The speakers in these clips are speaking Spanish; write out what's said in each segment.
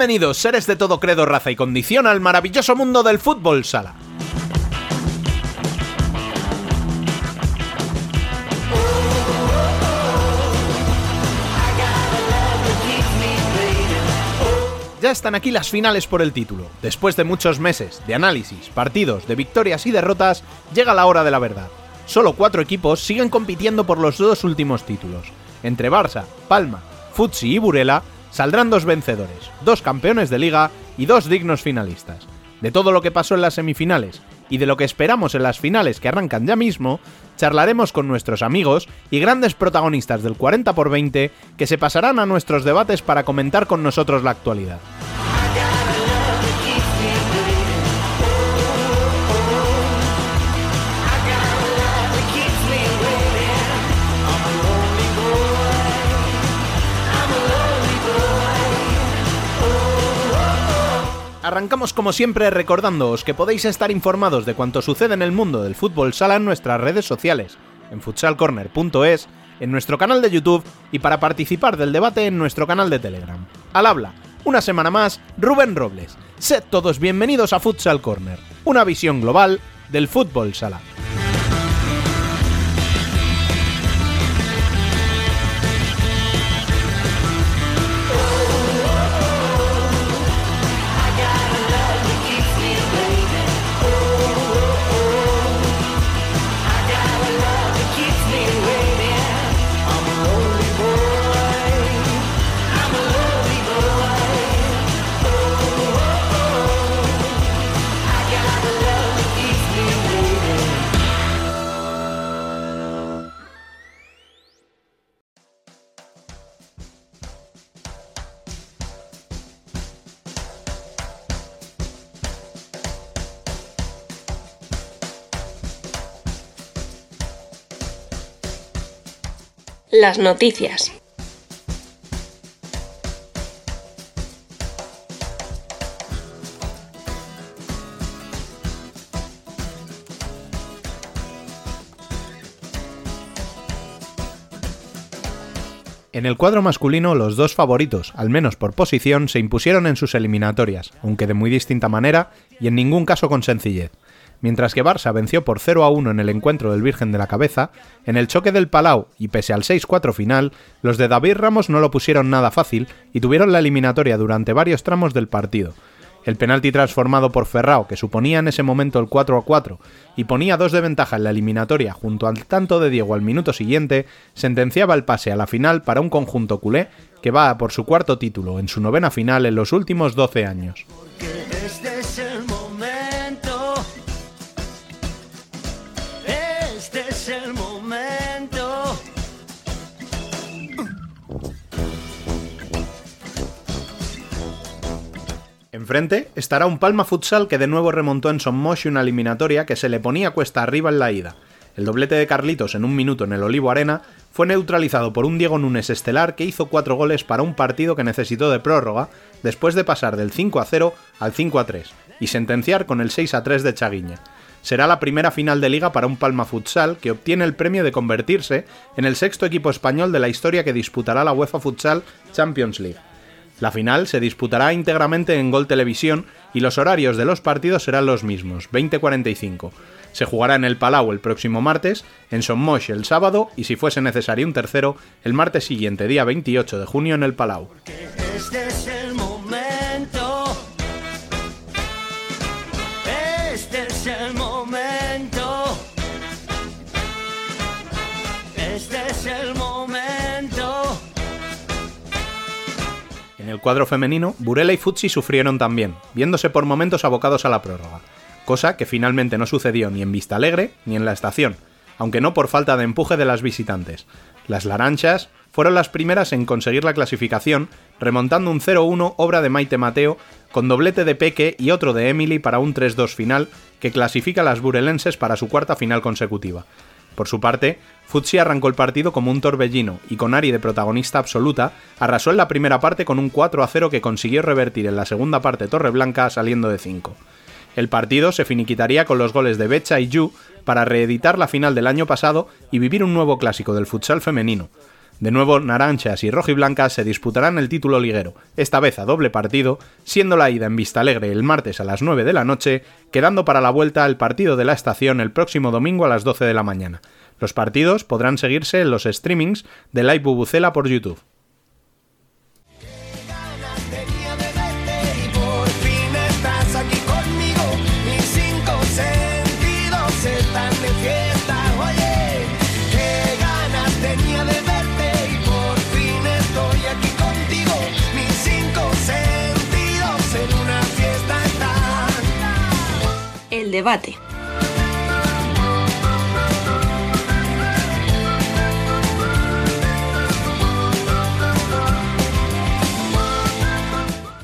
Bienvenidos, seres de todo credo, raza y condición, al maravilloso mundo del fútbol sala. Ya están aquí las finales por el título. Después de muchos meses de análisis, partidos, de victorias y derrotas, llega la hora de la verdad. Solo cuatro equipos siguen compitiendo por los dos últimos títulos. Entre Barça, Palma, Futsi y Burela saldrán dos vencedores, dos campeones de liga y dos dignos finalistas. De todo lo que pasó en las semifinales y de lo que esperamos en las finales que arrancan ya mismo, charlaremos con nuestros amigos y grandes protagonistas del 40 x 20 que se pasarán a nuestros debates para comentar con nosotros la actualidad. Arrancamos como siempre recordándoos que podéis estar informados de cuanto sucede en el mundo del fútbol sala en nuestras redes sociales, en futsalcorner.es, en nuestro canal de YouTube y para participar del debate en nuestro canal de Telegram. Al habla, una semana más, Rubén Robles. Sed todos bienvenidos a Futsal Corner, una visión global del fútbol sala. Las noticias. En el cuadro masculino, los dos favoritos, al menos por posición, se impusieron en sus eliminatorias, aunque de muy distinta manera y en ningún caso con sencillez. Mientras que Barça venció por 0 a 1 en el encuentro del Virgen de la Cabeza, en el choque del Palau y pese al 6-4 final, los de David Ramos no lo pusieron nada fácil y tuvieron la eliminatoria durante varios tramos del partido. El penalti transformado por Ferrao, que suponía en ese momento el 4 a 4 y ponía dos de ventaja en la eliminatoria junto al tanto de Diego al minuto siguiente, sentenciaba el pase a la final para un conjunto culé que va por su cuarto título en su novena final en los últimos 12 años. Enfrente estará un Palma Futsal que de nuevo remontó en Sommosh una eliminatoria que se le ponía cuesta arriba en la ida. El doblete de Carlitos en un minuto en el Olivo Arena fue neutralizado por un Diego Núñez estelar que hizo cuatro goles para un partido que necesitó de prórroga después de pasar del 5 a 0 al 5 a 3 y sentenciar con el 6 a 3 de Chaguiña. Será la primera final de liga para un Palma Futsal que obtiene el premio de convertirse en el sexto equipo español de la historia que disputará la UEFA Futsal Champions League. La final se disputará íntegramente en Gol Televisión y los horarios de los partidos serán los mismos, 20.45. Se jugará en el Palau el próximo martes, en Sommosh el sábado y si fuese necesario un tercero, el martes siguiente, día 28 de junio en el Palau. El cuadro femenino, Burela y Futsi sufrieron también, viéndose por momentos abocados a la prórroga, cosa que finalmente no sucedió ni en Vista Alegre ni en la estación, aunque no por falta de empuje de las visitantes. Las laranchas fueron las primeras en conseguir la clasificación, remontando un 0-1 obra de Maite Mateo, con doblete de Peque y otro de Emily para un 3-2 final que clasifica a las burelenses para su cuarta final consecutiva. Por su parte, Futsi arrancó el partido como un torbellino y con Ari de protagonista absoluta, arrasó en la primera parte con un 4 a 0 que consiguió revertir en la segunda parte Torreblanca saliendo de 5. El partido se finiquitaría con los goles de Becha y Yu para reeditar la final del año pasado y vivir un nuevo clásico del futsal femenino. De nuevo, naranchas y rojiblancas se disputarán el título liguero, esta vez a doble partido, siendo la ida en Vistalegre el martes a las 9 de la noche, quedando para la vuelta el partido de la estación el próximo domingo a las 12 de la mañana. Los partidos podrán seguirse en los streamings de Live Bubucela por YouTube. Debate.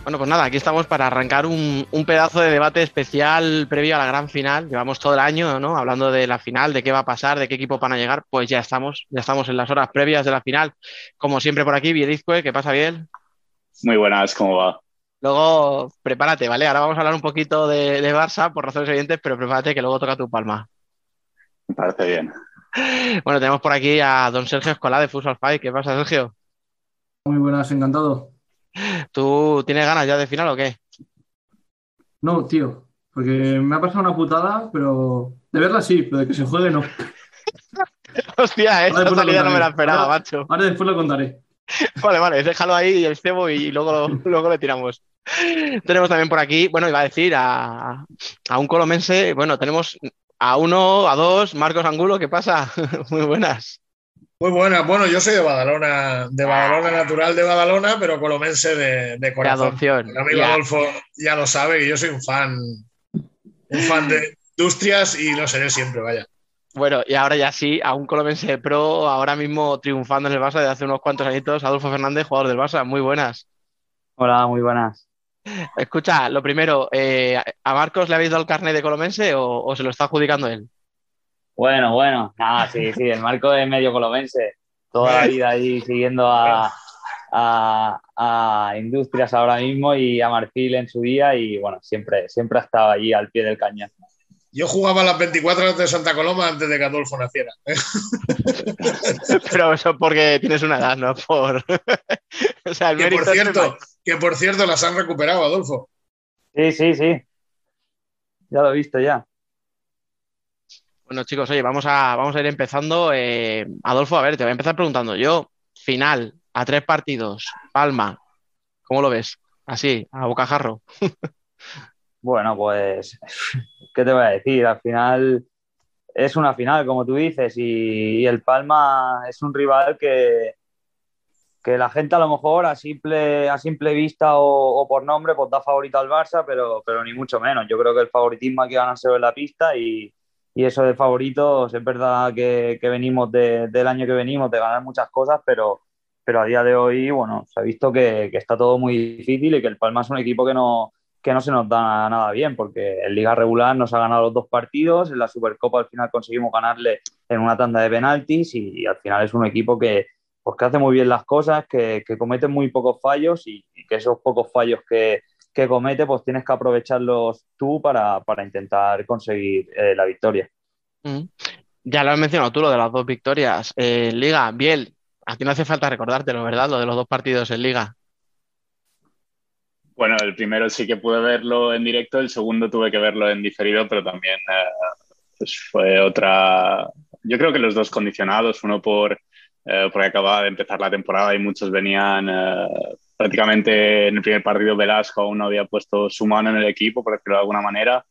Bueno, pues nada, aquí estamos para arrancar un, un pedazo de debate especial previo a la gran final. Llevamos todo el año, ¿no? Hablando de la final, de qué va a pasar, de qué equipo van a llegar. Pues ya estamos, ya estamos en las horas previas de la final. Como siempre por aquí, Bielizque, ¿qué pasa, Biel? Muy buenas, ¿cómo va? Luego, prepárate, ¿vale? Ahora vamos a hablar un poquito de, de Barça, por razones evidentes, pero prepárate que luego toca tu palma. Me parece bien. Bueno, tenemos por aquí a don Sergio Escolá de Futsal Fight. ¿Qué pasa, Sergio? Muy buenas, encantado. ¿Tú tienes ganas ya de final o qué? No, tío, porque me ha pasado una putada, pero de verla sí, pero de que se juegue no. Hostia, lo salida no me la esperaba, Ahora- macho. Ahora después lo contaré. Vale, vale, déjalo ahí el cebo y luego, luego le tiramos. Tenemos también por aquí, bueno, iba a decir a, a un colomense, bueno, tenemos a uno, a dos, Marcos Angulo, ¿qué pasa? Muy buenas. Muy buena. Bueno, yo soy de Badalona, de Badalona natural de Badalona, pero colomense de, de De corazón. adopción. El amigo Ya. Adolfo ya lo sabe que yo soy un fan, un fan de industrias y lo seré siempre, vaya. Bueno, y ahora ya sí, a un colomense pro, ahora mismo triunfando en el Barça desde hace unos cuantos añitos, Adolfo Fernández, jugador del Barça, muy buenas. Hola, muy buenas. Escucha, lo primero, eh, ¿a Marcos le habéis dado el carnet de colomense o, o se lo está adjudicando él? Bueno, bueno, nada, sí, sí, el Marco es medio colomense. Toda la vida ahí siguiendo a, a, a Industrias ahora mismo y a Marfil en su día y bueno, siempre, siempre ha estado allí al pie del cañón. Yo jugaba las 24 horas de Santa Coloma antes de que Adolfo naciera. Pero eso porque tienes una edad, ¿no? Por... o sea, el Que por cierto, que por cierto las han recuperado, Adolfo. Sí, sí, sí. Ya lo he visto ya. Bueno, chicos, oye, vamos a, vamos a ir empezando. Eh, Adolfo, a ver, te voy a empezar preguntando yo. Final, a tres partidos, Palma, ¿cómo lo ves? Así, a bocajarro. Bueno, pues, ¿qué te voy a decir? Al final es una final, como tú dices, y, el Palma es un rival que, que la gente a lo mejor a simple, a simple vista o, por nombre pues da favorito al Barça, pero, pero ni mucho menos. Yo creo que el favoritismo hay que ganarse en la pista y, y eso de favoritos es verdad que, venimos de- del año que venimos de ganar muchas cosas, pero, pero a día de hoy, bueno, se ha visto que está todo muy difícil y que el Palma es un equipo que no, que no se nos da nada bien, porque en Liga Regular nos ha ganado los dos partidos, en la Supercopa al final conseguimos ganarle en una tanda de penaltis y, al final es un equipo que, pues, que hace muy bien las cosas, que, que comete muy pocos fallos y, y que esos pocos fallos que, que comete, pues tienes que aprovecharlos tú para, para intentar conseguir eh, la victoria. Mm. Ya lo has mencionado tú, lo de las dos victorias. Eh, Liga, Biel, a ti no hace falta recordártelo, ¿verdad? Lo de los dos partidos en Liga. Bueno, el primero sí que pude verlo en directo, el segundo tuve que verlo en diferido, pero también eh, pues fue otra. Yo creo que los dos condicionados, uno por eh, porque acababa de empezar la temporada y muchos venían eh, prácticamente en el primer partido Velasco aún no había puesto su mano en el equipo, por decirlo de alguna manera,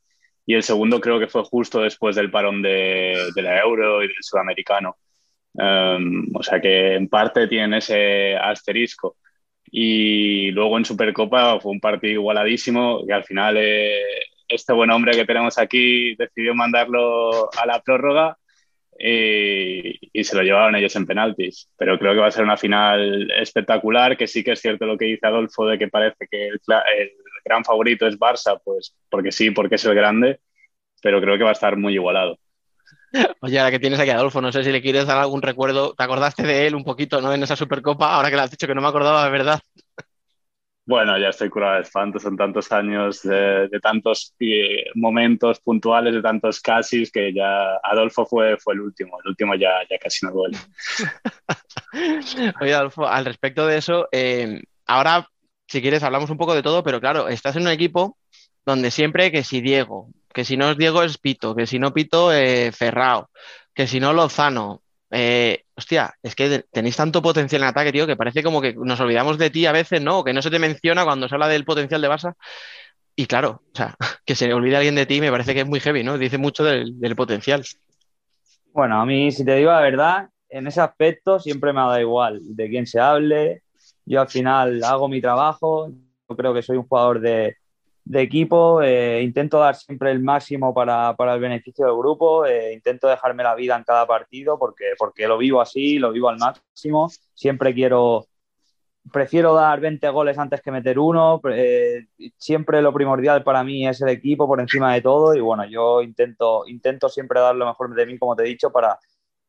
y el segundo creo que fue justo después del parón de, de la Euro y del Sudamericano. Um, o sea que en parte tienen ese asterisco. Y luego en Supercopa fue un partido igualadísimo que al final eh, este buen hombre que tenemos aquí decidió mandarlo a la prórroga y, y, se lo llevaron ellos en penaltis. Pero creo que va a ser una final espectacular, que sí que es cierto lo que dice Adolfo de que parece que el, el gran favorito es Barça, pues porque sí, porque es el grande, pero creo que va a estar muy igualado. Oye, ahora que tienes aquí a Adolfo, no sé si le quieres dar algún recuerdo. ¿Te acordaste de él un poquito, no? En esa Supercopa, ahora que le has dicho que no me acordaba, de verdad. Bueno, ya estoy curado de espanto, son tantos años de, de tantos eh, momentos puntuales, de tantos casis, que ya Adolfo fue, fue el último, el último ya, ya casi no duele. Oye, Adolfo, al respecto de eso, eh, ahora, si quieres, hablamos un poco de todo, pero claro, estás en un equipo donde siempre que si Diego, que si no es Diego es Pito, que si no Pito, eh, Ferrao, que si no Lozano. Eh, hostia, es que tenéis tanto potencial en ataque, tío, que parece como que nos olvidamos de ti a veces, ¿no? Que no se te menciona cuando se habla del potencial de Barça. Y claro, o sea, que se olvide alguien de ti me parece que es muy heavy, ¿no? Dice mucho del, del potencial. Bueno, a mí, si te digo la verdad, en ese aspecto siempre me ha dado igual de quién se hable. Yo al final hago mi trabajo, yo creo que soy un jugador de, de equipo, eh, intento dar siempre el máximo para, para el beneficio del grupo, eh, intento dejarme la vida en cada partido porque, porque lo vivo así, lo vivo al máximo. Siempre quiero, prefiero dar 20 goles antes que meter uno. eh, siempre lo primordial para mí es el equipo por encima de todo y bueno, yo intento, intento siempre dar lo mejor de mí, como te he dicho, para,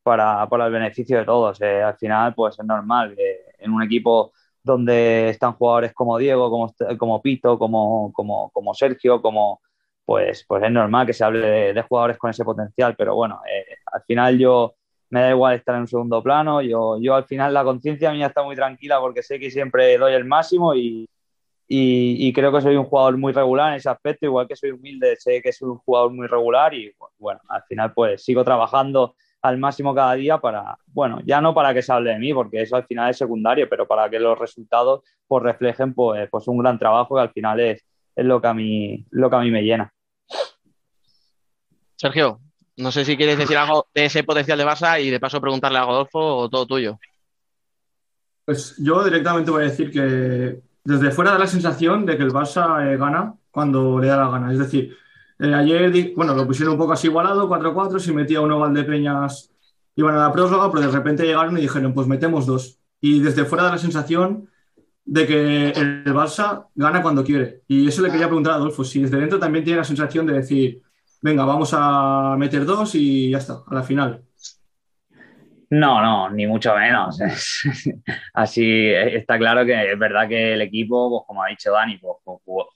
para, para el beneficio de todos. Al final, pues es normal en un equipo donde están jugadores como Diego, como, como Pito, como, como, como Sergio, como, pues, pues es normal que se hable de, de jugadores con ese potencial, pero bueno, eh, al final yo me da igual estar en un segundo plano, yo, yo al final la conciencia mía está muy tranquila porque sé que siempre doy el máximo y, y, y, creo que soy un jugador muy regular en ese aspecto, igual que soy humilde, sé que soy un jugador muy regular y bueno, al final pues sigo trabajando al máximo cada día para, bueno, ya no para que se hable de mí, porque eso al final es secundario, pero para que los resultados pues reflejen pues, pues un gran trabajo que al final es, es lo, que a mí, lo que a mí me llena. Sergio, no sé si quieres decir algo de ese potencial de Barça y de paso preguntarle a Rodolfo o todo tuyo. Pues yo directamente voy a decir que desde fuera da la sensación de que el Barça eh, gana cuando le da la gana. Es decir, eh, ayer, bueno, lo pusieron un poco así igualado, 4-4, si metía uno Valdepeñas iban a la prórroga, pero de repente llegaron y dijeron, pues metemos dos. Y desde fuera da la sensación de que el Barça gana cuando quiere. Y eso le quería preguntar a Adolfo, si desde dentro también tiene la sensación de decir, venga, vamos a meter dos y ya está, a la final. No, no, ni mucho menos. Así está claro que es verdad que el equipo, pues, como ha dicho Dani, pues,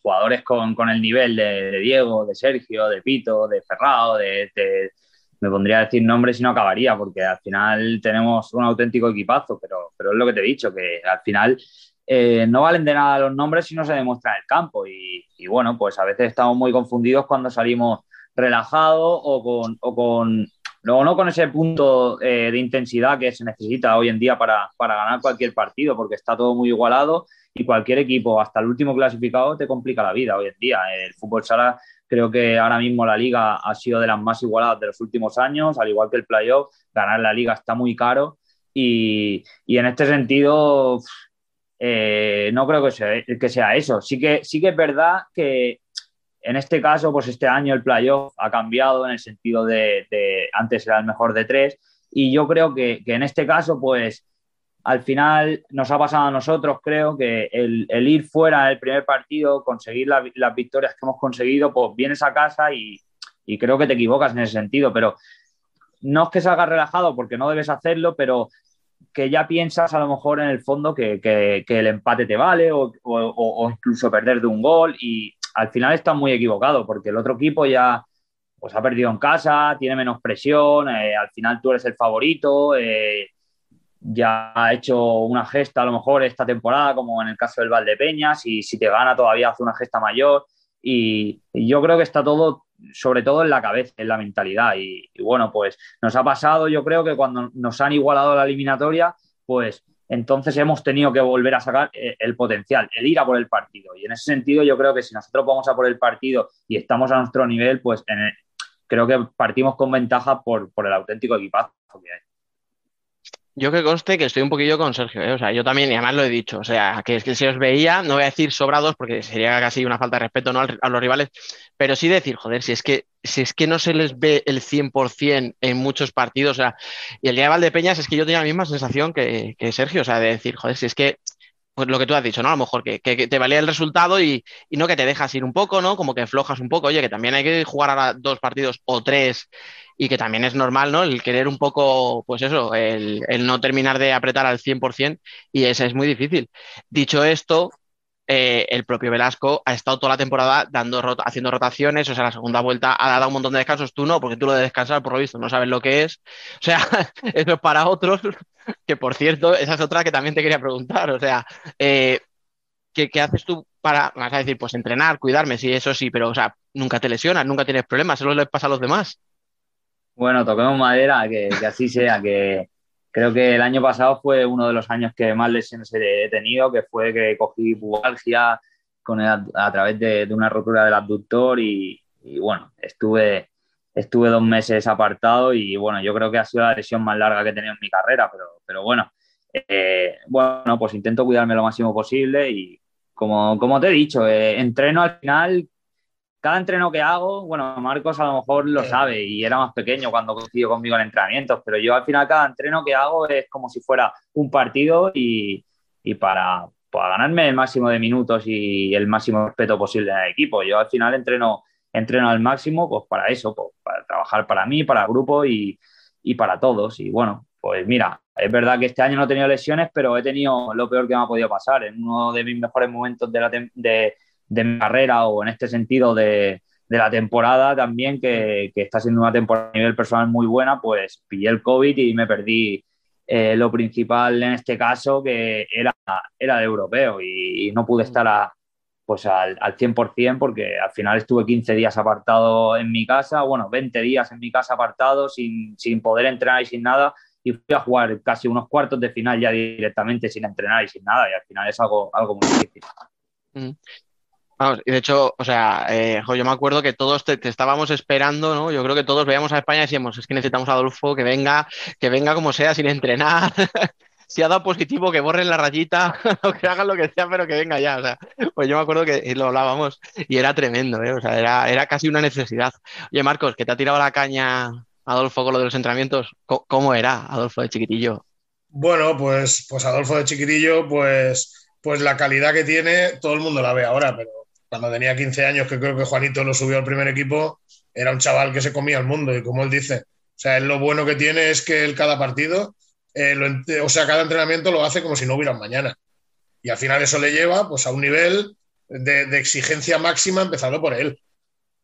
jugadores con, con el nivel de, Diego, de Sergio, de Pito, de Ferrao, de, de, me pondría a decir nombres y no acabaría, porque al final tenemos un auténtico equipazo, pero, pero es lo que te he dicho, que al final eh, no valen de nada los nombres si no se demuestra en el campo. Y, y bueno, pues a veces estamos muy confundidos cuando salimos relajados o con, o con Luego no con ese punto eh, de intensidad que se necesita hoy en día para, para, ganar cualquier partido, porque está todo muy igualado y cualquier equipo, hasta el último clasificado, te complica la vida hoy en día. El fútbol sala, creo que ahora mismo la liga ha sido de las más igualadas de los últimos años, al igual que el playoff, ganar la liga está muy caro y, y en este sentido eh, no creo que sea, que sea eso. Sí que, sí que es verdad que en este caso, pues este año el playoff ha cambiado en el sentido de, antes era el mejor de tres. Y yo creo que, en este caso, pues al final nos ha pasado a nosotros, creo que el, ir fuera del primer partido, conseguir la, las victorias que hemos conseguido, pues vienes a casa y, creo que te equivocas en ese sentido, pero no es que salgas relajado porque no debes hacerlo, pero que ya piensas a lo mejor en el fondo que, el empate te vale o, o, o incluso perder de un gol y al final está muy equivocado porque el otro equipo ya pues ha perdido en casa, tiene menos presión, eh, al final tú eres el favorito, eh, ya ha hecho una gesta a lo mejor esta temporada, como en el caso del Valdepeñas, y si te gana todavía hace una gesta mayor. Y, yo creo que está todo, sobre todo en la cabeza, en la mentalidad. Y, y, bueno, pues nos ha pasado, yo creo que cuando nos han igualado la eliminatoria, pues entonces hemos tenido que volver a sacar eh, el potencial, el ir a por el partido. Y en ese sentido yo creo que si nosotros vamos a por el partido y estamos a nuestro nivel, pues en creo que partimos con ventaja por, por el auténtico equipazo que hay. Yo que conste que estoy un poquillo con Sergio, ¿eh? o sea, yo también, y además lo he dicho, o sea, que es que si os veía, no voy a decir sobrados porque sería casi una falta de respeto ¿no? a los rivales, pero sí decir, joder, si es que, si es que no se les ve el 100% en muchos partidos, o sea, y el día de Valdepeñas es que yo tenía la misma sensación que, que Sergio, o sea, de decir, joder, si es que pues lo que tú has dicho, ¿no? A lo mejor que, que, te valía el resultado y, y, no que te dejas ir un poco, ¿no? Como que flojas un poco, oye, que también hay que jugar ahora dos partidos o tres y que también es normal, ¿no? El querer un poco, pues eso, el, el no terminar de apretar al 100% y ese es muy difícil. Dicho esto, eh, el propio Velasco ha estado toda la temporada dando haciendo rotaciones, o sea, la segunda vuelta ha dado un montón de descansos, tú no, porque tú lo de descansar, por lo visto, no sabes lo que es. O sea, eso es para otros, que por cierto, esa es otra que también te quería preguntar, o sea, eh, ¿qué, qué haces tú para, vas a decir, pues entrenar, cuidarme, sí, eso sí, pero, o sea, nunca te lesionas, nunca tienes problemas, solo les pasa a los demás. Bueno, toquemos madera, que así sea, que creo que el año pasado fue uno de los años que más lesiones he tenido, que fue que cogí pubalgia con el a través de, de una rotura del abductor y, y, bueno, estuve, estuve dos meses apartado y bueno, yo creo que ha sido la lesión más larga que he tenido en mi carrera, pero, pero bueno, eh, bueno, pues intento cuidarme lo máximo posible y como, como te he dicho, eh, entreno al final cada entreno que hago, bueno, Marcos a lo mejor lo sabe y era más pequeño cuando coincidió conmigo en entrenamientos, pero yo al final cada entreno que hago es como si fuera un partido y, y para, para ganarme el máximo de minutos y el máximo respeto posible en el equipo. Yo al final entreno, entreno al máximo pues para eso, pues, para trabajar para mí, para el grupo y, y para todos. Y bueno, pues mira, es verdad que este año no he tenido lesiones, pero he tenido lo peor que me ha podido pasar. En uno de mis mejores momentos de, la de, de mi carrera o en este sentido de, de la temporada también, que, que está siendo una temporada a nivel personal muy buena, pues pillé el COVID y me perdí eh, lo principal en este caso, que era, era de europeo y, y no pude estar a, pues al, al 100% porque al final estuve 15 días apartado en mi casa, bueno, 20 días en mi casa apartado sin, sin poder entrenar y sin nada y fui a jugar casi unos cuartos de final ya directamente sin entrenar y sin nada y al final es algo, algo muy difícil. Mm. Vamos, y de hecho, o sea, eh, yo me acuerdo que todos te, te estábamos esperando, ¿no? Yo creo que todos veíamos a España y decíamos, es que necesitamos a Adolfo que venga, que venga como sea, sin entrenar. Si ha dado positivo, que borren la rayita o que hagan lo que sea, pero que venga ya. O sea, pues yo me acuerdo que lo hablábamos y era tremendo, ¿eh? O sea, era, era casi una necesidad. Oye, Marcos, que te ha tirado la caña Adolfo con lo de los entrenamientos. ¿Cómo, cómo era Adolfo de chiquitillo? Bueno, pues, pues Adolfo de chiquitillo, pues, pues la calidad que tiene, todo el mundo la ve ahora, pero cuando tenía 15 años, que creo que Juanito lo subió al primer equipo, era un chaval que se comía el mundo y como él dice, o sea, él lo bueno que tiene es que él cada partido, eh, o sea, cada entrenamiento lo hace como si no hubiera un mañana. Y al final eso le lleva pues, a un nivel de, exigencia máxima empezando por él.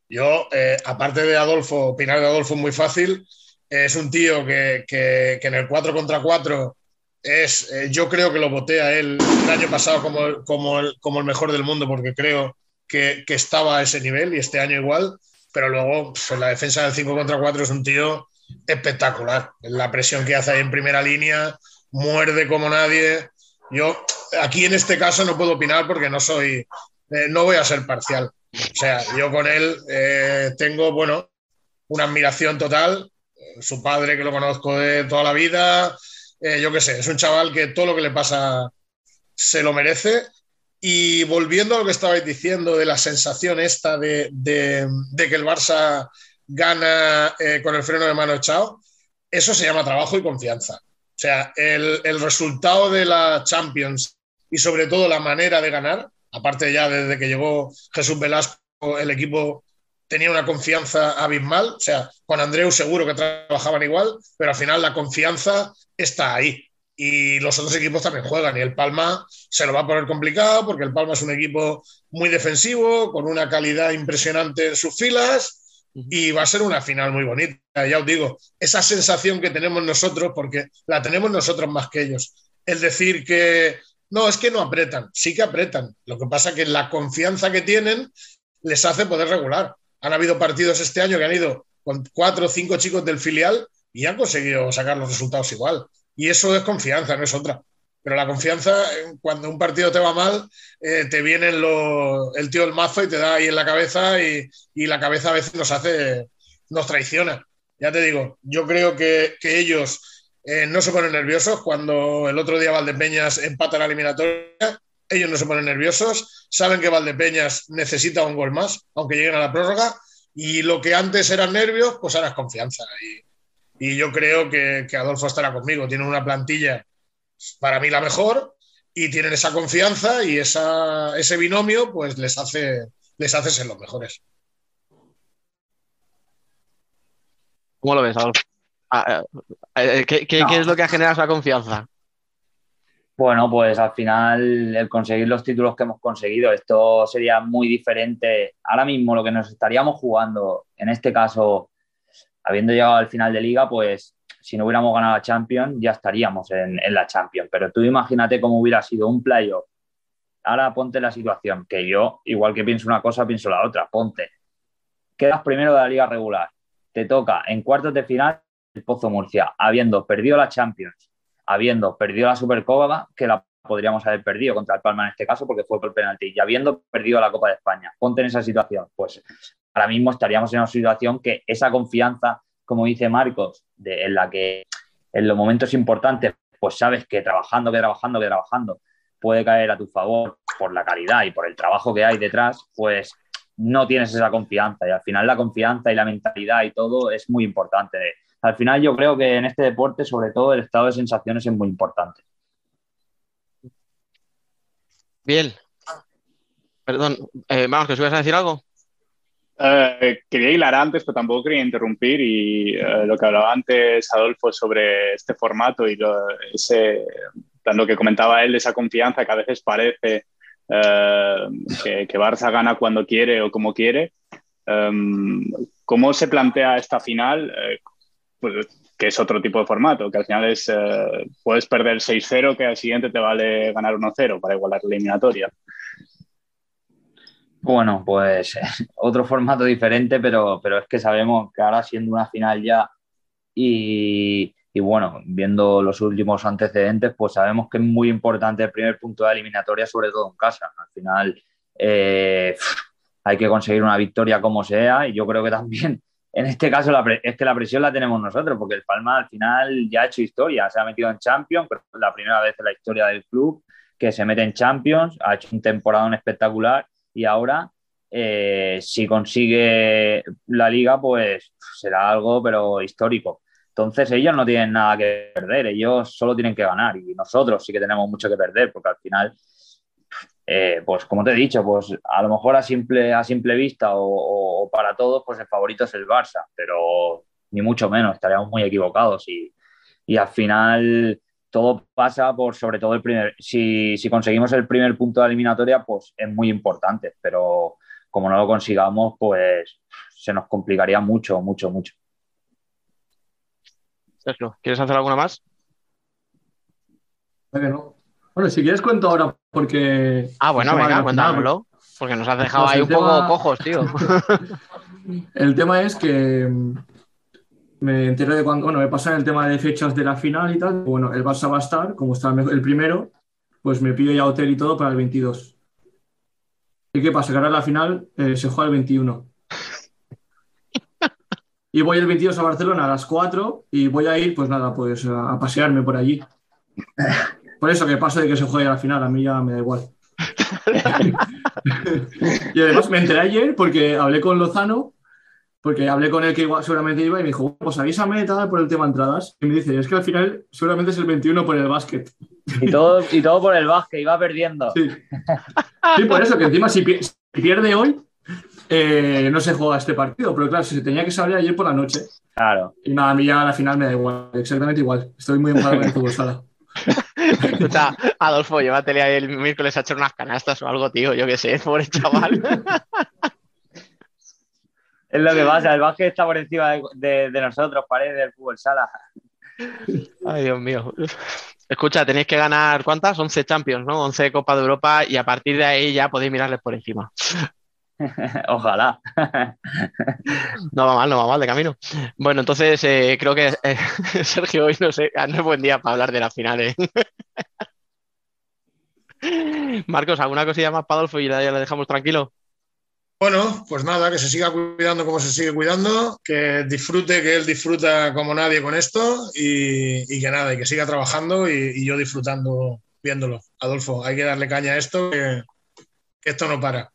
Yo, eh, aparte de Adolfo, opinar de Adolfo es muy fácil, es un tío que, que, en el 4 contra 4 es, eh, yo creo que lo voté a él el año pasado como, como, el, como el mejor del mundo porque creo que, estaba a ese nivel y este año igual, pero luego pf, en la defensa del 5 contra 4 es un tío espectacular. La presión que hace ahí en primera línea, muerde como nadie. Yo aquí en este caso no puedo opinar porque no soy, eh, no voy a ser parcial. O sea, yo con él eh, tengo, bueno, una admiración total. Su padre, que lo conozco de toda la vida, eh, yo qué sé, es un chaval que todo lo que le pasa se lo merece. Y volviendo a lo que estabais diciendo de la sensación esta de, de, de que el Barça gana eh, con el freno de mano echado, eso se llama trabajo y confianza. O sea, el, el, resultado de la Champions y sobre todo la manera de ganar, aparte ya desde que llegó Jesús Velasco, el equipo tenía una confianza abismal. O sea, con Andreu seguro que trabajaban igual, pero al final la confianza está ahí. Y los otros equipos también juegan. Y el Palma se lo va a poner complicado porque el Palma es un equipo muy defensivo, con una calidad impresionante en sus filas y va a ser una final muy bonita. Ya os digo, esa sensación que tenemos nosotros, porque la tenemos nosotros más que ellos, el decir que no, es que no apretan, sí que apretan. Lo que pasa es que la confianza que tienen les hace poder regular. Han habido partidos este año que han ido con cuatro o cinco chicos del filial y han conseguido sacar los resultados igual. Y eso es confianza, no es otra. Pero la confianza, cuando un partido te va mal, eh, te viene lo, el tío del mazo y te da ahí en la cabeza y, la cabeza a veces nos hace, nos traiciona. Ya te digo, yo creo que, que ellos eh, no se ponen nerviosos cuando el otro día Valdepeñas empata la eliminatoria. Ellos no se ponen nerviosos, saben que Valdepeñas necesita un gol más, aunque lleguen a la prórroga, y lo que antes eran nervios, pues ahora es confianza. Y, y yo creo que, que Adolfo estará conmigo. Tienen una plantilla para mí la mejor y tienen esa confianza y esa, ese binomio pues les hace, les hace ser los mejores. ¿Cómo lo ves, Adolfo? ¿Qué, qué, no. ¿Qué, es lo que ha generado esa confianza? Bueno, pues al final el conseguir los títulos que hemos conseguido, esto sería muy diferente. Ahora mismo lo que nos estaríamos jugando, en este caso, habiendo llegado al final de liga, pues si no hubiéramos ganado la Champions, ya estaríamos en, la Champions. Pero tú imagínate cómo hubiera sido un playoff. Ahora ponte la situación, que yo, igual que pienso una cosa, pienso la otra. Ponte. Quedas primero de la liga regular. Te toca en cuartos de final el Pozo Murcia, habiendo perdido la Champions, habiendo perdido la Supercopa, que la podríamos haber perdido contra el Palma en este caso porque fue por penalti, y habiendo perdido la Copa de España. Ponte en esa situación. Pues ahora mismo estaríamos en una situación que esa confianza, como dice Marcos, en la que en los momentos importantes, pues sabes que trabajando, que trabajando, que trabajando, puede caer a tu favor por la calidad y por el trabajo que hay detrás, pues no tienes esa confianza. Y al final la confianza y la mentalidad y todo es muy importante. Al final yo creo que en este deporte, sobre todo, el estado de sensaciones es muy importante. Bien. Perdón, eh, vamos, que os ibas a decir algo. Eh, quería hilar antes, pero tampoco quería interrumpir. Y eh, lo que hablaba antes Adolfo sobre este formato y lo, ese, lo que comentaba él, de esa confianza que a veces parece eh, que, que, Barça gana cuando quiere o como quiere. Um, ¿Cómo se plantea esta final? Pues, que es otro tipo de formato, que al final es, puedes perder 6-0, que al siguiente te vale ganar 1-0 para igualar la eliminatoria. Bueno, pues otro formato diferente, pero, pero es que sabemos que ahora siendo una final ya y, y, bueno, viendo los últimos antecedentes, pues sabemos que es muy importante el primer punto de eliminatoria, sobre todo en casa. Al final eh, hay que conseguir una victoria como sea y yo creo que también en este caso es que la presión la tenemos nosotros, porque el Palma al final ya ha hecho historia, se ha metido en Champions, pero es la primera vez en la historia del club que se mete en Champions, ha hecho un temporada espectacular y ahora eh, si consigue la liga, pues será algo, pero histórico. Entonces ellos no tienen nada que perder, ellos solo tienen que ganar y nosotros sí que tenemos mucho que perder, porque al final eh, pues como te he dicho, pues a lo mejor a simple, a simple vista o, o, para todos, pues el favorito es el Barça, pero ni mucho menos, estaríamos muy equivocados y, y al final todo pasa por sobre todo el primer, si, si, conseguimos el primer punto de eliminatoria, pues es muy importante, pero como no lo consigamos, pues se nos complicaría mucho, mucho, mucho. Sergio, ¿quieres hacer alguna más? No. Bueno, si quieres cuento ahora porque... Ah, bueno, venga, cuéntamelo. Porque nos has dejado pues ahí un tema... poco cojos, tío. el tema es que me enteré de cuando, bueno, me pasan el tema de fechas de la final y tal. Bueno, el Barça va a estar, como está el primero, pues me pido ya hotel y todo para el 22. ¿Y qué pasa? Que ahora la final eh, se juega el 21. Y voy el 22 a Barcelona a las 4 y voy a ir, pues nada, pues a, a pasearme por allí. Por eso que pasa de que se juegue a la final, a mí ya me da igual. y además me enteré ayer porque hablé con Lozano, porque hablé con él que igual, seguramente iba y me dijo, pues avísame tal por el tema entradas. Y me dice, es que al final seguramente es el 21 por el básquet. Y todo, y todo por el básquet, iba perdiendo. Sí. sí, por eso que encima si, si pierde hoy, eh, no se juega este partido. Pero claro, si se tenía que salir ayer por la noche. Claro. Y nada, a mí ya a la final me da igual, exactamente igual. Estoy muy enfadado con el fútbol sala. Escucha, Adolfo, llévatele ahí el miércoles a echar unas canastas o algo, tío. Yo qué sé, pobre chaval. es lo que pasa, el básquet está por encima de, de, de nosotros, parece del fútbol sala. Ay, Dios mío. Escucha, tenéis que ganar, ¿cuántas? 11 Champions, ¿no? 11 Copa de Europa y a partir de ahí ya podéis mirarles por encima. Ojalá. no va mal, no va mal de camino. Bueno, entonces eh, creo que eh, Sergio hoy no sé, no es buen día para hablar de la final. ¿eh? Marcos, ¿alguna cosilla más para Adolfo y ya le dejamos tranquilo? Bueno, pues nada, que se siga cuidando como se sigue cuidando, que disfrute, que él disfruta como nadie con esto y, que nada, y que siga trabajando y, y, yo disfrutando viéndolo. Adolfo, hay que darle caña a esto, que, que esto no para.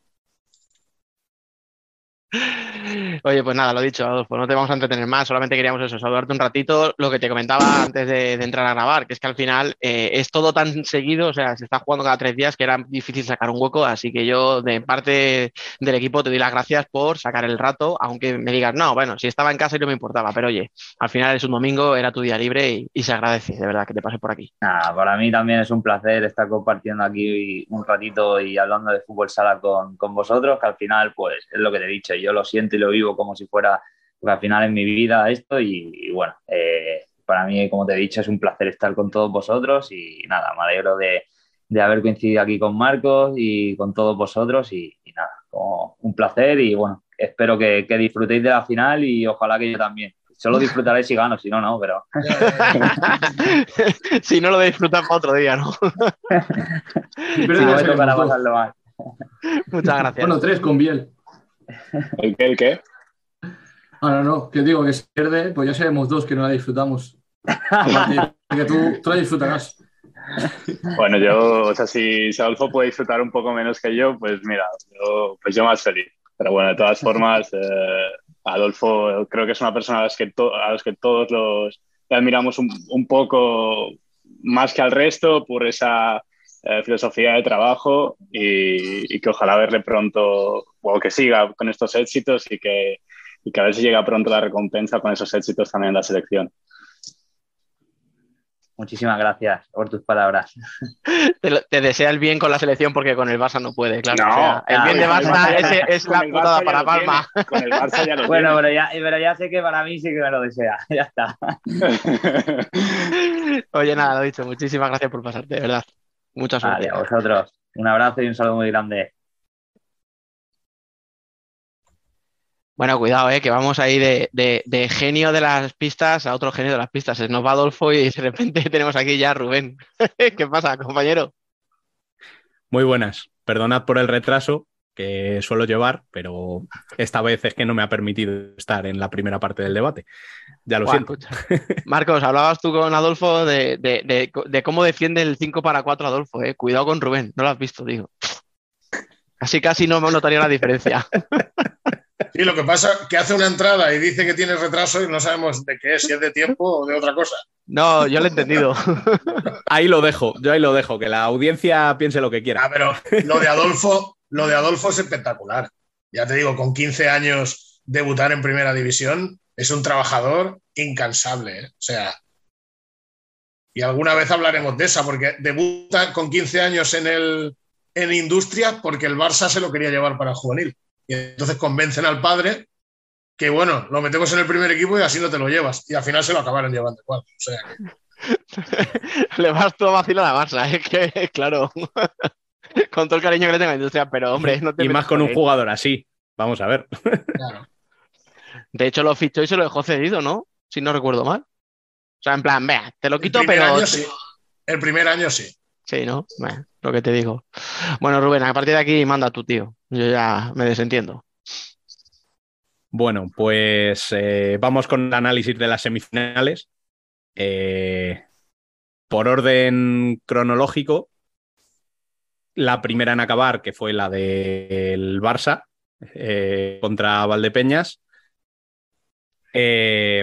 Oye, pues nada, lo dicho, Adolfo, no te vamos a entretener más, solamente queríamos eso, saludarte un ratito, lo que te comentaba antes de, entrar a grabar, que es que al final eh, es todo tan seguido, o sea, se está jugando cada tres días que era difícil sacar un hueco, así que yo de parte del equipo te doy las gracias por sacar el rato, aunque me digas, no, bueno, si estaba en casa y no me importaba, pero oye, al final es un domingo, era tu día libre y, y se agradece, de verdad, que te pases por aquí. Nada, para mí también es un placer estar compartiendo aquí un ratito y hablando de fútbol sala con, con vosotros, que al final, pues, es lo que te he dicho, yo lo siento y lo vivo como si fuera, al final en mi vida esto y, y bueno, eh, para mí, como te he dicho, es un placer estar con todos vosotros y nada, me alegro de, de haber coincidido aquí con Marcos y con todos vosotros y, y nada, como un placer y bueno, espero que, que disfrutéis de la final y ojalá que yo también. Solo disfrutaré si gano, si no, no, pero si no lo disfrutas para otro día, ¿no? si no me tocará pasarlo mal. Muchas gracias. Bueno, tres con Biel. ¿El qué? ¿El qué? Ah, no, que digo que si pierde, pues ya seremos dos que no la disfrutamos. que tú, tú la disfrutarás. Bueno, yo, o sea, si Adolfo puede disfrutar un poco menos que yo, pues mira, yo, pues yo más feliz. Pero bueno, de todas formas, eh, Adolfo creo que es una persona a las que, las que todos los le admiramos un, un poco más que al resto por esa eh, filosofía de trabajo y, y que ojalá verle pronto, o que siga con estos éxitos y que, y que a ver si llega pronto la recompensa con esos éxitos también en la selección. Muchísimas gracias por tus palabras. Te, lo- te desea el bien con la selección porque con el Barça no puede, claro. No, o sea, el bien de Barça es la putada para Palma. tiene, Con el Barça ya lo Bueno, pero ya, pero ya sé que para mí sí que me lo desea. Ya está. Oye, nada, lo dicho, muchísimas gracias por pasarte, de verdad. Mucha suerte. Vale, a vosotros. Un abrazo y un saludo muy grande. Bueno, cuidado, eh, que vamos ahí de, de- de genio de las pistas a otro genio de las pistas. Nos va Adolfo y de repente tenemos aquí ya a Rubén. ¿Qué pasa, compañero? Muy buenas. Perdonad por el retraso que suelo llevar, pero esta vez es que no me ha permitido estar en la primera parte del debate. Ya lo siento. Marcos, hablabas tú con Adolfo de, de- cómo defiende el 5 para 4 Adolfo, eh. Cuidado con Rubén, no lo has visto, digo. Casi, casi no notaría la diferencia. Sí, lo que pasa es que hace una entrada y dice que tiene retraso y no sabemos de qué es, si es de tiempo o de otra cosa. No, yo lo he entendido. Ahí lo dejo, yo ahí lo dejo, que la audiencia piense lo que Ah, quiera. pero lo de Adolfo, lo de Adolfo es espectacular. Ya te digo, con 15 años debutar en primera división es un trabajador incansable. ¿eh? O sea, y alguna vez hablaremos de esa, porque debuta con 15 años en el en Industria porque el Barça se lo quería llevar para el juvenil. Y entonces convencen al padre que, bueno, lo metemos en el primer equipo y así no te lo llevas. Y al final se lo acabaron llevando igual. O sea, que- Le vas tú a vacilar a Barça, es que, claro. Con todo el cariño que le tengo a la industria, pero hombre, no te Y más con un jugador así. Vamos a ver. claro. De hecho, lo fichó y se lo dejó cedido, ¿no? Si no recuerdo mal. O sea, en plan, vea, te lo El quito, primer pero. año sí. El primer año sí. Lo que te digo. Bueno, Rubén, a partir de aquí manda tu tío. Yo ya me desentiendo. Bueno, pues eh, vamos con el análisis de las semifinales. Eh, por orden cronológico, la primera en acabar, que fue la del Barça eh, contra Valdepeñas.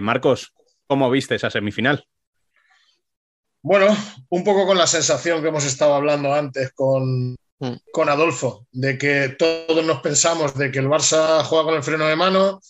Marcos, ¿cómo viste esa semifinal? Bueno, un poco con la sensación que hemos estado hablando antes con, Mm. con Adolfo, de que todos nos pensamos de que el Barça juega con el freno de mano.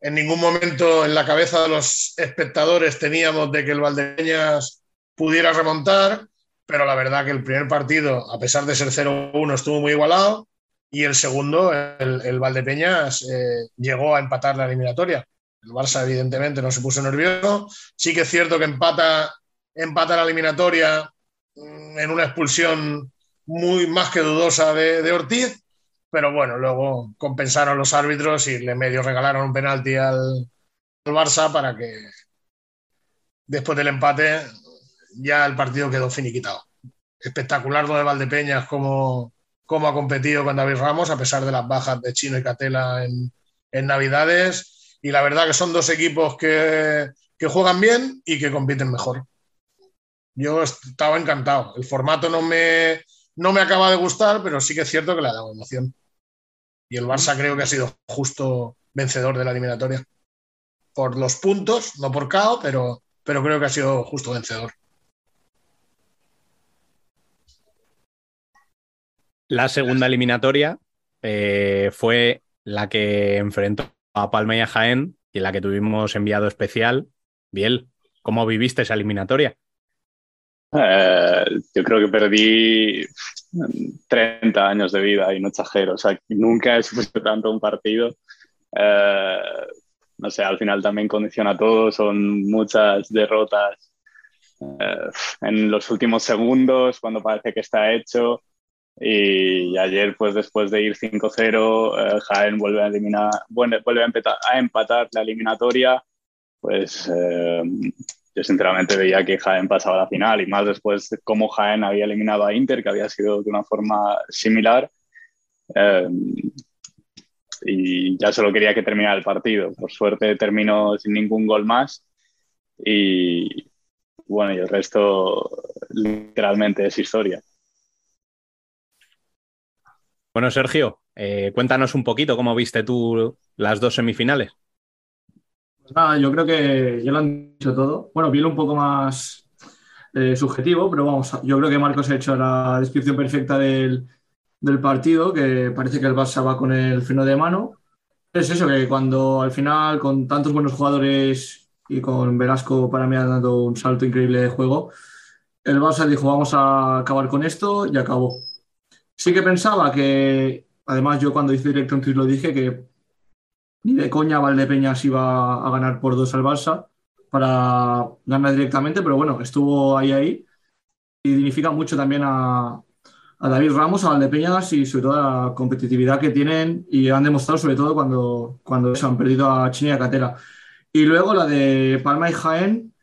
En ningún momento en la cabeza de los espectadores teníamos de que el Valdepeñas pudiera remontar, pero la verdad que el primer partido, a pesar de ser 0-1, estuvo muy igualado y el segundo, el, el Valdepeñas, eh, llegó a empatar la eliminatoria. El Barça, evidentemente, no se puso nervioso. Sí que es cierto que empata, empata la eliminatoria mm, en una expulsión muy más que dudosa de, Ortiz, pero bueno, luego compensaron los árbitros y le medio regalaron un penalti al, Barça para que después del empate ya el partido quedó finiquitado. Espectacular lo de Valdepeñas, cómo, cómo ha competido con David Ramos, a pesar de las bajas de Chino y Catela en, en Navidades. Y la verdad que son dos equipos que, que juegan bien y que compiten mejor. Yo estaba encantado. El formato no me, no me acaba de gustar, pero sí que es cierto que le ha dado emoción. Y el Barça creo que ha sido justo, vencedor de la eliminatoria. Por los puntos, no por KO, pero, pero creo que ha sido justo vencedor. La segunda eliminatoria eh, fue la que enfrentó a Palma y a Jaén y la que tuvimos enviado especial. Biel, ¿cómo viviste esa eliminatoria? Eh, yo creo que perdí 30 años de vida y no exagero. O sea, nunca he sufrido tanto un partido. Eh, no sé, al final también condiciona todo. Son muchas derrotas eh, en los últimos segundos, cuando parece que está hecho. Y ayer, pues después de ir 5-0, eh, Jaén vuelve a eliminar, vuelve a, empatar, a empatar la eliminatoria. Pues eh, yo sinceramente veía que Jaén pasaba a la final y más después de cómo Jaén había eliminado a Inter, que había sido de una forma similar. Eh, y ya solo quería que terminara el partido. Por suerte terminó sin ningún gol más y bueno, y el resto literalmente es historia. Bueno, Sergio, eh, cuéntanos un poquito cómo viste tú las dos semifinales. Nada, yo creo que ya lo han dicho todo. Bueno, viene un poco más eh, subjetivo, pero vamos, yo creo que Marcos ha hecho la descripción perfecta del, del partido, que parece que el Barça va con el freno de mano. Es eso, que cuando al final, con tantos buenos jugadores y con Velasco, para mí ha dado un salto increíble de juego, el Barça dijo, vamos a acabar con esto y acabó. Sí que pensaba que, además yo cuando hice directo en Twitch lo dije, que ni de coña Valdepeñas iba a ganar por dos al Barça para ganar directamente, pero bueno, estuvo ahí ahí y dignifica mucho también a, a David Ramos, a Valdepeñas y sobre todo la competitividad que tienen y han demostrado sobre todo cuando, cuando se han perdido a China y a Catera. Y luego la de Palma y Jaén,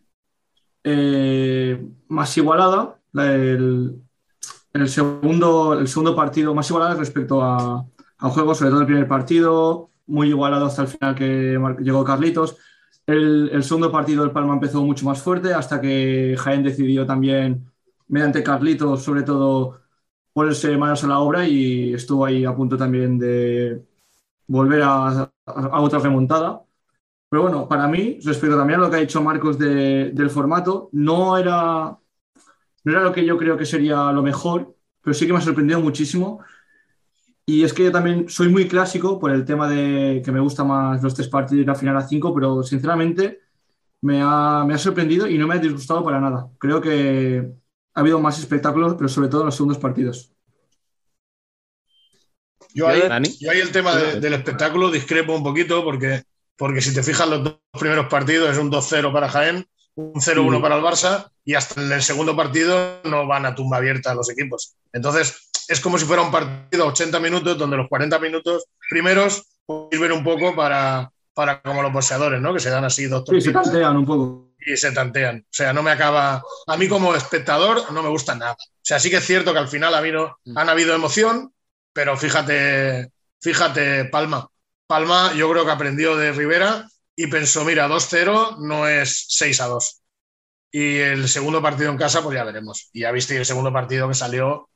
eh, más igualada, el segundo, el segundo partido más igualada respecto a, a juego, sobre todo el primer partido, muy igualado hasta el final que llegó Carlitos. El, el segundo partido el Palma empezó mucho más fuerte hasta que Jaén decidió también, mediante Carlitos, sobre todo, ponerse manos a la obra y estuvo ahí a punto también de volver a, a- otra remontada. Pero bueno, para mí, respecto también a lo que ha dicho Marcos de- del formato, no era, no era lo que yo creo que sería lo mejor, pero sí que me ha sorprendido muchísimo. Y es que yo también soy muy clásico por el tema de que me gusta más los tres partidos y la final a cinco, pero sinceramente me ha, me ha sorprendido y no me ha disgustado para nada. Creo que ha habido más espectáculos, pero sobre todo en los segundos partidos. Yo ahí, yo ahí el tema de- del espectáculo discrepo un poquito porque, porque si te fijas los dos primeros partidos es un 2-0 para Jaén, un 0-1 Sí. para el Barça y hasta en el segundo partido no van a tumba abierta los equipos. Entonces es como si fuera un partido a 80 minutos donde los 40 minutos primeros sirven un poco para, para como los boxeadores, ¿no? Que se dan así dos Sí, se tantean un poco. y se tantean. O sea, no me acaba. A mí, como espectador, no me gusta nada. O sea, sí que es cierto que al final ha habido, han habido emoción, pero fíjate, fíjate, Palma. Palma, yo creo que aprendió de Rivera y pensó: mira, 2-0 no es 6-2. Y el segundo partido en casa, pues ya veremos. Y ya viste el segundo partido que salió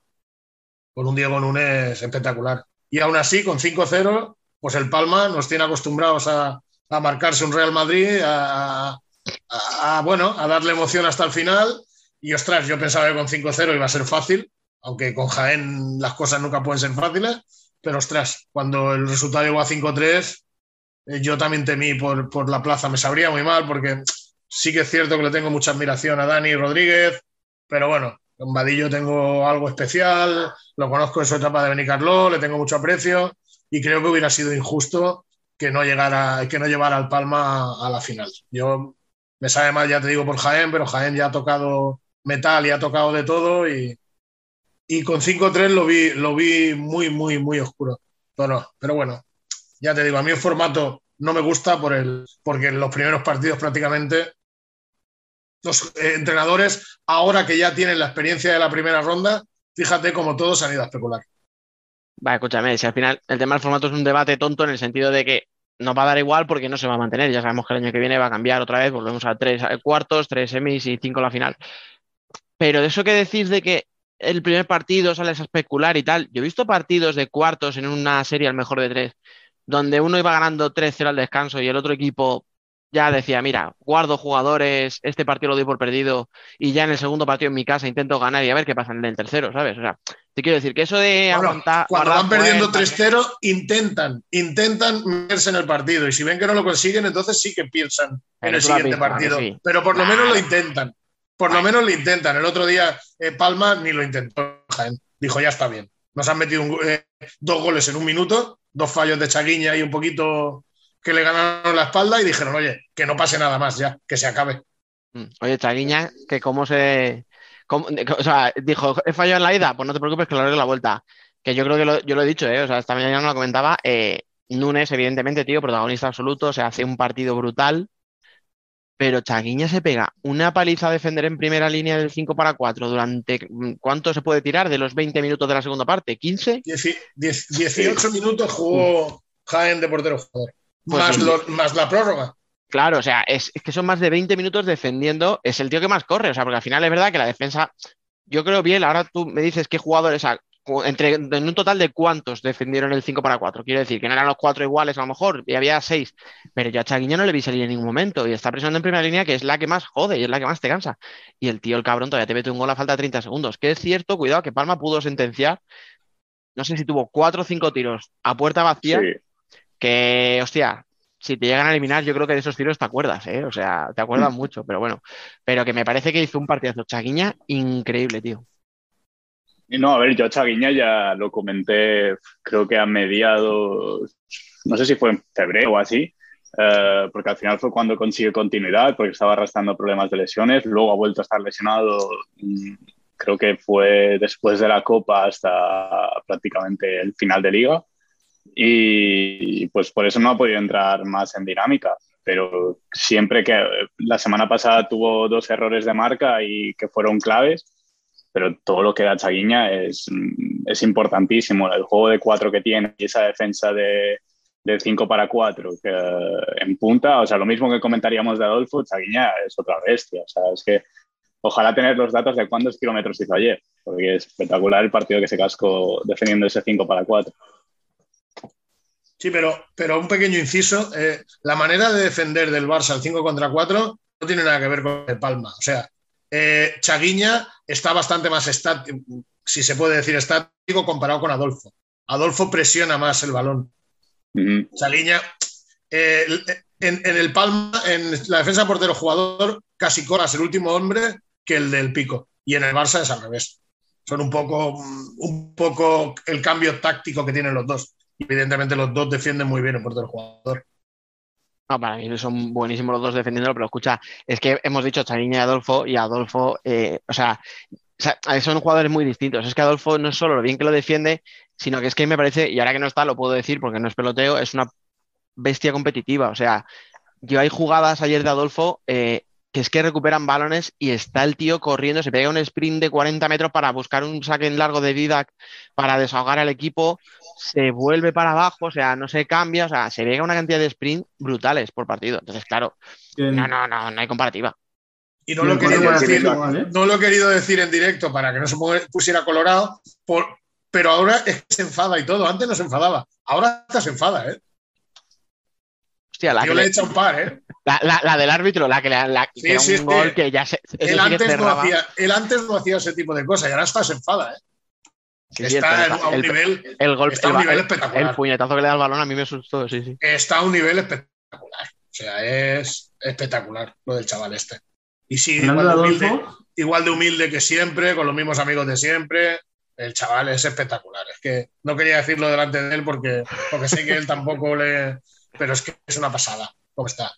con un Diego Núñez espectacular. Y aún así, con 5-0, pues el Palma nos tiene acostumbrados a, a marcarse un Real Madrid, a, bueno, a darle emoción hasta el final. Y ostras, yo pensaba que con 5-0 iba a ser fácil, aunque con Jaén las cosas nunca pueden ser fáciles. Pero ostras, cuando el resultado llegó a 5-3, eh, yo también temí por, por la plaza. Me sabría muy mal porque sí que es cierto que le tengo mucha admiración a Dani Rodríguez, pero bueno, con Vadillo tengo algo especial, lo conozco en su etapa de Benicarló, le tengo mucho aprecio y creo que hubiera sido injusto que no llegara, que no llevara al Palma a, la final. Yo me sabe mal, ya te digo, por Jaén, pero Jaén ya ha tocado metal y ha tocado de todo y, y con 5-3 lo vi, lo vi muy, muy, muy oscuro. Bueno, pero bueno, ya te digo, a mí el formato no me gusta por el, porque en los primeros partidos prácticamente los eh, entrenadores, ahora que ya tienen la experiencia de la primera ronda, fíjate cómo todos han ido a especular. Va, escúchame, si al final el tema del formato es un debate tonto en el sentido de que nos va a dar igual porque no se va a mantener. Ya sabemos que el año que viene va a cambiar otra vez, volvemos a tres cuartos, tres semis y cinco la final. Pero de eso que decís de que el primer partido sales a especular y tal, yo he visto partidos de cuartos en una serie al mejor de tres donde uno iba ganando 3-0 al descanso y el otro equipo ya decía, mira, guardo jugadores, este partido lo doy por perdido y ya en el segundo partido en mi casa intento ganar y a ver qué pasa en el tercero, ¿sabes? O sea, te quiero decir que eso de Bueno, aguantar... cuando van perdiendo fuerzas, 3-0, intentan, intentan meterse en el partido. Y si ven que no lo consiguen, entonces sí que piensan en el siguiente visto, ¿a que partido. sí? Pero por lo menos lo intentan. Por lo menos lo intentan. El otro día eh, Palma ni lo intentó. Jaén. Dijo, ya está bien. Nos han metido un- eh, dos goles en un minuto, dos fallos de Chaguiña y un poquito que le ganaron la espalda y dijeron, oye, que no pase nada más ya, que se acabe. Mm. Oye, Chaguiña, que cómo se... cómo- o sea, dijo, he fallado en la ida, pues no te preocupes que lo haré en la vuelta. Que yo creo que lo- yo lo he dicho, ¿eh? O sea, esta mañana no lo comentaba. eh, Núñez, evidentemente, tío, protagonista absoluto, o sea, hace un partido brutal. Pero Chaguiña se pega una paliza a defender en primera línea del 5 para 4 durante... mm, ¿Cuánto se puede tirar de los 20 minutos de la segunda parte? ¿15? Dieci- diez- 18 minutos jugó Jaén de portero jugador. Pues más, sí. lo- más la prórroga. Claro, o sea, es, es que son más de 20 minutos defendiendo. Es el tío que más corre, o sea, porque al final es verdad que la defensa. Yo creo bien, ahora tú me dices qué jugadores. a- entre, en un total de cuántos defendieron el 5 para 4. Quiero decir que no eran los cuatro iguales a lo mejor, y había seis. Pero yo a Chaguiña no le vi salir en ningún momento. Y está presionando en primera línea, que es la que más jode y es la que más te cansa. Y el tío, el cabrón, todavía te mete un gol a falta de 30 segundos. Que es cierto, cuidado, que Palma pudo sentenciar. No sé si tuvo cuatro o cinco tiros a puerta vacía Sí. Que, hostia, si te llegan a eliminar, yo creo que de esos tiros te acuerdas, ¿eh? O sea, te acuerdas mucho, pero bueno. Pero que me parece que hizo un partidazo Chaguiña increíble, tío. No, a ver, yo a Chaguiña ya lo comenté, creo que a mediados, no sé si fue en febrero o así, eh, porque al final fue cuando consiguió continuidad, porque estaba arrastrando problemas de lesiones, luego ha vuelto a estar lesionado, mm, creo que fue después de la Copa hasta prácticamente el final de liga, y pues por eso no ha podido entrar más en dinámica. Pero siempre que la semana pasada tuvo dos errores de marca y que fueron claves, pero todo lo que da Chaguiña es, es importantísimo. El juego de cuatro que tiene y esa defensa de, de 5 para 4 que en punta, o sea, lo mismo que comentaríamos de Adolfo, Chaguiña es otra bestia. O sea, es que ojalá tener los datos de cuántos kilómetros hizo ayer, porque es espectacular el partido que se cascó defendiendo ese 5 para 4. Sí, pero, pero un pequeño inciso. eh, la manera de defender del Barça al 5 contra 4 no tiene nada que ver con el Palma. O sea, eh, Chaguiña está bastante más estático, si se puede decir estático, comparado con Adolfo. Adolfo presiona más el balón. Ujú. Chaguiña, eh, en, en el Palma, en la defensa portero jugador, casi colas el último hombre que el del pico. Y en el Barça es al revés. Son un poco, un poco el cambio táctico que tienen los dos. Evidentemente los dos defienden muy bien el portero jugador. No, para mí son buenísimos los dos defendiéndolo, pero escucha, es que hemos dicho Chaguiña y Adolfo, y Adolfo, eh, o sea, o sea, son jugadores muy distintos. Es que Adolfo no es solo lo bien que lo defiende, sino que es que me parece, y ahora que no está, lo puedo decir porque no es peloteo, es una bestia competitiva. O sea, yo hay jugadas ayer de Adolfo eh, que es que recuperan balones y está el tío corriendo, se pega un sprint de 40 metros para buscar un saque en largo de Didac para desahogar al equipo, se vuelve para abajo, o sea, no se cambia, o sea, se pega una cantidad de sprint brutales por partido. Entonces, claro, no, no, no, no hay comparativa. Y no lo, querido decir, ¿vale? no lo he querido decir en directo para que no se pusiera colorado, por- pero ahora es que se enfada y todo. Antes no se enfadaba. Ahora hasta se enfada, ¿eh? Hostia, la, Yo que le he hecho un par, ¿eh? la, la- la del árbitro, la que, le, la, Sí, un sí. gol que ya se, Él antes, no hacía, él antes no hacía ese tipo de cosas y ahora hasta se enfada, ¿eh? Está el- a un el- nivel, el golpe, está a un nivel el- espectacular. el puñetazo que le da al balón a mí me asustó, sí, sí. está a un nivel espectacular. O sea, es espectacular lo del chaval este. Y sí, igual de de, humilde, igual de humilde que siempre, con los mismos amigos de siempre. El chaval es espectacular. Es que no quería decirlo delante de él porque, porque sé que él tampoco le. Pero es que es una pasada cómo está.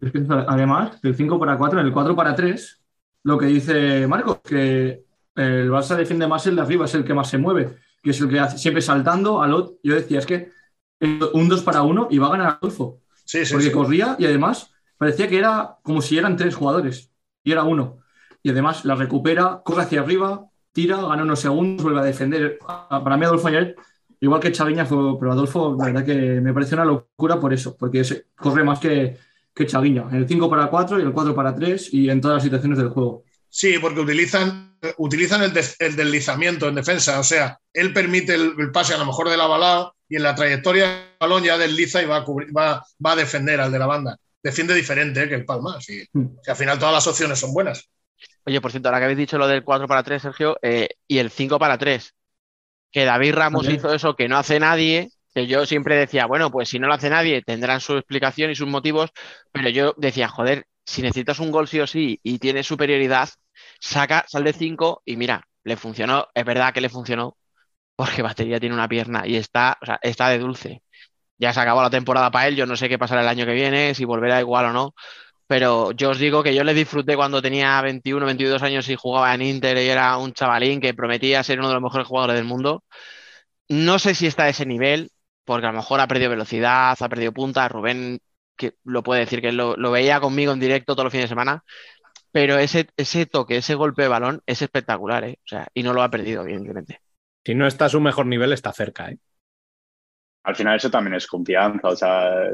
es que además, del 5 para 4, en el 4 para 3, lo que dice Marcos, que el Barça defiende más el de arriba, es el que más se mueve, que es el que hace siempre saltando al otro. Yo decía, es que un 2 para 1 y va a ganar Adolfo. Sí, sí, porque sí. corría y además parecía que era como si eran tres jugadores y era uno. Y además la recupera, corre hacia arriba, tira, gana unos segundos, vuelve a defender. Para mí Adolfo ayer, igual que Chaviña, fue, pero Adolfo la verdad que me parece una locura por eso, porque es- corre más que, que Chaviña, en el 5 para 4 y el 4 para 3 y en todas las situaciones del juego. Sí, porque utilizan, utilizan el, des- el deslizamiento en defensa. O sea, él permite el, el pase a lo mejor de la balada y en la trayectoria del balón ya desliza y va a, cubrir- va, va a defender al de la banda. Defiende diferente eh, que el Palma. Sí. Hmm. Que al final todas las opciones son buenas. Oye, por cierto, ahora que habéis dicho lo del 4 para 3, Sergio, eh, y el 5 para 3, que David Ramos También. hizo eso que no hace nadie, que yo siempre decía, bueno, pues si no lo hace nadie, tendrán su explicación y sus motivos, pero yo decía, joder, si necesitas un gol sí o sí y tienes superioridad, saca, sal de 5 y mira, le funcionó, es verdad que le funcionó, porque batería tiene una pierna y está, o sea, está de dulce. Ya se acabó la temporada para él, yo no sé qué pasará el año que viene, si volverá igual o no, pero yo os digo que yo le disfruté cuando tenía 21, 22 años y jugaba en Inter y era un chavalín que prometía ser uno de los mejores jugadores del mundo. No sé si está a ese nivel, porque a lo mejor ha perdido velocidad, ha perdido punta. Rubén, que lo puede decir, que lo, lo veía conmigo en directo todos los fines de semana, pero ese, ese toque, ese golpe de balón es espectacular, ¿eh? O sea, y no lo ha perdido, evidentemente. Si no está a su mejor nivel, está cerca, ¿eh? Al final eso también es confianza. O sea,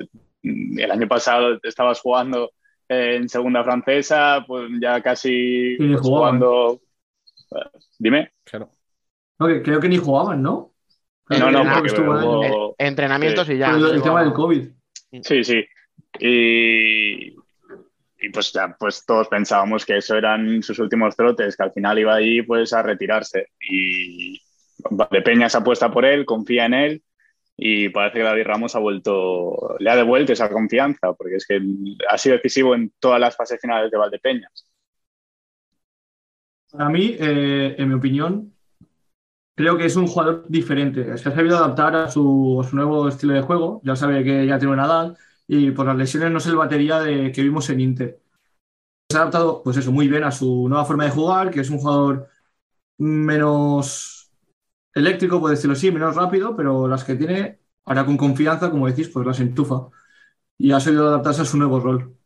el año pasado estabas jugando en segunda francesa, pues ya casi ni pues, jugaban. jugando... eh, Dime. Claro. No, que creo que ni jugaban, ¿no? Creo No, no, porque estuvo entrenamientos Sí. y ya. El, tema del COVID. Sí, sí. Y, y pues ya pues todos pensábamos que eso eran sus últimos trotes, que al final iba ahí pues a retirarse. Y Valdepeñas apuesta por él, confía en él y parece que David Ramos ha vuelto, le ha devuelto esa confianza, porque es que ha sido decisivo en todas las fases finales de Valdepeñas. Para mí, eh, en mi opinión, creo que es un jugador diferente. Que ha sabido adaptar a su, a su nuevo estilo de juego. Ya sabe que ya tiene una edad y por las lesiones no es el batería de, que vimos en Inter. Se ha adaptado, pues eso, muy bien a su nueva forma de jugar, que es un jugador menos eléctrico, por decirlo así, menos rápido, pero las que tiene, ahora con confianza, como decís, pues las enchufa. Y ha sabido adaptarse a su nuevo rol.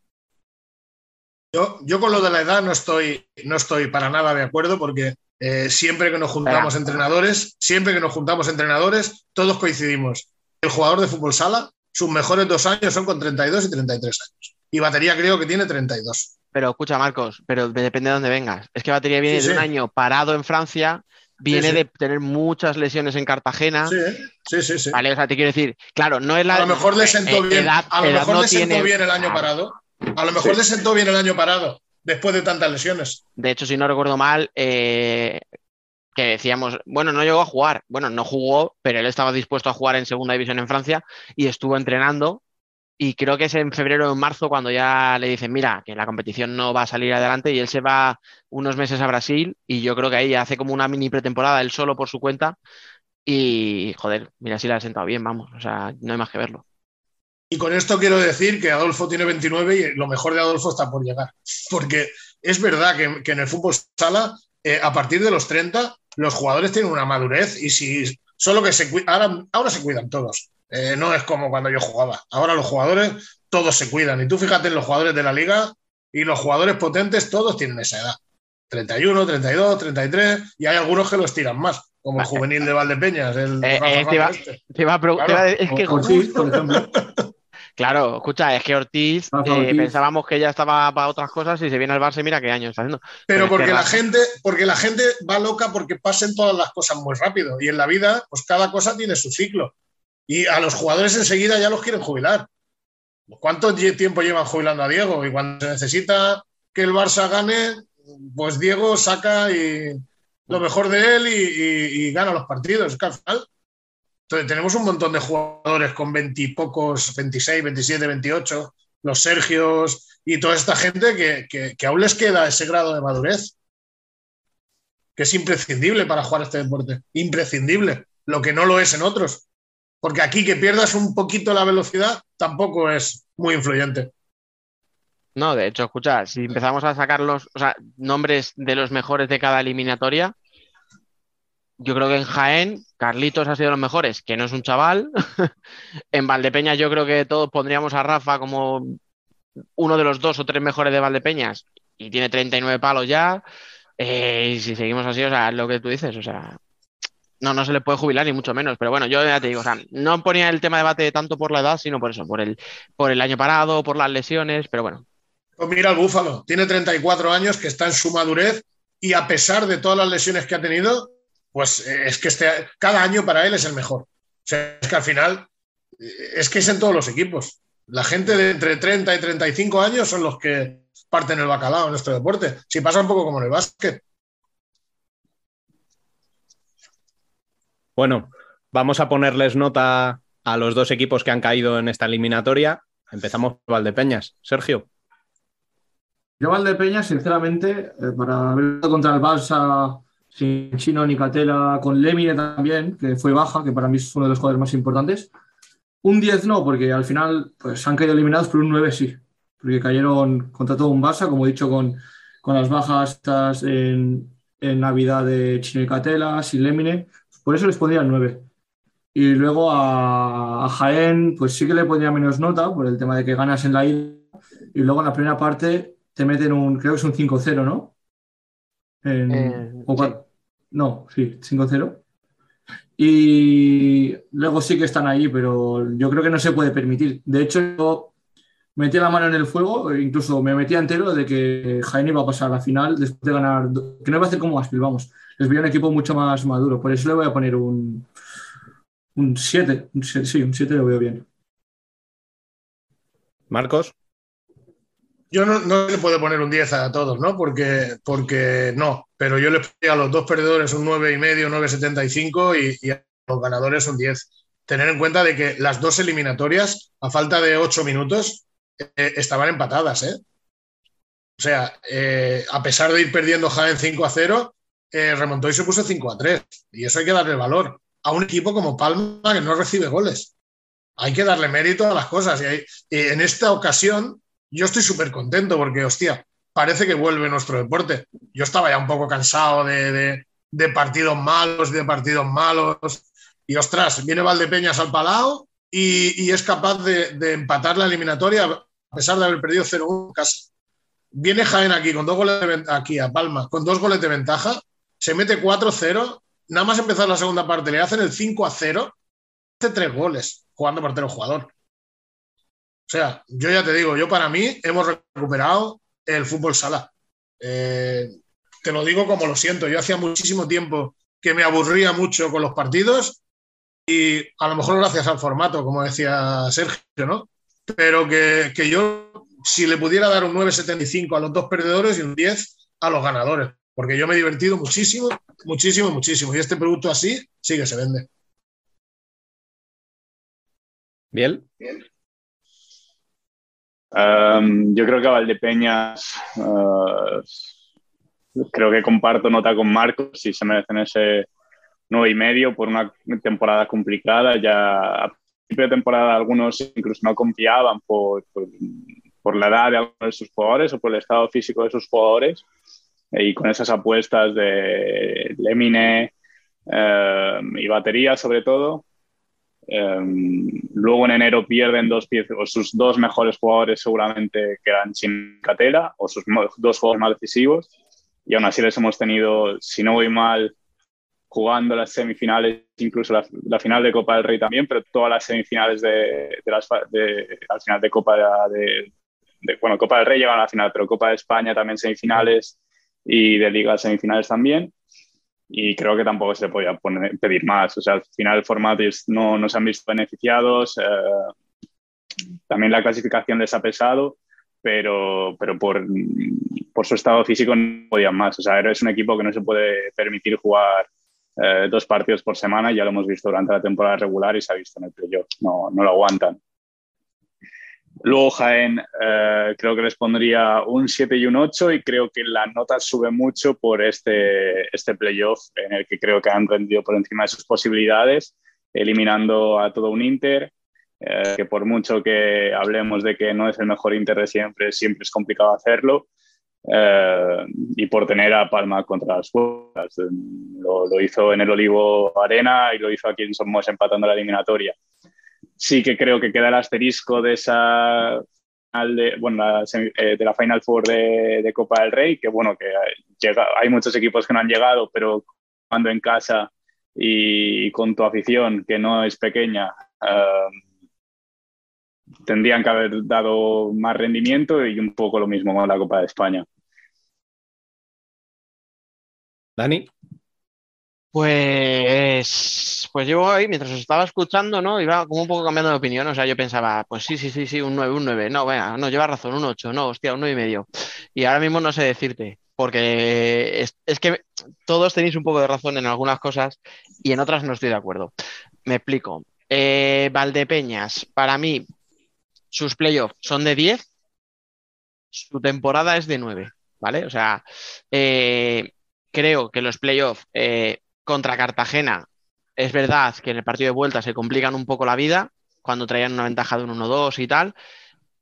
Yo, yo con lo de la edad no estoy, no estoy para nada de acuerdo porque eh, siempre que nos juntamos entrenadores, siempre que nos juntamos entrenadores, todos coincidimos. El jugador de fútbol sala, sus mejores dos años son con 32 y 33 años. Y batería creo que tiene 32. Pero escucha, Marcos, pero depende de dónde vengas. Es que Batería viene Sí, de un año parado en Francia, viene sí. de tener muchas lesiones en Cartagena. Sí, sí, sí. sí. Vale, o sea, te quiero decir, claro, no es la. A lo mejor le sentó eh, bien, edad- a lo mejor no le sentó tiene- bien el año parado. A lo mejor le sentó bien el año parado, después de tantas lesiones. De hecho, si no recuerdo mal, eh, que decíamos, bueno, no llegó a jugar. Bueno, no jugó, pero él estaba dispuesto a jugar en segunda división en Francia y estuvo entrenando. Y creo que es en febrero o en marzo cuando ya le dicen, mira, que la competición no va a salir adelante y él se va unos meses a Brasil y yo creo que ahí hace como una mini pretemporada él solo por su cuenta y, joder, mira si le ha sentado bien, vamos, o sea, no hay más que verlo. Y con esto quiero decir que Adolfo tiene 29 y lo mejor de Adolfo está por llegar. Porque es verdad que, en el fútbol sala, eh, a partir de los 30, los jugadores tienen una madurez y si solo que se ahora, ahora se cuidan todos. Eh, no es como cuando yo jugaba. Ahora los jugadores todos se cuidan. Y tú fíjate en los jugadores de la liga y los jugadores potentes, todos tienen esa edad. 31, 32, 33 y hay algunos que los tiran más, como el juvenil de Valdepeñas, el Eh, eh, te Rafa este. Te a Claro. es que Ortiz, por ejemplo. Claro, escucha, es que Ortiz, eh, Ortiz. pensábamos que ya estaba para otras cosas y se viene al Barça y mira qué año está haciendo. Pero Pero es porque que la gente, porque la gente va loca porque pasen todas las cosas muy rápido. Y en la vida, pues cada cosa tiene su ciclo. Y a los jugadores enseguida ya los quieren jubilar. ¿Cuánto tiempo llevan jubilando a Diego? Y cuando se necesita que el Barça gane, pues Diego saca y lo mejor de él y, gana los partidos. Al final, entonces, tenemos un montón de jugadores con veintipocos, 26, 27, 28, los Sergios y toda esta gente que- que aún les queda ese grado de madurez que es imprescindible para jugar este deporte. Imprescindible. Lo que no lo es en otros. Porque aquí que pierdas un poquito la velocidad tampoco es muy influyente. No, de hecho, escucha, si empezamos a sacar los nombres de los mejores de cada eliminatoria, yo creo que en Jaén, Carlitos ha sido los mejores, que no es un chaval. en Valdepeñas yo creo que todos pondríamos a Rafa como uno de los dos o tres mejores de Valdepeñas y tiene 39 palos ya. Eh, y si seguimos así, o sea, es lo que tú dices, o sea, no, no se le puede jubilar ni mucho menos. Pero bueno, yo ya te digo, o sea, no ponía el tema de debate tanto por la edad, sino por eso, por el, por el año parado, por las lesiones, pero bueno, Pues mira el Búfalo, tiene 34 años, que está en su madurez y a pesar de todas las lesiones que ha tenido, pues eh, es que este, cada año para él es el mejor. O sea, es que al final eh, es que es en todos los equipos. La gente de entre 30 y 35 años son los que parten el bacalao en nuestro deporte. Si pasa un poco como en el básquet. Bueno, vamos a ponerles nota a los dos equipos que han caído en esta eliminatoria. Empezamos por Valdepeñas. Sergio. Yo Valdepeñas, sinceramente, eh, para haber contra el Barça sin Chino ni Catela, con Lemine también, que fue baja, que para mí es uno de los jugadores más importantes. Un 10 no, porque al final pues, han caído eliminados, pero un 9 sí, porque cayeron contra todo un Barça, como he dicho, con, con las bajas en, en Navidad de Chino y Catela, sin Lemine. Por eso les pondría el 9. Y luego a, a Jaén, pues sí que le pondría menos nota por el tema de que ganas en la ida. Y luego en la primera parte te meten un, creo que es un 5-0, ¿no? En- Eh, o No, sí, 5-0. Y luego sí que están ahí, pero yo creo que no se puede permitir. De hecho, yo metí la mano en el fuego, incluso me metía entero de que Jaén iba a pasar a la final después de ganar, que no iba a hacer como Aspil, vamos. Les veía un equipo mucho más maduro, por eso le voy a poner un, un 7, un 7, sí, un 7 lo veo bien. Marcos. Yo no, no le puedo poner un 10 a todos, ¿no? Porque, porque no, pero yo le pondría a los dos perdedores un 9,5, 9,75 y, y a los ganadores un 10. Tener en cuenta de que las dos eliminatorias, a falta de 8 minutos, eh, estaban empatadas, ¿eh? O sea, eh, a pesar de ir perdiendo Jaén 5 a 0, remontó y se puso 5 a 3. Y eso hay que darle valor a un equipo como Palma que no recibe goles. Hay que darle mérito a las cosas. Y, en esta ocasión, yo estoy súper contento porque, hostia, parece que vuelve nuestro deporte. Yo estaba ya un poco cansado de, de- partidos malos, de partidos malos. Y ostras, viene Valdepeñas al Palau y, y es capaz de, de empatar la eliminatoria a pesar de haber perdido 0-1 en casa. Viene Jaén aquí con dos goles de aquí a Palma con dos goles de ventaja, se mete 4-0, nada más empezar la segunda parte le hacen el 5-0, hace tres goles jugando portero jugador. O sea, yo ya te digo, yo para mí hemos recuperado el fútbol sala. Eh, te lo digo como lo siento, yo hacía muchísimo tiempo que me aburría mucho con los partidos y a lo mejor gracias al formato, como decía Sergio, ¿no? Pero que, que yo, si le pudiera dar un 9,75 a los dos perdedores y un 10 a los ganadores, porque yo me he divertido muchísimo, muchísimo, muchísimo. Y este producto así sí que se vende. Biel. Um, yo creo que a Valdepeñas uh, creo que comparto nota con Marcos y se merecen ese nueve y medio por una temporada complicada. Ya a principio de temporada algunos incluso no confiaban por, por, por la edad de algunos de sus jugadores o por el estado físico de sus jugadores. Y con esas apuestas de Lemine eh, y batería sobre todo, Um, luego en enero pierden dos piezas, o sus dos mejores jugadores seguramente quedan sin Catela, o sus dos jugadores más decisivos, y aún así les hemos tenido, si no voy mal, jugando las semifinales, incluso la, la final de Copa del Rey también, pero todas las semifinales de, de las, de, al final de Copa de, de- bueno, Copa del Rey llegan a la final, pero Copa de España también semifinales y de Liga semifinales también y creo que tampoco se podía poner- pedir más. O sea, al final el formato no, no se han visto beneficiados. eh, también la clasificación les ha pesado, pero, pero por, por su estado físico no podían más. O sea, es un equipo que no se puede permitir jugar eh, dos partidos por semana. Ya lo hemos visto durante la temporada regular y se ha visto en el playoff. No, no lo aguantan. Luego Jaén, eh, creo que les pondría un 7 y un 8 y creo que la nota sube mucho por este, este playoff en el que creo que han rendido por encima de sus posibilidades, eliminando a todo un Inter, eh, que por mucho que hablemos de que no es el mejor Inter de siempre, siempre es complicado hacerlo. eh, y por tener a Palma contra las cuerdas. Lo, lo hizo en el Olivo Arena y lo hizo aquí en Somos empatando la eliminatoria sí que creo que queda el asterisco de esa de, bueno, la eh, de la Final Four de, de Copa del Rey, que bueno, que llega, hay muchos equipos que no han llegado, pero cuando en casa y con tu afición, que no es pequeña, eh, tendrían que haber dado más rendimiento y un poco lo mismo con la Copa de España. Dani. Pues, pues yo ahí, mientras os estaba escuchando, ¿no? Iba como un poco cambiando de opinión. O sea, yo pensaba, pues sí, sí, sí, sí, un 9, un 9. No, venga, no, lleva razón, un 8. No, hostia, un 9 y medio. Y ahora mismo no sé decirte, porque es, que todos tenéis un poco de razón en algunas cosas y en otras no estoy de acuerdo. Me explico. Eh, Valdepeñas, para mí, sus playoffs son de 10, su temporada es de 9, ¿vale? O sea, eh, creo que los playoffs eh, contra Cartagena, es verdad que en el partido de vuelta se complican un poco la vida cuando traían una ventaja de un 1-2 y tal,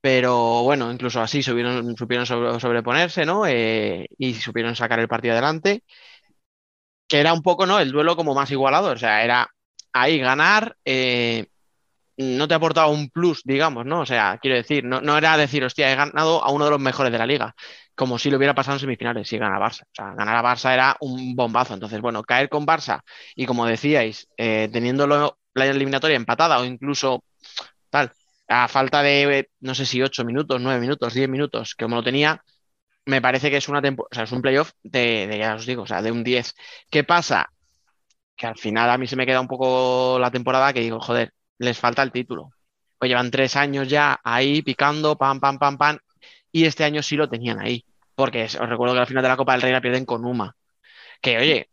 pero bueno, incluso así supieron, supieron sobre- sobreponerse, ¿no? Eh, y supieron sacar el partido adelante, que era un poco, ¿no? El duelo como más igualado, o sea, era ahí ganar, eh, no te aportaba un plus, digamos, ¿no? O sea, quiero decir, no, no era decir, hostia, he ganado a uno de los mejores de la liga, como si lo hubiera pasado en semifinales, si gana Barça. O sea, ganar a Barça era un bombazo. Entonces, bueno, caer con Barça y como decíais, eh, teniéndolo la eliminatoria empatada o incluso tal, a falta de, no sé si 8 minutos, 9 minutos, 10 minutos, que como lo tenía, me parece que es una tempo- o sea, es un playoff de, de, ya os digo, o sea, de un 10. ¿Qué pasa? Que al final a mí se me queda un poco la temporada que digo, joder, les falta el título. Pues llevan tres años ya ahí picando, pam, pam, pam, pam, y este año sí lo tenían ahí. Porque os recuerdo que al final de la Copa del Rey la pierden con Uma. Que oye,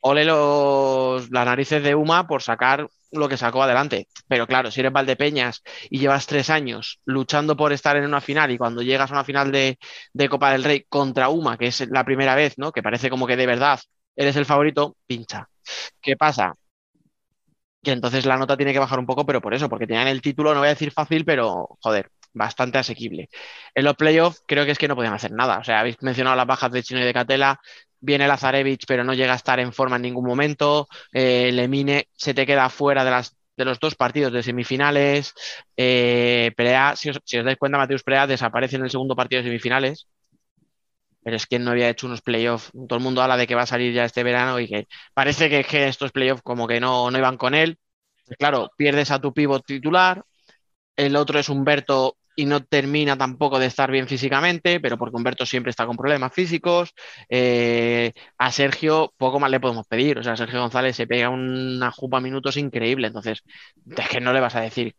ole los, las narices de Uma por sacar lo que sacó adelante. Pero claro, si eres Valdepeñas y llevas tres años luchando por estar en una final y cuando llegas a una final de, de Copa del Rey contra Uma, que es la primera vez, ¿no? Que parece como que de verdad eres el favorito, pincha. ¿Qué pasa? Que entonces la nota tiene que bajar un poco, pero por eso, porque tenían el título, no voy a decir fácil, pero joder, bastante asequible. En los playoffs creo que es que no podían hacer nada. O sea, habéis mencionado las bajas de Chino y de Catela, viene Lazarevich, pero no llega a estar en forma en ningún momento. Eh, Lemine se te queda fuera de, las, de los dos partidos de semifinales. Eh, si os, os dais cuenta, Mateus Perea desaparece en el segundo partido de semifinales. Pero es que no había hecho unos playoffs. Todo el mundo habla de que va a salir ya este verano y que parece que, que estos playoffs como que no, no iban con él. Claro, pierdes a tu pivot titular, el otro es Humberto y no termina tampoco de estar bien físicamente, pero porque Humberto siempre está con problemas físicos. Eh, a Sergio poco más le podemos pedir. O sea, Sergio González se pega una jupa minutos increíble. Entonces, es que no le vas a decir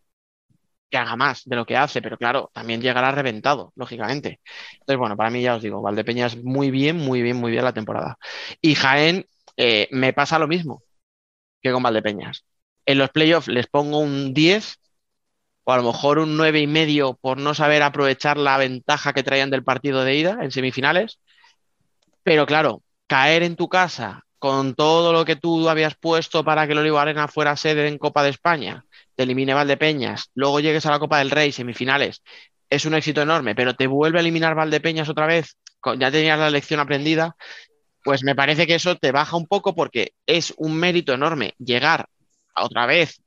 que haga más de lo que hace, pero claro, también llegará reventado, lógicamente. Entonces, bueno, para mí ya os digo, Valdepeñas muy bien, muy bien, muy bien la temporada. Y Jaén eh, me pasa lo mismo que con Valdepeñas. En los playoffs les pongo un 10 o a lo mejor un nueve y medio por no saber aprovechar la ventaja que traían del partido de ida en semifinales. Pero claro, caer en tu casa con todo lo que tú habías puesto para que el Olivo Arena fuera sede en Copa de España, te elimine Valdepeñas, luego llegues a la Copa del Rey, semifinales, es un éxito enorme, pero te vuelve a eliminar Valdepeñas otra vez, ya tenías la lección aprendida, pues me parece que eso te baja un poco porque es un mérito enorme llegar a otra vez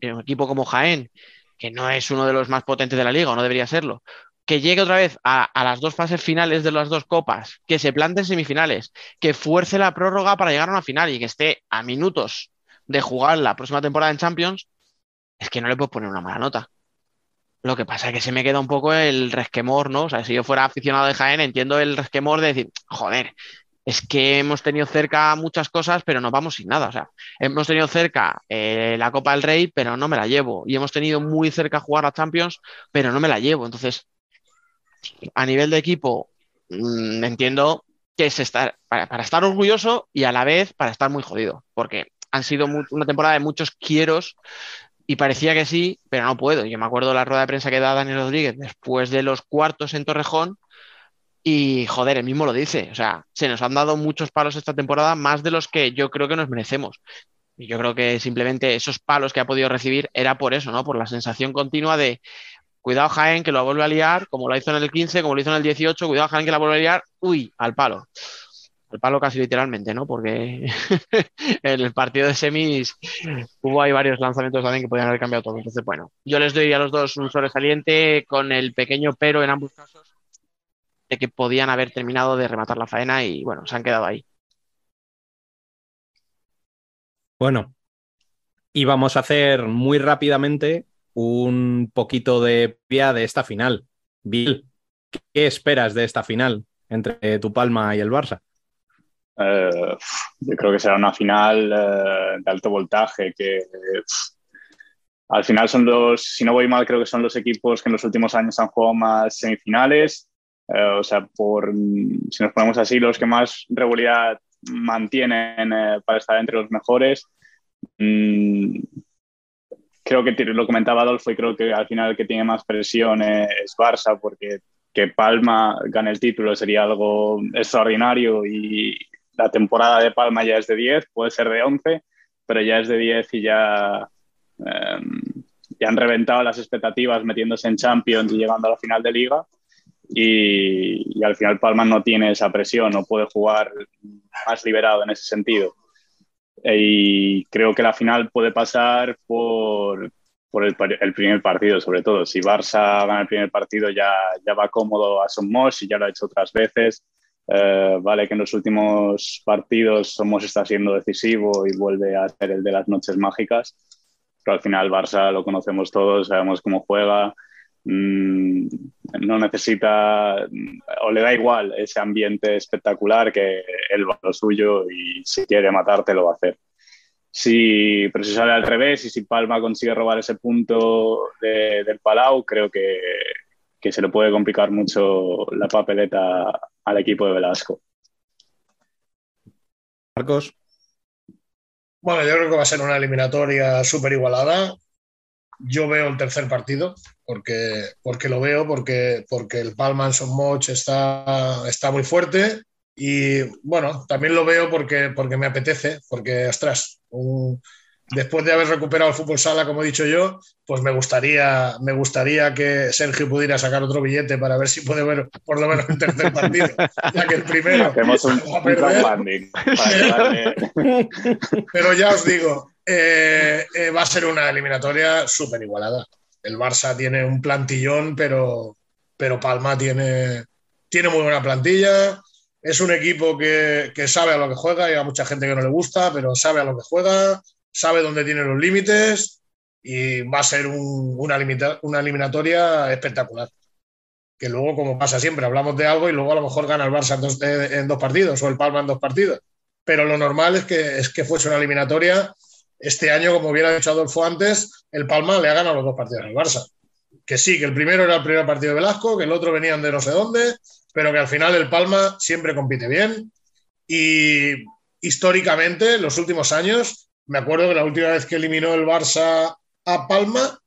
en un equipo como Jaén, que no es uno de los más potentes de la liga, o no debería serlo, que llegue otra vez a, las dos fases finales de las dos copas, que se plante en semifinales, que fuerce la prórroga para llegar a una final y que esté a minutos de jugar la próxima temporada en Champions, es que no le puedo poner una mala nota. Lo que pasa es que se me queda un poco el resquemor, ¿no? O sea, si yo fuera aficionado de Jaén, entiendo el resquemor de decir, joder, es que hemos tenido cerca muchas cosas, pero nos vamos sin nada. O sea, hemos tenido cerca eh, la Copa del Rey, pero no me la llevo. Y hemos tenido muy cerca jugar a Champions, pero no me la llevo. Entonces, a nivel de equipo, mmm, entiendo que es estar para, estar orgulloso y a la vez para estar muy jodido, porque han sido una temporada de muchos quieros y parecía que sí, pero no puedo. Yo me acuerdo la rueda de prensa que da Daniel Rodríguez después de los cuartos en Torrejón y joder, él mismo lo dice, o sea, se nos han dado muchos palos esta temporada, más de los que yo creo que nos merecemos. Y yo creo que simplemente esos palos que ha podido recibir era por eso, ¿no? Por la sensación continua de cuidado Jaén que lo vuelve a liar, como lo hizo en el 15, como lo hizo en el 18, cuidado Jaén que la vuelve a liar, uy, al palo. Al palo casi literalmente, ¿no? Porque en el partido de semis hubo ahí varios lanzamientos también que podían haber cambiado todo. Entonces, bueno, yo les doy a los dos un sobresaliente con el pequeño pero en ambos casos de que podían haber terminado de rematar la faena y bueno, se han quedado ahí. Bueno, y vamos a hacer muy rápidamente un poquito de vía de esta final. Bill, ¿qué esperas de esta final entre tu Palma y el Barça? Eh, yo creo que será una final eh, de alto voltaje que al final son los, si no voy mal, creo que son los equipos que en los últimos años han jugado más semifinales. Eh, o sea, por, si nos ponemos así, los que más regularidad mantienen eh, para estar entre los mejores. Mm, creo que lo comentaba Adolfo y creo que al final el que tiene más presión es Barça porque que Palma gane el título sería algo extraordinario y la temporada de Palma ya es de 10, puede ser de 11, pero ya es de 10 y ya, eh, ya han reventado las expectativas metiéndose en Champions y llegando a la final de liga. Y, y, al final Palma no tiene esa presión, no puede jugar más liberado en ese sentido. Y creo que la final puede pasar por, por el, el, primer partido, sobre todo. Si Barça gana el primer partido ya, ya va cómodo a Somos y ya lo ha hecho otras veces. Uh, vale que en los últimos partidos Somos está siendo decisivo y vuelve a ser el de las noches mágicas, pero al final Barça lo conocemos todos, sabemos cómo juega, mmm, no necesita o le da igual ese ambiente espectacular que él va a lo suyo y si quiere matarte lo va a hacer. Si, pero si sale al revés y si Palma consigue robar ese punto de, del Palau, creo que, que se le puede complicar mucho la papeleta al equipo de Velasco. Marcos. Bueno, yo creo que va a ser una eliminatoria súper igualada. Yo veo el tercer partido, porque, porque lo veo, porque, porque el Palma en Son está, está muy fuerte. Y bueno, también lo veo porque, porque me apetece, porque, ostras, un, después de haber recuperado el fútbol sala, como he dicho yo, pues me gustaría, me gustaría que Sergio pudiera sacar otro billete para ver si puede ver por lo menos el tercer partido, ya que el primero. Hacemos un, un crowdfunding. Pero ya os digo, eh, eh, va a ser una eliminatoria súper igualada. El Barça tiene un plantillón, pero, pero Palma tiene, tiene muy buena plantilla. Es un equipo que, que sabe a lo que juega y a mucha gente que no le gusta, pero sabe a lo que juega, sabe dónde tiene los límites y va a ser un, una, limita, una, eliminatoria espectacular. Que luego, como pasa siempre, hablamos de algo y luego a lo mejor gana el Barça en dos, en dos partidos o el Palma en dos partidos. Pero lo normal es que, es que fuese una eliminatoria. Este año, como hubiera dicho Adolfo antes, el Palma le ha ganado los dos partidos al Barça. Que sí, que el primero era el primer partido de Velasco, que el otro venían de no sé dónde, pero que al final el Palma siempre compite bien. Y históricamente, los últimos años, me acuerdo que la última vez que eliminó el Barça a Palma,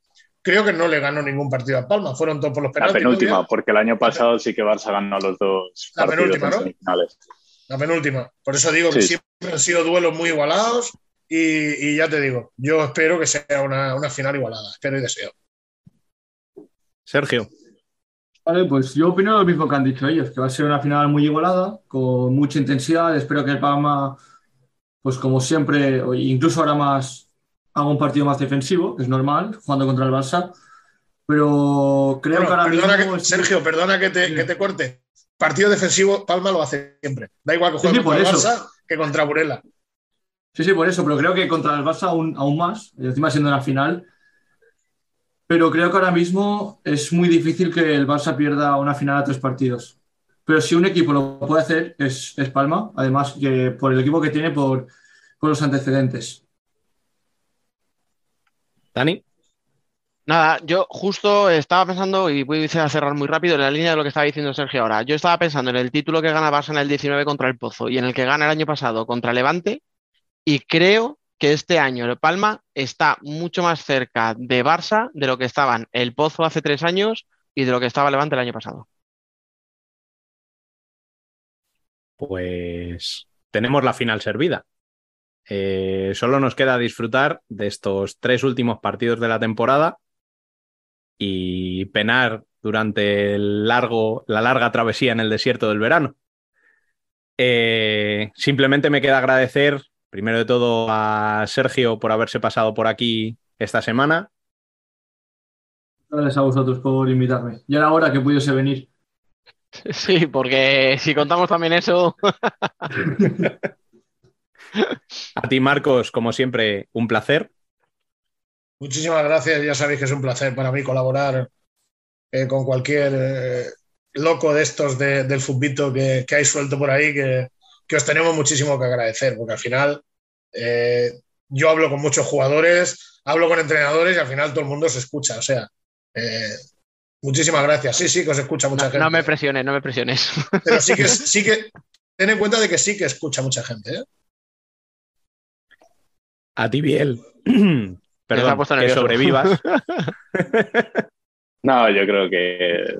creo que no le ganó ningún partido a Palma. Fueron todos por los penaltis. La penúltima, ¿no? porque el año pasado sí que Barça ganó los dos la partidos penúltima, ¿no? semifinales. La penúltima. Por eso digo que Sí. siempre han sido duelos muy igualados y, y ya te digo, yo espero que sea una, una final igualada. Espero y deseo. Sergio. Vale, pues yo opino lo mismo que han dicho ellos, que va a ser una final muy igualada, con mucha intensidad. Espero que el Palma, pues como siempre, o incluso ahora más, haga un partido más defensivo, que es normal, jugando contra el Barça. Pero creo Bueno, que ahora perdona mismo. que- Sergio, perdona que te, Sí. que te corte. Partido defensivo, Palma lo hace siempre. Da igual que juegue sí, contra el. Barça que contra Burela. Sí, sí, por eso, pero creo que contra el Barça aún, aún más, y encima siendo una final. Pero creo que ahora mismo es muy difícil que el Barça pierda una final a tres partidos. Pero si un equipo lo puede hacer, es, es Palma, además que por el equipo que tiene, por, por los antecedentes. Dani. Nada, yo justo estaba pensando, y voy a cerrar muy rápido en la línea de lo que estaba diciendo Sergio ahora. Yo estaba pensando en el título que gana Barça en el 19 contra el Pozo y en el que gana el año pasado contra Levante, y creo que este año el Palma está mucho más cerca de Barça de lo que estaban el Pozo hace tres años y de lo que estaba Levante el año pasado. Pues tenemos la final servida. Eh, solo nos queda disfrutar de estos tres últimos partidos de la temporada y penar durante el largo, la larga travesía en el desierto del verano. Eh, simplemente me queda agradecer, primero de todo, a Sergio por haberse pasado por aquí esta semana. Gracias a vosotros por invitarme. Ya era hora que pudiese venir. Sí, porque si contamos también eso, A ti, Marcos, como siempre, un placer. Muchísimas gracias. Ya sabéis que es un placer para mí colaborar eh, con cualquier eh, loco de estos de- del futbito que, que hay suelto por ahí, que, que os tenemos muchísimo que agradecer, porque al final eh, yo hablo con muchos jugadores, hablo con entrenadores y al final todo el mundo se escucha. O sea, eh, muchísimas gracias. Sí, sí, que os escucha mucha No, gente. no me presiones, no me presiones. Pero sí que, sí que, ten en cuenta de que sí que escucha mucha gente. ¿eh? A ti, Biel. Perdón, puesto que nervioso. sobrevivas. No, yo creo que,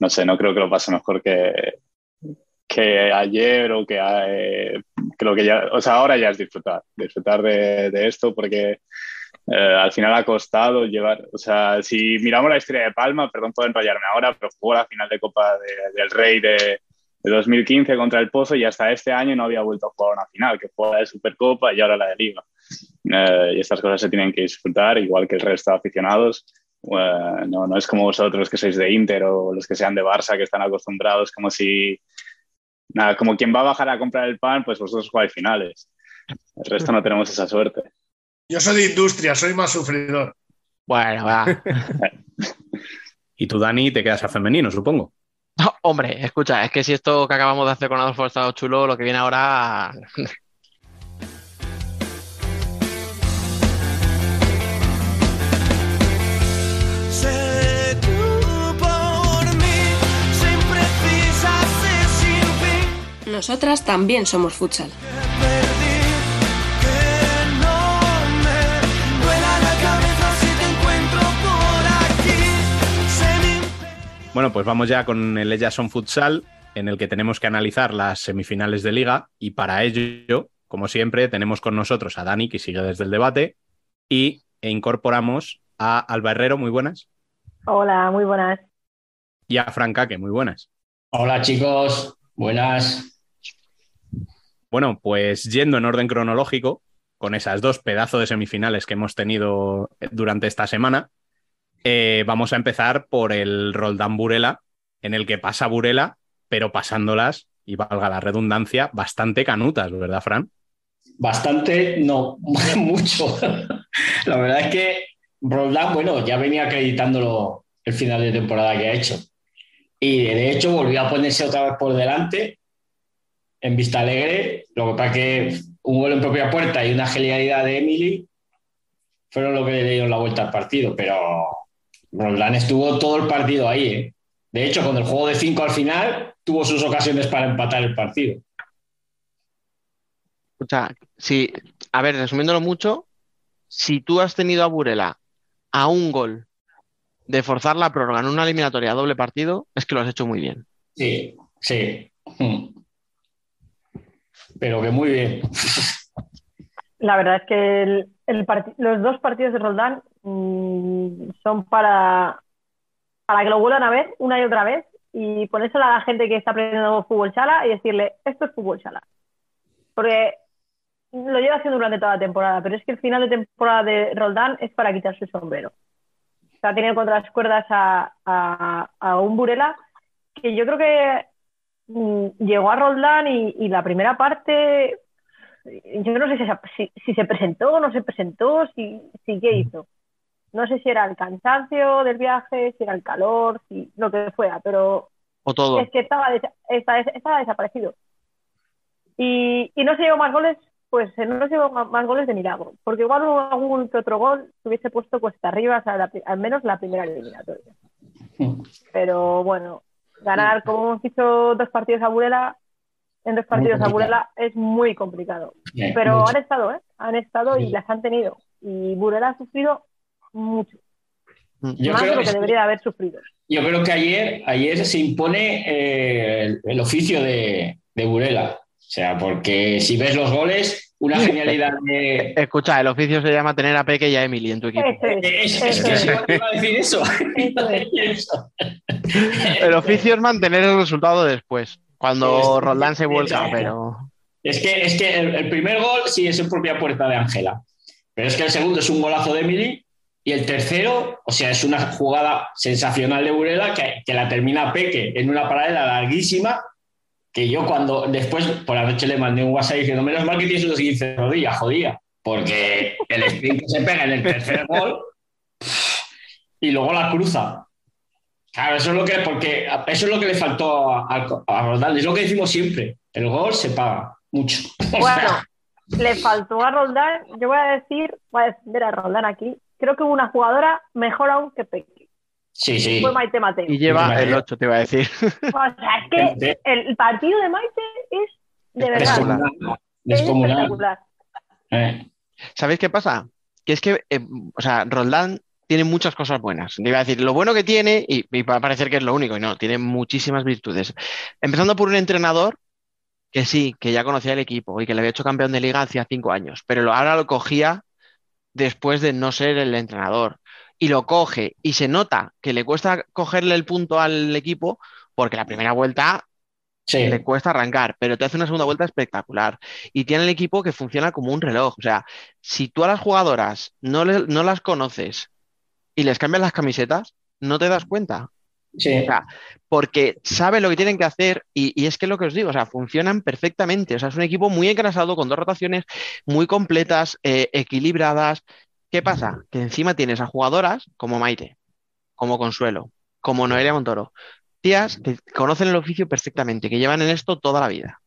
no sé, no creo que lo pase mejor que, que ayer o que eh, creo que ya, o sea, ahora ya es disfrutar, disfrutar de, de esto porque eh, al final ha costado llevar, o sea, si miramos la historia de Palma, perdón por enrollarme ahora, pero jugó la final de Copa de- del Rey de, de 2015 contra el Pozo y hasta este año no había vuelto a jugar una final, que fue la de Supercopa y ahora la de Liga. Eh, y estas cosas se tienen que disfrutar, igual que el resto de aficionados. Eh, no, no es como vosotros que sois de Inter o los que sean de Barça que están acostumbrados como si nada, como quien va a bajar a comprar el pan, pues vosotros jugáis finales. El resto no tenemos esa suerte. Yo soy de industria, soy más sufridor. Bueno, va. Y tú, Dani, te quedas a femenino, supongo. No, hombre, escucha, es que si esto que acabamos de hacer con Adolfo ha estado chulo, lo que viene ahora. Nosotras también somos futsal. Bueno, pues vamos ya con el Ellason Futsal, en el que tenemos que analizar las semifinales de liga. Y para ello, como siempre, tenemos con nosotros a Dani, que sigue desde el debate, y e incorporamos a Alba Herrero, muy buenas, Hola, muy buenas. y a Franca, que muy buenas. Hola chicos, buenas. Bueno, pues yendo en orden cronológico, con esas dos pedazos de semifinales que hemos tenido durante esta semana, eh, vamos a empezar por el Roldán Burela, en el que pasa Burela, pero pasándolas, y valga la redundancia, bastante canutas, ¿verdad, Fran? Bastante, no, mucho. La verdad es que Roldán, bueno, ya venía acreditándolo el final de temporada que ha hecho. Y de hecho volvió a ponerse otra vez por delante en Vista Alegre. Lo que pasa que un gol en propia puerta y una genialidad de Emily fueron lo que le dieron la vuelta al partido. Pero Roldán estuvo todo el partido ahí. ¿eh? De hecho, con el juego de 5 al final, tuvo sus ocasiones para empatar el partido. Escucha, si, a ver, resumiéndolo mucho, si tú has tenido a Burela a un gol de forzar la prórroga en una eliminatoria a doble partido, es que lo has hecho muy bien. Sí, sí. Pero que muy bien. La verdad es que el- los dos partidos de Roldán mm, son para, para que lo vuelvan a ver una y otra vez y ponérselo a la gente que está aprendiendo fútbol chala y decirle, esto es fútbol chala. Porque lo lleva haciendo durante toda la temporada, pero es que el final de temporada de Roldán es para quitarse el sombrero. O sea, ha contra las cuerdas a, a- un Burela que yo creo que llegó a Roldán y, y la primera parte yo no sé si, se- si- si se presentó o no se presentó, si, si qué hizo. No sé si era el cansancio del viaje, si era el calor, si lo que fuera, pero O todo. es que estaba, desa- esta- estaba desaparecido. Y, y no se llevó más goles, pues no se llevó más goles de milagro, porque igual hubo algún que otro gol que hubiese puesto cuesta arriba, o sea, la pri- al menos la primera eliminatoria. Pero bueno, ganar, como hemos dicho, dos partidos a Burela, en dos partidos a. Burela es muy complicado. Pero mucho. han estado, ¿eh? Han estado y las han tenido. Y Burela ha sufrido mucho, Yo más de creo, lo que debería de haber sufrido. yo creo que ayer, ayer se impone eh, el, el oficio de, de Burela. O sea, porque si ves los goles, una genialidad de. Escucha, el oficio se llama tener a Peque y a Emily en tu equipo. Eso es, Es, es eso que es. si no te iba a decir eso. Iba a decir eso. El oficio es mantener el resultado después, cuando Es- Roldán se vuelca, pero Es que, es que el, el primer gol sí es en propia puerta de Ángela. Pero es que el segundo es un golazo de Emily. Y el tercero, o sea, es una jugada sensacional de Burela que, que la termina Peque en una paralela larguísima. Que yo, cuando después por la noche le mandé un WhatsApp diciendo: Menos mal que tienes los 15 rodillas, jodía. Porque el sprint que se pega en el tercer gol y luego la cruza. Claro, eso es lo que, porque eso es lo que le faltó a, a- a Roldán. Es lo que decimos siempre. El gol se paga mucho. Bueno, le faltó a Roldán, yo voy a decir, voy a defender a Roldán aquí, creo que hubo una jugadora mejor aún que Peque, Sí, sí. fue Maite Mateo. Y lleva el 8, te iba a decir. O sea, es que el partido de Maite es de verdad, Descomunal. es espectacular. Eh, ¿Sabéis qué pasa? Que es que, eh, o sea, Roldán tiene muchas cosas buenas. Te iba a decir, lo bueno que tiene, y, y va a parecer que es lo único, y no, tiene muchísimas virtudes. Empezando por un entrenador que sí, que ya conocía el equipo y que le había hecho campeón de liga hacía cinco años, pero ahora lo cogía después de no ser el entrenador. Y lo coge y se nota que le cuesta cogerle el punto al equipo porque la primera vuelta sí. le cuesta arrancar, pero te hace una segunda vuelta espectacular. Y tiene el equipo que funciona como un reloj. O sea, si tú a las jugadoras no, le- no las conoces y les cambias las camisetas, no te das cuenta. Sí. O sea, porque saben lo que tienen que hacer y, y es que lo que os digo, o sea, funcionan perfectamente. O sea, es un equipo muy engrasado, con dos rotaciones muy completas, eh, equilibradas. ¿Qué pasa? Que encima tienes a jugadoras como Maite, como Consuelo, como Noelia Montoro, tías que conocen el oficio perfectamente, que llevan en esto toda la vida.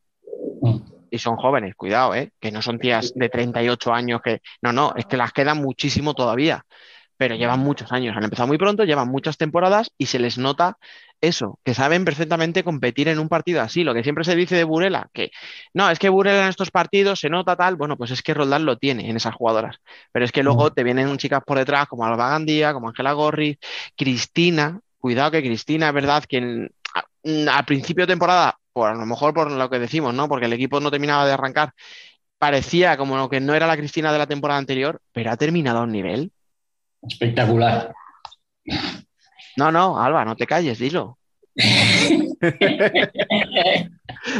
Y son jóvenes, cuidado, ¿eh? que no son tías de 38 años que... No, no, es que las quedan muchísimo todavía, pero llevan muchos años, han empezado muy pronto, llevan muchas temporadas y se les nota eso, que saben perfectamente competir en un partido así. Lo que siempre se dice de Burela, que no, es que Burela en estos partidos se nota tal, bueno, pues es que Roldán lo tiene en esas jugadoras. Pero es que luego te vienen chicas por detrás como Alba Gandía, como Ángela Gorri, Cristina, cuidado que Cristina es verdad que en- a- al principio de temporada, por a lo mejor por lo que decimos, ¿no? Porque el equipo no terminaba de arrancar, parecía como lo que no era la Cristina de la temporada anterior, pero ha terminado a un nivel. Espectacular. No, no, Alba, no te calles, dilo.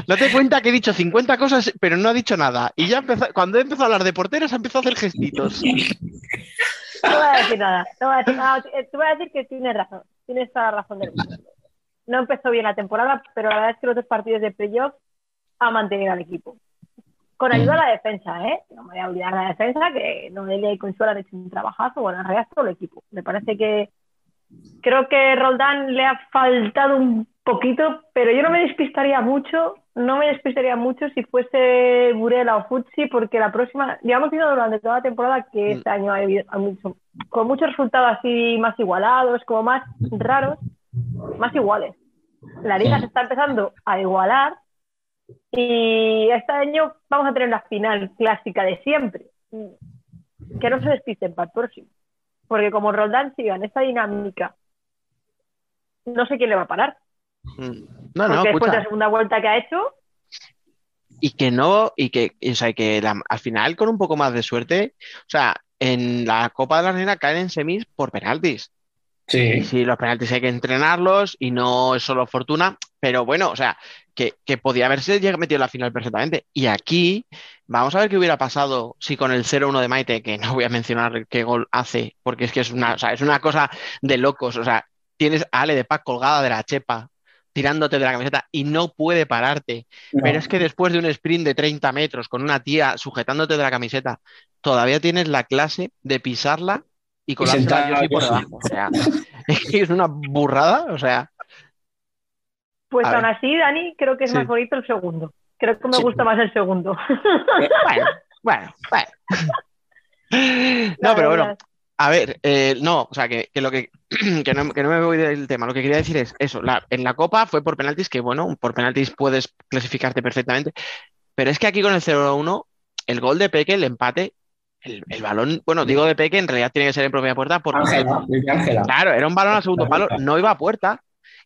Date cuenta que he dicho 50 cosas, pero no ha dicho nada. Y ya empezó, cuando he empezado a hablar de porteros, ha empezado a hacer gestitos. No voy a decir nada, no voy a decir nada. Eh, Te voy a decir que tienes razón, tienes toda la razón del mundo. No empezó bien la temporada, pero la verdad es que los dos partidos de playoff ha mantenido al equipo. Con ayuda a la defensa, ¿eh? No me voy a olvidar la defensa, que Noelia y Consuelo han hecho un trabajazo, bueno, en realidad todo el equipo. Me parece que creo que Roldán le ha faltado un poquito, pero yo no me despistaría mucho, no me despistaría mucho si fuese Burela o Futsi, porque la próxima, hemos visto durante toda la temporada que este año ha habido ha mucho- con muchos resultados así más igualados, como más raros, más iguales. La liga se está empezando a igualar y este año vamos a tener la final clásica de siempre. Que no se despisten para el próximo. Porque como Roldán siga en esta dinámica, no sé quién le va a parar. No, no, porque después de la segunda vuelta que ha hecho, Y que no, y que, y, o sea, que la- al final, con un poco más de suerte, o sea, en la Copa de la Reina caen en semis por penaltis. Y Sí. sí, los penaltis hay que entrenarlos y no es solo fortuna, pero bueno, o sea, que, que podía haberse metido en la final perfectamente. Y aquí, vamos a ver qué hubiera pasado si con el 0-1 de Maite, que no voy a mencionar qué gol hace, porque es que es una, o sea, es una cosa de locos. O sea, tienes a Ale de Paz colgada de la chepa, tirándote de la camiseta y no puede pararte. No. Pero es que después de un sprint de 30 metros con una tía sujetándote de la camiseta, todavía tienes la clase de pisarla y colársela sentar a Josie a por debajo. O sea, es que es una burrada. O sea, pues aún ver. así, Dani, creo que es Sí. más bonito el segundo. Creo que me Sí. gusta más el segundo. bueno, bueno, bueno. No, La pero bueno, a ver, eh, no, o sea, que, que lo que, que no, que no me voy del tema. Lo que quería decir es eso. la- en la Copa fue por penaltis, que bueno, por penaltis puedes clasificarte perfectamente. Pero es que aquí con el 0-1, el gol de Peque, el empate, el, el balón, bueno, digo de Peque, en realidad tiene que ser en propia puerta porque Ángela, Ángela. Claro, era un balón al segundo palo, no iba a puerta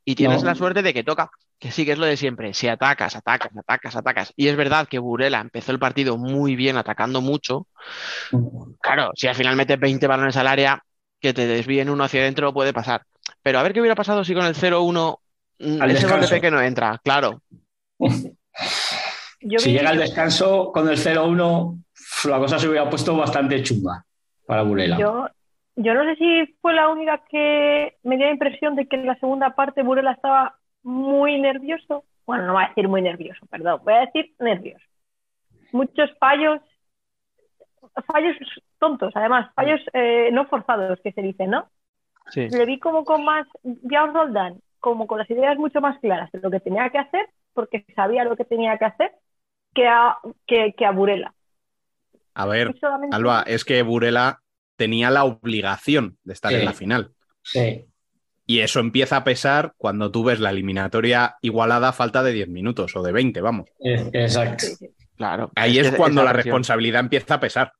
y tienes No. la suerte de que toca, que sí que es lo de siempre, si atacas, atacas, atacas, atacas. Y es verdad que Burela empezó el partido muy bien, atacando mucho. Claro, si al final metes 20 balones al área, que te desvíen uno hacia adentro puede pasar. Pero a ver qué hubiera pasado si con el 0-1 mm, Al ese gol de. Peque no entra, claro. Yo Si vi- llega el descanso con el 0-1, la cosa se hubiera puesto bastante chunga para Burela. Yo, yo no sé si fue la única que me dio la impresión de que en la segunda parte Burela estaba muy nervioso. Bueno, no voy a decir muy nervioso, perdón, voy a decir nervioso. Muchos fallos, fallos tontos, además, fallos eh, no forzados, que se dice, ¿no? Sí. le vi como con más, vi a un Roldán como con las ideas mucho más claras de lo que tenía que hacer, porque sabía lo que tenía que hacer, que a, que, que a Burela. A ver, solamente- Alba, es que Burela tenía la obligación de estar Sí. en la final. Sí. Y eso empieza a pesar cuando tú ves la eliminatoria igualada a falta de 10 minutos o de 20, vamos. Eh, Exacto. Claro. Ahí es cuando la presión. responsabilidad empieza a pesar.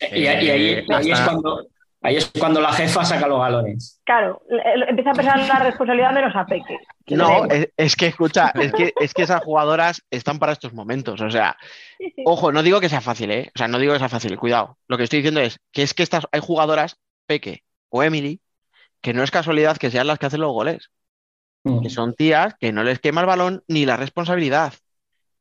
Y, y ahí, ahí es hasta- cuando, ahí es cuando la jefa saca los galones. Claro, le- empieza a pesar la responsabilidad menos a Peque. que No, es, es que escucha, es que, es que esas jugadoras están para estos momentos. O sea, ojo, no digo que sea fácil, ¿eh? O sea, no digo que sea fácil, cuidado. Lo que estoy diciendo es que es que estas, hay jugadoras, Peque o Emily, que no es casualidad que sean las que hacen los goles. Mm. que son tías que no les quema el balón ni la responsabilidad.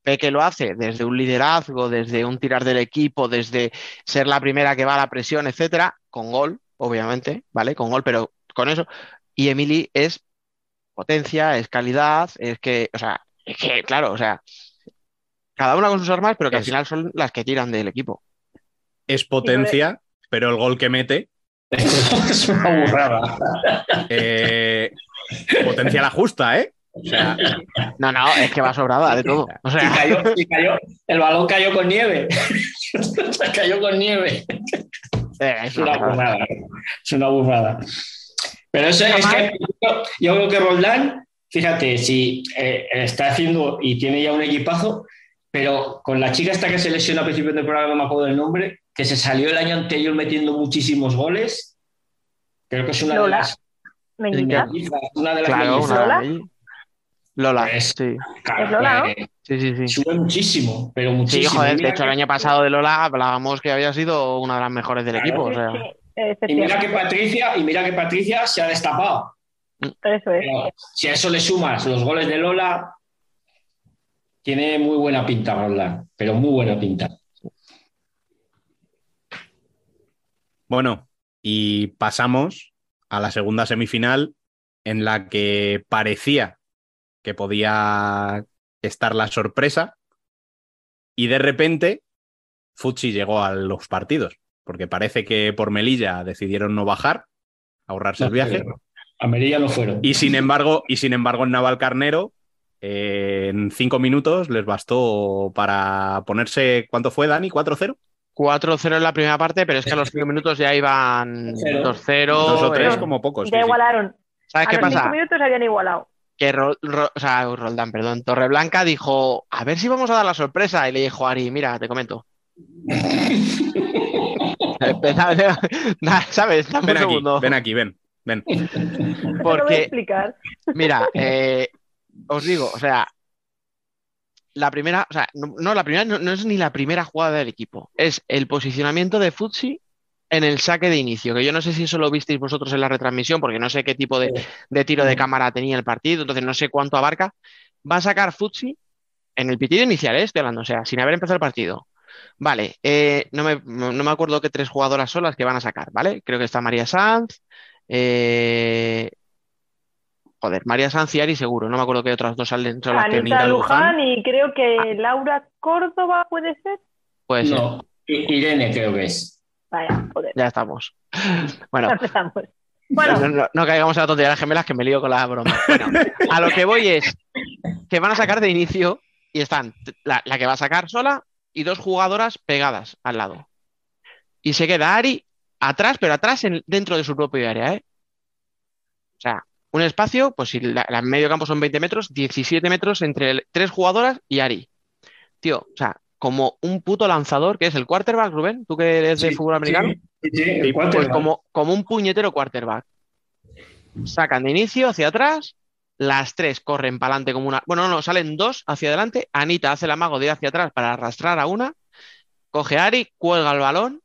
Peque lo hace desde un liderazgo, desde un tirar del equipo, desde ser la primera que va a la presión, etcétera, con gol, obviamente, ¿vale? Con gol, pero con eso. Y Emily es potencia, es calidad, es que, o sea, es que, claro, o sea, cada una con sus armas, pero que al final son las que tiran del equipo. Es potencia, pero el gol que mete es una burrada. eh, potencia la justa, ¿eh? O sea, No, no, es que va sobrada de todo. O Y sea, cayó, y cayó- el balón cayó con nieve. cayó con nieve. eh, es una burrada. Es una burrada. Pero eso es que yo, yo creo que Roldán, fíjate, si eh, está haciendo y tiene ya un equipazo, pero con la chica esta que se lesionó a principio de temporada, no me acuerdo del nombre, que se salió el año anterior metiendo muchísimos goles, creo que es una Lola. de las una de las Claro, ¿Lola? Es- sí. Claro, ¿Es Lola, no? eh, Sí, sí, sí. Sube muchísimo, pero Sí, muchísimo. joder, de hecho el año pasado de Lola hablábamos que había sido una de las mejores del Claro. equipo. O sea, Sí, Y mira que Patricia, y mira que Patricia se ha destapado. Eso es. Pero si a eso le sumas los goles de Lola, tiene muy buena pinta Roldán, pero muy buena pinta. bueno, y pasamos a la segunda semifinal en la que parecía que podía estar la sorpresa y de repente Futsi llegó a los partidos, porque parece que por Melilla decidieron no bajar, ahorrarse el viaje. A Merilla no fueron. Y sin embargo, y sin embargo en Navalcarnero, eh, en cinco minutos les bastó para ponerse, ¿cuánto fue, Dani? ¿4-0? 4-0 en la primera parte, pero es que a los 5 minutos ya iban Cero. 2-0. Dos o tres eh, como pocos. Ya sí, igualaron. ¿Sabes A qué los cinco pasa? minutos habían igualado. Que Ro- Ro- o sea, Roldán, perdón, Torreblanca dijo, a ver si vamos a dar la sorpresa. Y le dijo Ari, mira, te comento. ¿Sabes? Dame Ven un aquí, segundo. ven aquí, ven, ven. Porque explicar. Mira, eh, os digo, o sea, la primera, o sea, no, no, la primera no, no es ni la primera jugada del equipo, es el posicionamiento de Futsi en el saque de inicio, que yo no sé si eso lo visteis vosotros en la retransmisión, porque no sé qué tipo de, de tiro de cámara tenía el partido, entonces no sé cuánto abarca. Va a sacar Futsi en el pitido inicial, ¿eh? estoy hablando, o sea, sin haber empezado el partido. Vale, eh, no me, no me acuerdo qué tres jugadoras son las que van a sacar, ¿vale? Creo que está María Sanz, eh, Joder, María Sanz y Ari seguro, no me acuerdo qué otras dos salen son las que Anita Anita Luján Luján. y creo que Laura Córdoba puede ser. puede ser. No, Irene creo que es. Vaya, joder. Ya estamos. Bueno, Ya empezamos. Bueno, no, no- no caigamos en la tontería de las gemelas que me lío con la broma. Bueno, a lo que voy es que van a sacar de inicio y están la, la que va a sacar sola y dos jugadoras pegadas al lado. Y se queda Ari atrás, pero atrás en- dentro de su propio área, ¿eh? O sea, un espacio, pues si la, la medio campo son 20 metros, 17 metros entre el- tres jugadoras y Ari. Tío, o sea, como un puto lanzador, que es el quarterback, Rubén, tú que eres de fútbol americano. Sí, sí, el Pues quarterback. como, como un puñetero quarterback. Sacan de inicio hacia atrás, las tres corren para adelante como una. Bueno, no, salen dos hacia adelante. Anita hace el amago de ir hacia atrás para arrastrar a una. Coge a Ari, cuelga el balón,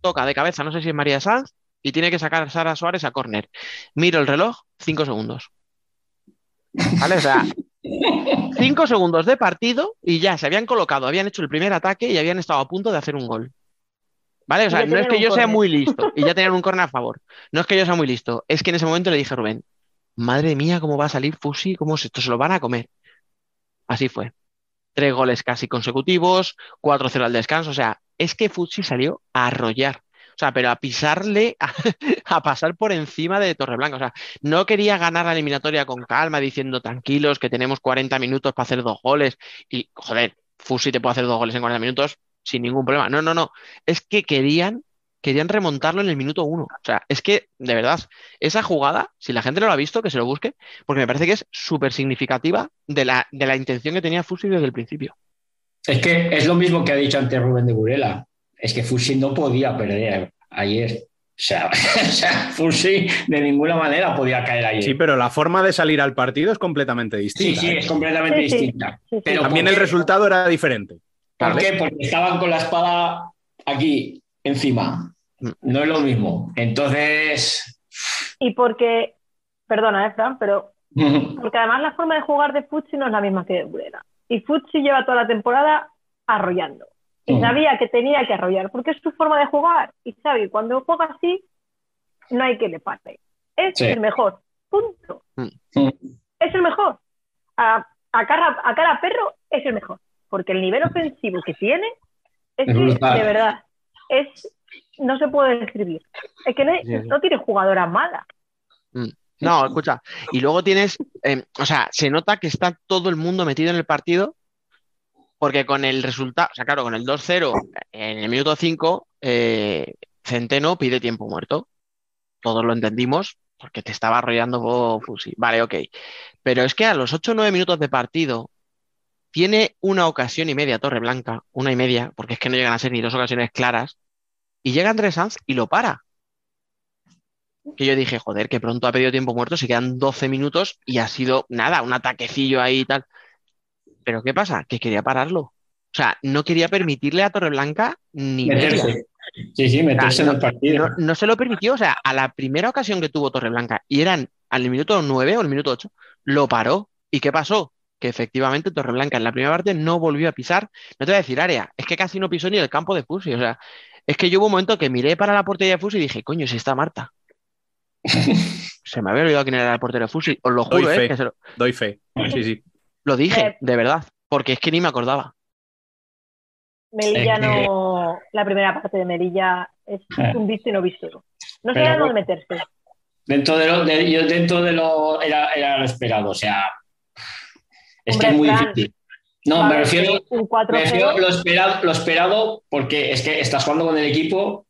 toca de cabeza, no sé si es María Sanz, y tiene que sacar a Sara Suárez a córner. Miro el reloj, cinco segundos. ¿Vale? O sea, cinco segundos de partido y ya se habían colocado, habían hecho el primer ataque y habían estado a punto de hacer un gol. ¿Vale? O sea, no es que yo sea muy listo y ya tenían un córner a favor. No es que yo sea muy listo, es que en ese momento le dije a Rubén, madre mía, ¿cómo va a salir Fusi? ¿Cómo se, esto se lo van a comer? Así fue. Tres goles casi consecutivos, 4-0 al descanso. O sea, es que Fusi salió a arrollar. Sea, pero a pisarle, a, pasar por encima de Torreblanca. O sea, no quería ganar la eliminatoria con calma, diciendo tranquilos, que tenemos 40 minutos para hacer dos goles. Y, joder, Fusi te puede hacer dos goles en 40 minutos sin ningún problema. No, no, no. Es que querían, querían remontarlo en el minuto uno. O sea, es que, de verdad, esa jugada, si la gente no lo ha visto, que se lo busque, porque me parece que es súper significativa de la, de la intención que tenía Fusi desde el principio. Es que es lo mismo que ha dicho antes Rubén de Burela. Es que Fusi no podía perder ayer. O sea, o sea, de ninguna manera podía caer ayer. Sí, pero la forma de salir al partido es completamente Sí, distinta. sí, ¿eh? es completamente Sí, sí. distinta. Sí, sí. Pero También ¿por el resultado era diferente. ¿Por ¿vale? qué? Porque estaban con la espada aquí, encima. Mm. No es lo mismo. Entonces. Y porque, perdona, eh, Fran, pero porque además la forma de jugar de Futsi no es la misma que de Burela. Y Futsi lleva toda la temporada arrollando. Y Mm. sabía que tenía que arrollar, porque es su forma de jugar. Y Xavi, cuando juega así, no hay que le pase. Es Sí. el mejor. Punto. Mm. Es el mejor. A, a cara, a cara perro es el mejor. Porque el nivel ofensivo que tiene es Es que, brutal. de verdad, es no se puede describir. Es que no, no tiene jugadora mala. No, escucha. Y luego tienes, eh, o sea, se nota que está todo el mundo metido en el partido, porque con el resultado, o sea, claro, con el 2-0 en el minuto 5, eh, Centeno pide tiempo muerto. Todos lo entendimos, porque te estaba arrollando oh, Fusi. Vale, ok. Pero es que a los 8 o 9 minutos de partido tiene una ocasión y media Torreblanca, una y media, porque es que no llegan a ser ni dos ocasiones claras, y llega Andrés Sanz y lo para que yo dije, joder, que pronto ha pedido tiempo muerto, se quedan 12 minutos y ha sido nada, un ataquecillo ahí y tal. Pero ¿qué pasa? Que quería pararlo. O sea, no quería permitirle a Torreblanca ni media. Meterse. Sí, sí, meterse en el partido. No, no se lo permitió. O sea, a la primera ocasión que tuvo Torreblanca, y eran al minuto 9 o el minuto 8, lo paró. ¿Y qué pasó? Que efectivamente Torreblanca en la primera parte no volvió a pisar, no te voy a decir área, es que casi no pisó ni el campo de Fusi. O sea, es que yo hubo un momento que miré para la portería de Fusi y dije, coño, si está Marta. Se me había olvidado quién era el portero de Fusi. Os lo Doy juro, ¿eh? fe. que se lo, Doy fe. Sí, sí. Lo dije, Eh. de verdad, porque es que ni me acordaba. Melilla Es que- no. La primera parte de Melilla es Eh. un visto y no visto. No sabía dónde meterse. Dentro de lo, de, yo dentro de lo era, era lo esperado, o sea, es Hombre, que es muy Fran, difícil. No, me refiero, Un me 4-0. refiero lo esperado, lo esperado porque es que estás jugando con el equipo.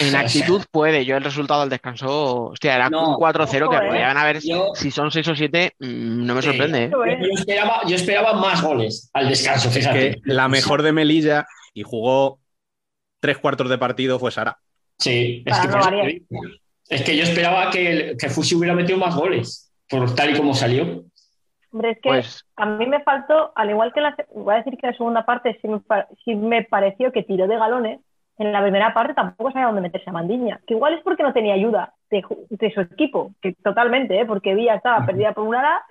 En actitud puede, yo el resultado del descanso, hostia, era No. un 4-0 que eh. podían haber, Yo- si son 6 o 7, mm, no me Sí. sorprende, ¿eh? Yo, es. esperaba, yo esperaba más goles al descanso, fíjate. Que la mejor de Melilla y jugó tres cuartos de partido fue Sara. Sí, es que, no es que yo esperaba que, que Fusi hubiera metido más goles, por tal y como salió. Hombre, es que Pues a mí me faltó, al igual que en la, voy a decir que en la segunda parte sí me, sí me pareció que tiró de galones. En la primera parte tampoco sabía dónde meterse a Mandiña. Que igual es porque no tenía ayuda de, su equipo, que totalmente, ¿eh? porque Villa estaba perdida por un ala.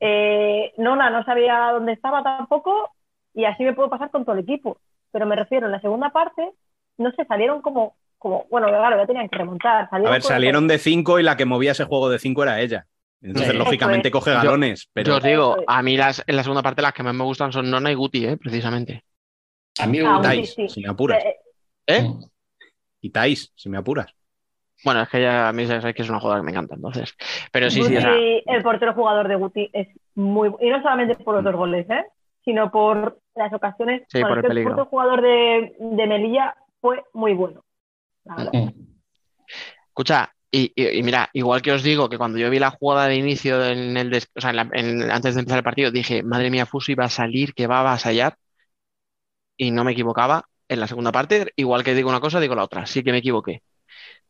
Eh, Nona no sabía dónde estaba tampoco. Y así me puedo pasar con todo el equipo. Pero me refiero, en la segunda parte, no sé, salieron como, como bueno, claro, ya tenían que remontar. A ver, salieron de cinco y la que movía ese juego de cinco era ella. Entonces, Sí. lógicamente, coge Yo- galones. yo Pero os digo, a mí las, en la segunda parte las que más me gustan son Nona y Guti, ¿eh? precisamente. A mí me Ah, gusta. sí, sí. apuras. Eh, ¿Eh? Y Tais, si me apuras. Bueno, es que ya a mí sabéis que es una jugada que me encanta, entonces. Pero sí, sí, o sea, Guti, el portero jugador de Guti es muy y no solamente por los dos goles, ¿eh? sino por las ocasiones. Sí, por el que peligro. portero jugador de, de Melilla fue muy bueno. la verdad. Escucha, y, y- y mira, igual que os digo que cuando yo vi la jugada de inicio en el des- o sea, en la- en- antes de empezar el partido, dije, madre mía, Fusi va a salir, que va a avasallar, y no me equivocaba. En la segunda parte, igual que digo una cosa, digo la otra, sí que me equivoqué.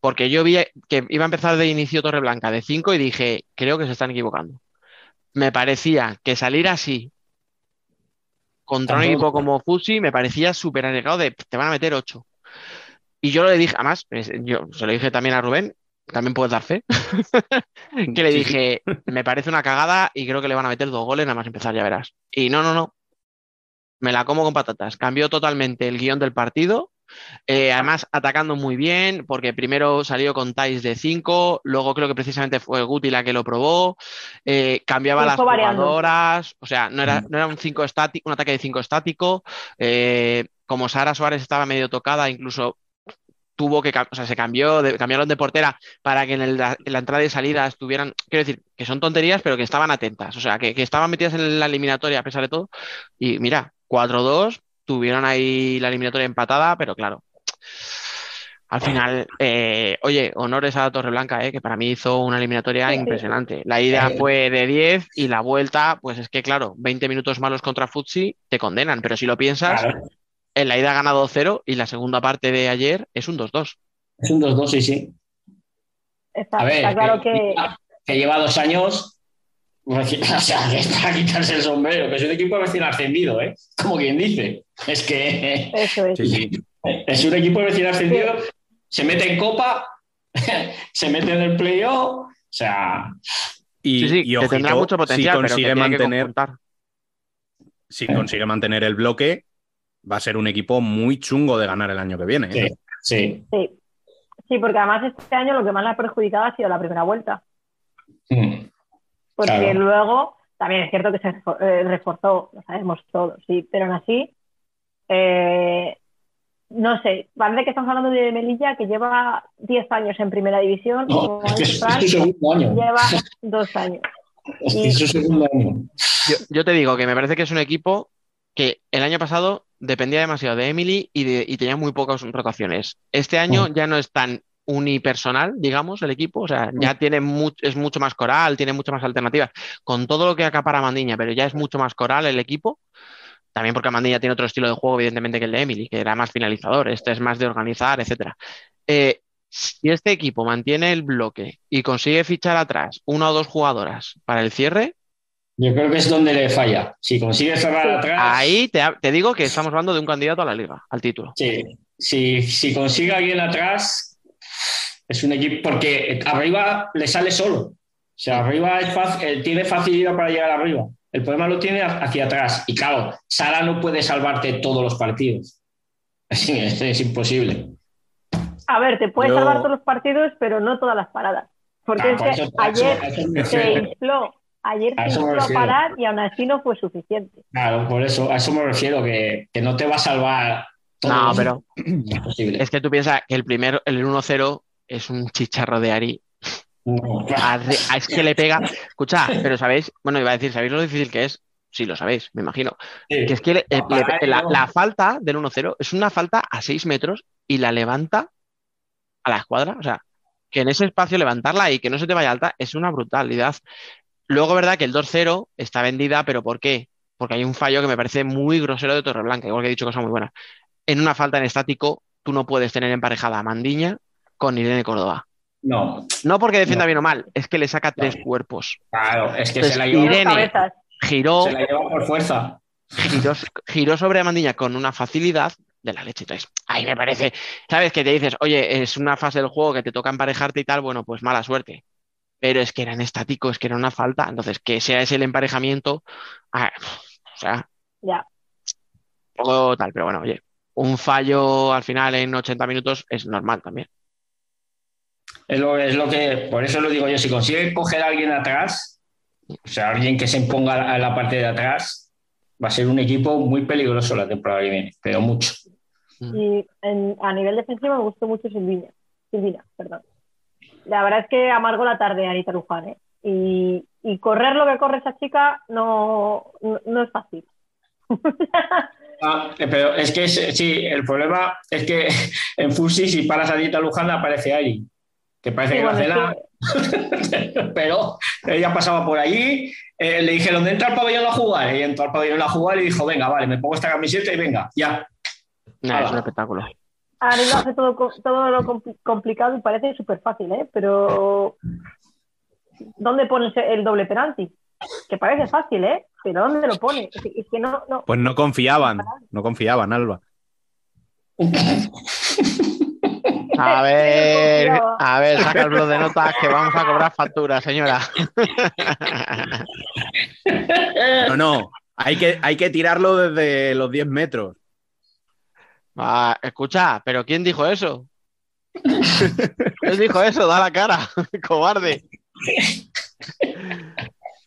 Porque yo vi que iba a empezar de inicio Torreblanca de 5 y dije, creo que se están equivocando. Me parecía que salir así contra un equipo como Fusi me parecía súper arriesgado de te van a meter 8. Y yo le dije, además, yo se lo dije también a Rubén, también puedes dar fe, que le dije, me parece una cagada y creo que le van a meter dos goles nada más empezar, ya verás. Y no, no, no. Me la como con patatas. Cambió totalmente el guion del partido. eh, además, atacando muy bien, porque primero salió con Tais de 5, luego creo que precisamente fue Guti la que lo probó, eh, cambiaba las jugadoras, o sea, no era, no era un, cinco estático, un ataque de 5 estático, eh, como Sara Suárez estaba medio tocada, incluso tuvo que, o sea, se cambió, de- cambiaron de portera para que en, el- en la entrada y salida estuvieran, quiero decir, que son tonterías, pero que estaban atentas, o sea, que, que estaban metidas en la eliminatoria a pesar de todo. Y mira, 4-2, tuvieron ahí la eliminatoria empatada, pero claro. Al final, eh, oye, honores a Torreblanca, eh, que para mí hizo una eliminatoria impresionante. La ida fue de 10 y la vuelta, pues es que claro, 20 minutos malos contra Futsi te condenan, pero si lo piensas, Claro, en la ida ha ganado 0 y la segunda parte de ayer es un 2-2. es un 2-2, sí, sí. Está, A ver, está claro que, que lleva dos años, o sea, que es para quitarse el sombrero, que es un equipo recién ascendido, ¿eh? Como quien dice. Es que eso es. Sí, sí. es un equipo recién ascendido, se mete en Copa, se mete en el playoff, o sea, Y, Sí, sí, y tendrá mucho potencial, si pero consigue tiene que mantener, si consigue mantener el bloque, va a ser un equipo muy chungo de ganar el año que viene. ¿eh? sí. Sí. Sí, porque además este año lo que más le ha perjudicado ha sido la primera vuelta. Mm. Porque Claro. luego, también es cierto que se eh, reforzó, lo sabemos todos, sí, pero aún así, eh, no sé, parece que estamos hablando de Melilla que lleva 10 años en primera división, No, como es que su segundo año. lleva dos años. Es que es su segundo año. Yo, yo te digo que me parece que es un equipo que el año pasado dependía demasiado de Emily y, de- y tenía muy pocas rotaciones. Este año ya no es tan unipersonal, digamos, el equipo, o sea, ya tiene es mucho más coral, tiene muchas más alternativas, con todo lo que acapara Mandiña, pero ya es mucho más coral el equipo. También porque Mandiña tiene otro estilo de juego, evidentemente, que el de Emily, que era más finalizador, este es más de organizar, etcétera. Eh, si este equipo mantiene el bloque y consigue fichar atrás una o dos jugadoras para el cierre, Yo creo que es donde le falla. Si consigue cerrar atrás, Ahí te, te digo que estamos hablando de un candidato a la liga, al título. sí. Si, si consigue alguien atrás, es un equipo, porque arriba le sale solo. O sea, arriba es fácil- eh, tiene facilidad para llegar arriba. El problema lo tiene hacia atrás. Y claro, Sala no puede salvarte todos los partidos. Es, es- es imposible. A ver, te puede salvar todos los partidos, pero no todas las paradas. Porque Ah, es que ayer eso se infló, ayer se infló a parar y aún así no fue suficiente. Claro, por eso, a eso me refiero, que, que no te va a salvar No, pero Imposible. es que tú piensas que el primero, el 1-0 es un chicharro de Ari. No, Es que le pega. Escucha, pero sabéis, bueno, iba a decir, ¿sabéis lo difícil que es? Sí, lo sabéis, me imagino. sí. Que es que le- eh, le- la, la falta del 1-0 es una falta a 6 metros y la levanta a la escuadra. O sea, que en ese espacio levantarla y que no se te vaya alta es una brutalidad. Luego, verdad que el 2-0 está vendida, pero ¿por qué? Porque hay un fallo que me parece muy grosero de Torreblanca, igual que he dicho cosas muy buenas. En una falta en estático, tú no puedes tener emparejada a Mandiña con Irene Córdoba. No, No porque defienda No. bien o mal, es que le saca tres cuerpos. claro, es que se la lleva, Irene. Giró, se la lleva por fuerza. giró, giró sobre Mandiña con una facilidad de la leche. Entonces, ahí me parece, ¿sabes? Que te dices, oye, es una fase del juego que te toca emparejarte y tal, bueno, pues mala suerte. Pero es que era en estático, es que era una falta. Entonces, que sea ese el emparejamiento, ah, o sea, Ya. un poco tal, pero bueno, oye, un fallo al final en 80 minutos es normal también. Es lo, es lo que, por eso lo digo yo, si consigue coger a alguien atrás, o sea, alguien que se imponga a la parte de atrás, va a ser un equipo muy peligroso la temporada que viene, pero mucho. Y en- a nivel defensivo me gustó mucho Silvina. Silvina, perdón. La verdad es que amargó la tarde a Anita Luján, ¿eh? Y, y correr lo que corre esa chica no, no, no es fácil. Ah, eh, pero es que es- sí, el problema es que en Fusi, si paras a Dita Luján, aparece ahí, que parece Sí, que no bueno, nada. que- pero ella pasaba por allí, eh, le dijeron, entra al pabellón a jugar, y entró al pabellón a jugar y dijo, venga, vale, me pongo esta camiseta y venga, ya. Nah, es un espectáculo. Ari lo hace todo, todo lo compli- complicado y parece súper fácil, ¿eh? Pero ¿dónde pones el doble penalti? Que parece fácil, ¿eh? Pero ¿dónde lo pone? Es que, es que no, no. Pues no confiaban, no confiaban, Alba. A ver, a ver, saca el blog de notas que vamos a cobrar factura, señora. No, no, hay que, hay que tirarlo desde los 10 metros. Ah, escucha, pero ¿quién dijo eso? ¿Quién dijo eso? Da la cara, cobarde.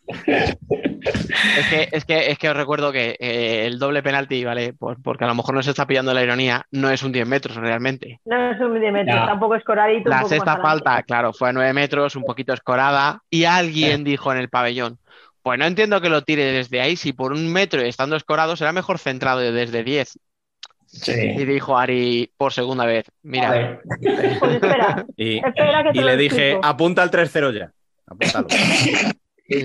Es que, es que, es que os recuerdo que eh, el doble penalti, ¿vale? Por- porque a lo mejor no se está pillando la ironía, no es un 10 metros realmente. No es un milímetro, Ya. tampoco es coradito. un La poco sexta falta, claro, fue a 9 metros, un poquito escorada, y alguien dijo en el pabellón, pues no entiendo que lo tire desde ahí, si por un metro estando escorado será mejor centrado desde 10. Y dijo Ari por segunda vez, mira, Pues espera, Y, espera que te y lo le dije, apunta al 3-0 ya. Apúntalo.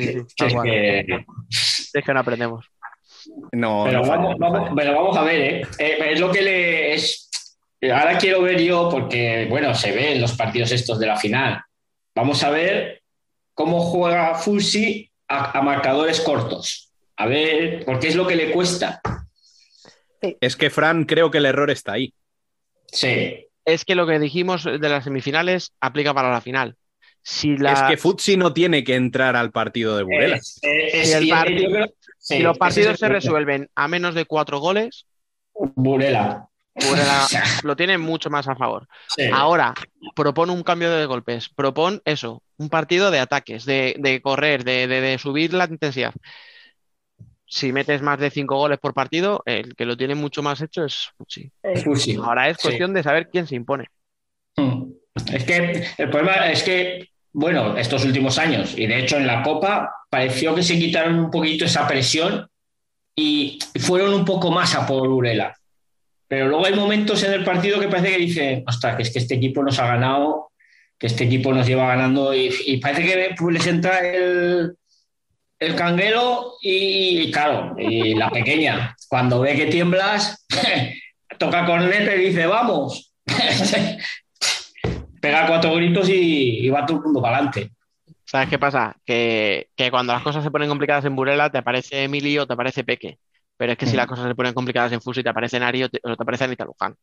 es que no aprendemos. No, Pero no vamos, pero vamos a ver, ¿eh? Eh, Es lo que le es. Ahora quiero ver yo, porque, bueno, se ve en los partidos estos de la final. Vamos a ver cómo juega Fusi a, a marcadores cortos. A ver, porque es lo que le cuesta. Es que Fran, creo que el error está ahí. Sí. Es que lo que dijimos de las semifinales aplica para la final. Si la, Es que Futsi no tiene que entrar al partido de Burela. Es- es- si el y- par- yo creo- sí, si los partidos es se el- resuelven a menos de cuatro goles, Burela. Burela lo tiene mucho más a favor. Sí. Ahora, propone un cambio de golpes, propone eso, un partido de ataques, de, de correr, de, de- de subir la intensidad. Si metes más de cinco goles por partido, el que lo tiene mucho más hecho es. Fusi. Ahora es Sí. cuestión de saber quién se impone. Mm. Es que el problema es que, bueno, estos últimos años, y de hecho en la Copa, pareció que se quitaron un poquito esa presión y fueron un poco más a por Urela. Pero luego hay momentos en el partido que parece que dicen, ostras, que es que este equipo nos ha ganado, que este equipo nos lleva ganando y, parece que pues, les entra el, el y, claro, y la pequeña, cuando ve que tiemblas, toca corneta y dice, vamos. Pega cuatro gritos y, y va todo el mundo para adelante. ¿Sabes qué pasa? Que, que cuando las cosas se ponen complicadas en Burela, te aparece Emilio o te aparece Peque. Pero es que si Mm. las cosas se ponen complicadas en Fusi, te aparece Nari o te, o te aparece Anita Luján.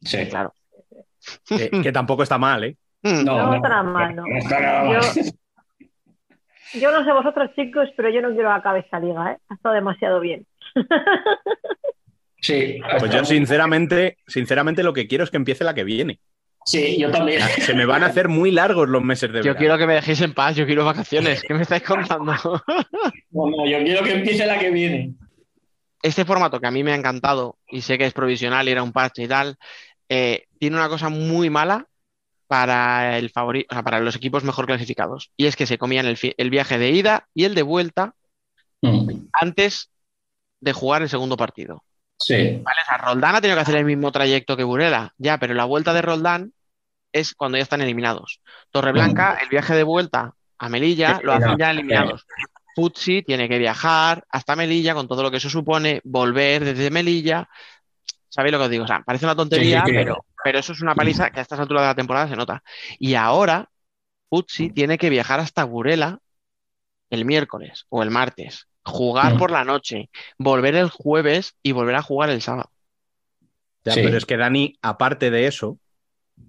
Sí, claro. Que, que tampoco está mal, ¿eh? Mm. No, No está nada mal, ¿no? no está nada mal. Yo, yo no sé vosotros, chicos, pero yo no quiero que acabe esta liga, ¿eh? Ha estado demasiado bien. Sí, Pues yo sinceramente, sinceramente lo que quiero es que empiece la que viene. Sí, yo también. Se me van a hacer muy largos los meses de Yo verano. quiero que me dejéis en paz, yo quiero vacaciones. ¿Qué me estáis contando? No, no, yo quiero que empiece la que viene. Este formato que a mí me ha encantado y sé que es provisional y era un parche y tal, eh, tiene una cosa muy mala para el favori- o sea, para los equipos mejor clasificados. Y es que se comían el viaje de ida y el de vuelta Mm, antes de jugar el segundo partido. Sí, ¿Vale? O sea, Roldán ha tenido que hacer el mismo trayecto que Burela, ya, pero la vuelta de Roldán es cuando ya están eliminados. Torreblanca, el viaje de vuelta a Melilla, lo hacen ya eliminados. Futsi tiene que viajar hasta Melilla con todo lo que eso supone, volver desde Melilla. ¿Sabéis lo que os digo? O sea, parece una tontería, Sí, sí, que- pero, pero eso es una paliza que a estas alturas de la temporada se nota. Y ahora, Futsi tiene que viajar hasta Burela el miércoles o el martes, jugar Mm. por la noche, volver el jueves y volver a jugar el sábado. Ya, Sí. Pero es que Dani, aparte de eso,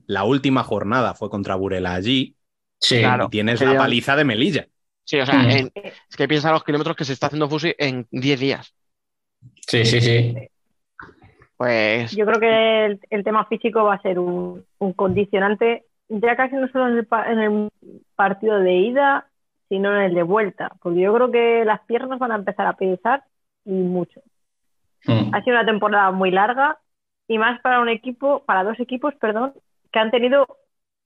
la última jornada fue contra Burela allí sí. Claro. tienes Sí, la paliza de Melilla. Sí, o sea, Mm. en- es que piensa los kilómetros que se está haciendo Fusi en 10 días. Sí, sí, sí. Pues Yo creo que el, el tema físico va a ser un, un condicionante, ya casi no solo en el, pa- en el partido de ida, sino en el de vuelta, porque yo creo que las piernas van a empezar a pesar y mucho. Mm, Ha sido una temporada muy larga y más para un equipo, para dos equipos, perdón, que han tenido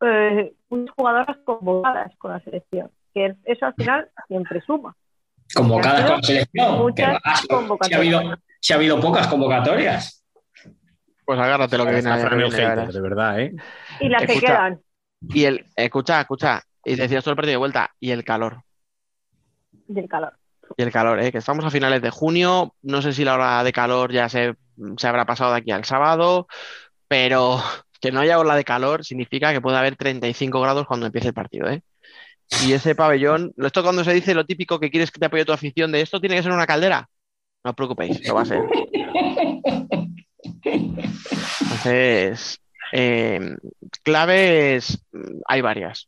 eh, unas jugadoras convocadas con la selección, que eso al final siempre suma. Convocadas con la selección. Muchas si- ha convocatorias. habido, si ha habido pocas convocatorias. Pues agárrate lo que viene. Viene, ya hater, verás. de verdad, ¿eh? Y las que quedan, Y el, escucha, escucha, y decías todo el partido de vuelta, y el calor. del calor. Y el calor, ¿eh? que estamos a finales de junio, no sé si la hora de calor ya se, se habrá pasado de aquí al sábado, pero que no haya ola de calor significa que puede haber 35 grados cuando empiece el partido, ¿eh? Y ese pabellón, esto cuando se dice lo típico que quieres que te apoye tu afición de esto tiene que ser una caldera, no os preocupéis, lo va a ser. Entonces, eh, claves mm, hay varias.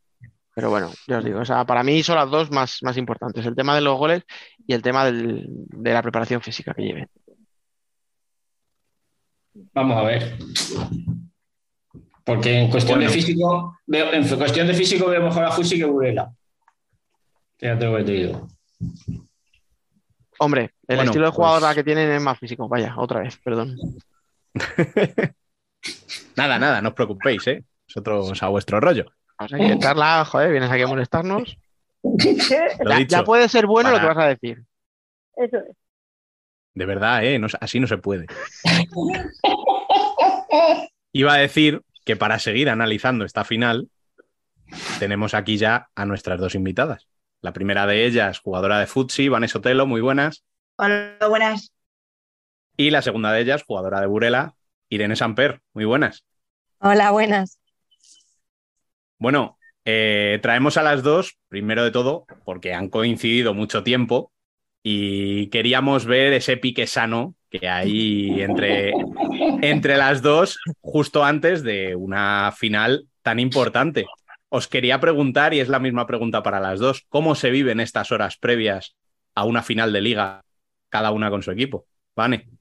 Pero bueno, ya os digo, o sea, para mí son las dos más, más importantes, el tema de los goles y el tema del- de la preparación física que lleven. Vamos a ver. Porque en cuestión Bueno. de físico, veo, en cuestión de físico veo mejor a Fusi que Burela. Fíjate lo que te digo. Hombre, el Bueno, estilo de jugador pues- que tienen es más físico. Vaya, otra vez, perdón. Nada, nada, no os preocupéis, ¿eh? Vosotros a vuestro rollo. Vamos aquí a joder, vienes aquí a molestarnos. Ya, puede ser bueno lo que vas a decir. Eso es. De verdad, ¿eh? No- así no se puede. Iba a decir que para seguir analizando esta final, tenemos aquí ya a nuestras dos invitadas. La primera de ellas, jugadora de Futsi, Vanessa Otelo, muy buenas. Hola, buenas. Y la segunda de ellas, jugadora de Burela, Irene Samper, muy buenas. Hola, buenas. Bueno, eh, traemos a las dos, primero de todo, porque han coincidido mucho tiempo y queríamos ver ese pique sano que hay entre, entre las dos justo antes de una final tan importante. Os quería preguntar, y es la misma pregunta para las dos, ¿cómo se viven estas horas previas a una final de liga, cada una con su equipo? Vane.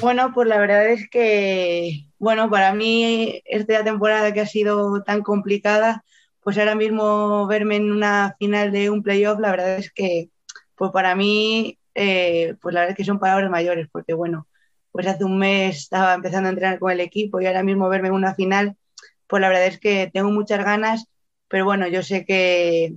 Bueno, pues la verdad es que, bueno, para mí esta temporada que ha sido tan complicada, pues ahora mismo verme en una final de un playoff, la verdad es que, pues para mí, eh, pues la verdad es que son palabras mayores, porque bueno, pues hace un mes estaba empezando a entrenar con el equipo y ahora mismo verme en una final, pues la verdad es que tengo muchas ganas, pero bueno, yo sé que,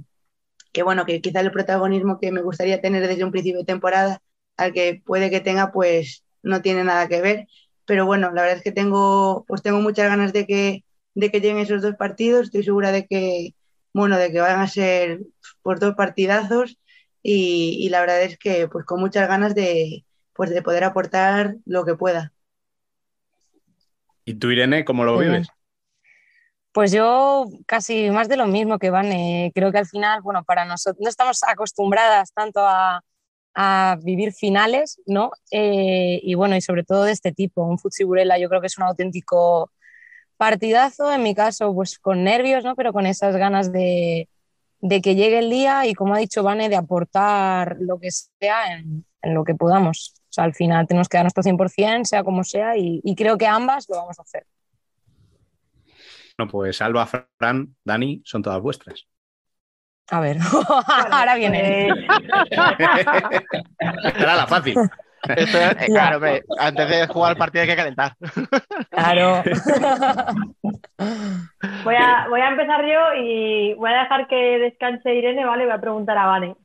que bueno, que quizá el protagonismo que me gustaría tener desde un principio de temporada, al que puede que tenga, pues no tiene nada que ver. Pero bueno, la verdad es que tengo, pues tengo muchas ganas de que, de que lleguen esos dos partidos. Estoy segura de que, bueno, de que van a ser pues, dos partidazos y, y la verdad es que pues con muchas ganas de, pues, de poder aportar lo que pueda. ¿Y tú, Irene, cómo lo vives? Pues yo casi más de lo mismo que Van. eh, creo que al final, bueno, para nosotros no estamos acostumbradas tanto a, a vivir finales, ¿no? Eh, y bueno, y sobre todo de este tipo, un Futsi Burela yo creo que es un auténtico partidazo, en mi caso, pues con nervios, ¿no? Pero con esas ganas de, de que llegue el día y, como ha dicho Vane, de aportar lo que sea en, lo que podamos. O sea, al final tenemos que dar nuestro 100%, sea como sea, y, y creo que ambas lo vamos a hacer. Bueno, pues Alba, Fran, Dani, son todas vuestras. A ver, ahora viene. Era la fácil. Esto es- eh, claro, hombre, antes de jugar el partido hay que calentar. Claro. Voy a, voy a empezar yo y voy a dejar que descanse Irene, ¿vale? Voy a preguntar a Vane.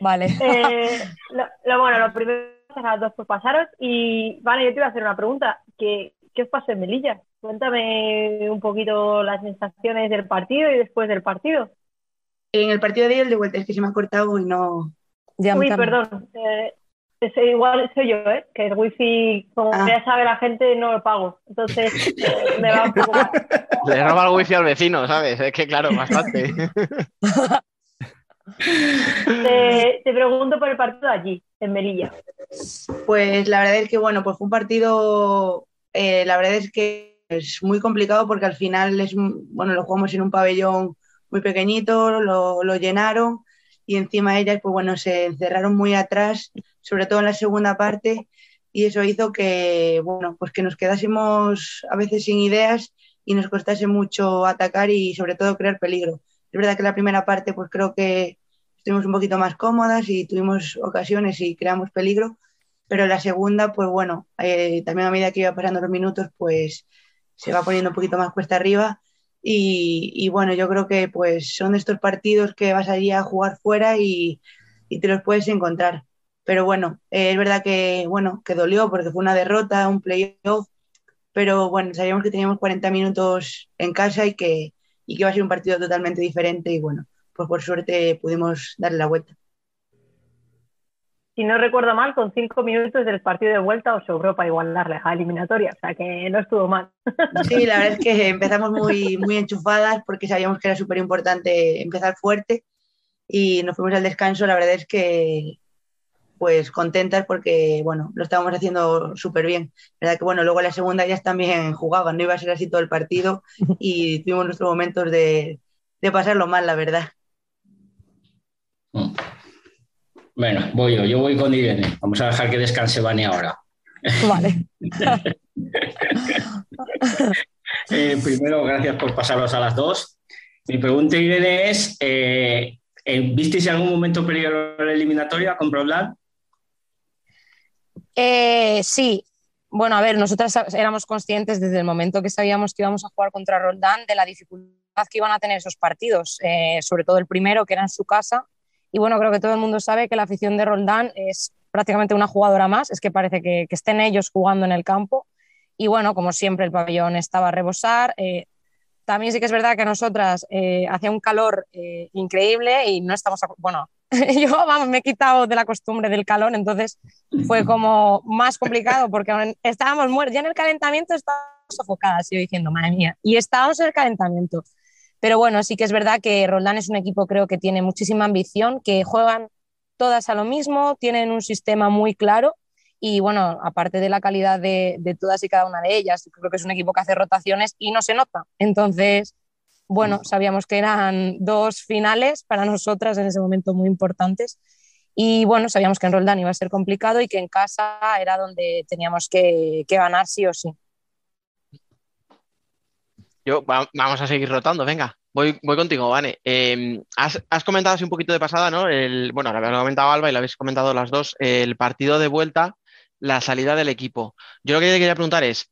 Vale. Eh, lo, lo- bueno, lo primero es a las dos por pasaros. Y Vane, yo te iba a hacer una pregunta. ¿Qué, qué os pasó en Melilla? Cuéntame un poquito las sensaciones del partido y después del partido. En el partido de ayer, de vuelta, es que se me ha cortado y no. Uy, perdón. Eh, ese igual soy yo, ¿eh? Que el wifi, como ya sabe la gente, no lo pago. Entonces, eh, me va un poco mal. Le roba el wifi al vecino, ¿sabes? Es que claro, bastante. Te, te pregunto por el partido allí, en Melilla. Pues la verdad es que, bueno, pues fue un partido, eh, la verdad es que es muy complicado porque al final es, un- bueno, lo jugamos en un pabellón muy pequeñito, lo, lo llenaron y encima ellas, pues bueno, se encerraron muy atrás, sobre todo en la segunda parte y eso hizo que, bueno, pues que nos quedásemos a veces sin ideas y nos costase mucho atacar y sobre todo crear peligro. Es verdad que la primera parte, pues creo que estuvimos un poquito más cómodas y tuvimos ocasiones y creamos peligro, pero la segunda, pues bueno, eh, también a medida que iba pasando los minutos, pues se va poniendo un poquito más cuesta arriba y, bueno, yo creo que pues son estos partidos que vas allí a jugar fuera y, y te los puedes encontrar. Pero bueno, eh, es verdad que, bueno, que dolió porque fue una derrota, un playoff, pero bueno, sabíamos que teníamos 40 minutos en casa y que, y que iba a ser un partido totalmente diferente y bueno, pues por suerte pudimos darle la vuelta. Si no recuerdo mal, con cinco minutos del partido de vuelta os sobró para igualar la eliminatoria, o sea que no estuvo mal. Sí, la verdad es que empezamos muy, muy enchufadas porque sabíamos que era súper importante empezar fuerte y nos fuimos al descanso. La verdad es que, pues contentas porque, bueno, lo estábamos haciendo súper bien. La verdad que, bueno, luego en la segunda ya también jugaban, no iba a ser así todo el partido y tuvimos nuestros momentos de, de pasarlo mal, la verdad. Bueno, voy yo, yo voy con Irene. Vamos a dejar que descanse Vani ahora. Vale. Eh, primero, gracias por pasaros a las dos. Mi pregunta, Irene, es: eh, eh, ¿visteis en algún momento peligro la eliminatoria con Proland? Eh, sí, bueno, a ver, nosotras éramos conscientes desde el momento que sabíamos que íbamos a jugar contra Roldán de la dificultad que iban a tener esos partidos, eh, sobre todo el primero, que era en su casa. Y bueno, creo que todo el mundo sabe que la afición de Roldán es prácticamente una jugadora más, es que parece que, que estén ellos jugando en el campo. Y bueno, como siempre, el pabellón estaba a rebosar. Eh, también sí que es verdad que nosotras eh, hacía un calor eh, increíble y no estamos, bueno, yo vamos, me he quitado de la costumbre del calor, entonces fue como más complicado porque estábamos muertos, ya en el calentamiento estábamos sofocadas, yo diciendo, madre mía, y estábamos en el calentamiento. Pero bueno, sí que es verdad que Roldán es un equipo creo que tiene muchísima ambición, que juegan todas a lo mismo, tienen un sistema muy claro y bueno, aparte de la calidad de, de todas y cada una de ellas, creo que es un equipo que hace rotaciones y no se nota. Entonces, bueno, sabíamos que eran dos finales para nosotras en ese momento muy importantes. Y bueno, sabíamos que en Roldán iba a ser complicado y que en casa era donde teníamos que, que ganar sí o sí. Yo, va- vamos a seguir rotando, venga. Voy, voy contigo, Vane. Eh, has, has comentado así un poquito de pasada, ¿no? El, bueno, lo había comentado Alba y lo habéis comentado las dos, el partido de vuelta, la salida del equipo. Yo lo que te quería preguntar es,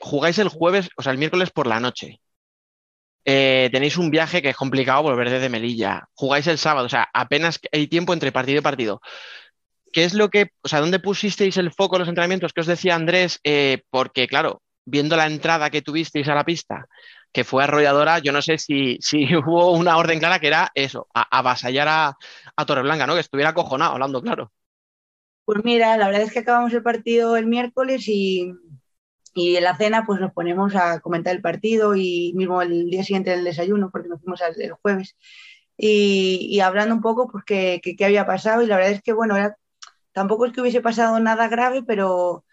jugáis el jueves, o sea, el miércoles por la noche. Eh, tenéis un viaje que es complicado volver desde Melilla. Jugáis el sábado, o sea, apenas hay tiempo entre partido y partido. ¿Qué es lo que, o sea, dónde pusisteis el foco en los entrenamientos que os decía Andrés? Eh, porque, claro, viendo la entrada que tuvisteis a la pista, que fue arrolladora, yo no sé si, si hubo una orden clara que era eso, a- avasallar a, a Torreblanca, ¿no? Que estuviera acojonado, hablando claro. Pues mira, la verdad es que acabamos el partido el miércoles y, y en la cena pues nos ponemos a comentar el partido y mismo el día siguiente del desayuno, porque nos fuimos el jueves, y, y hablando un poco pues qué había pasado y la verdad es que bueno, era- tampoco es que hubiese pasado nada grave, pero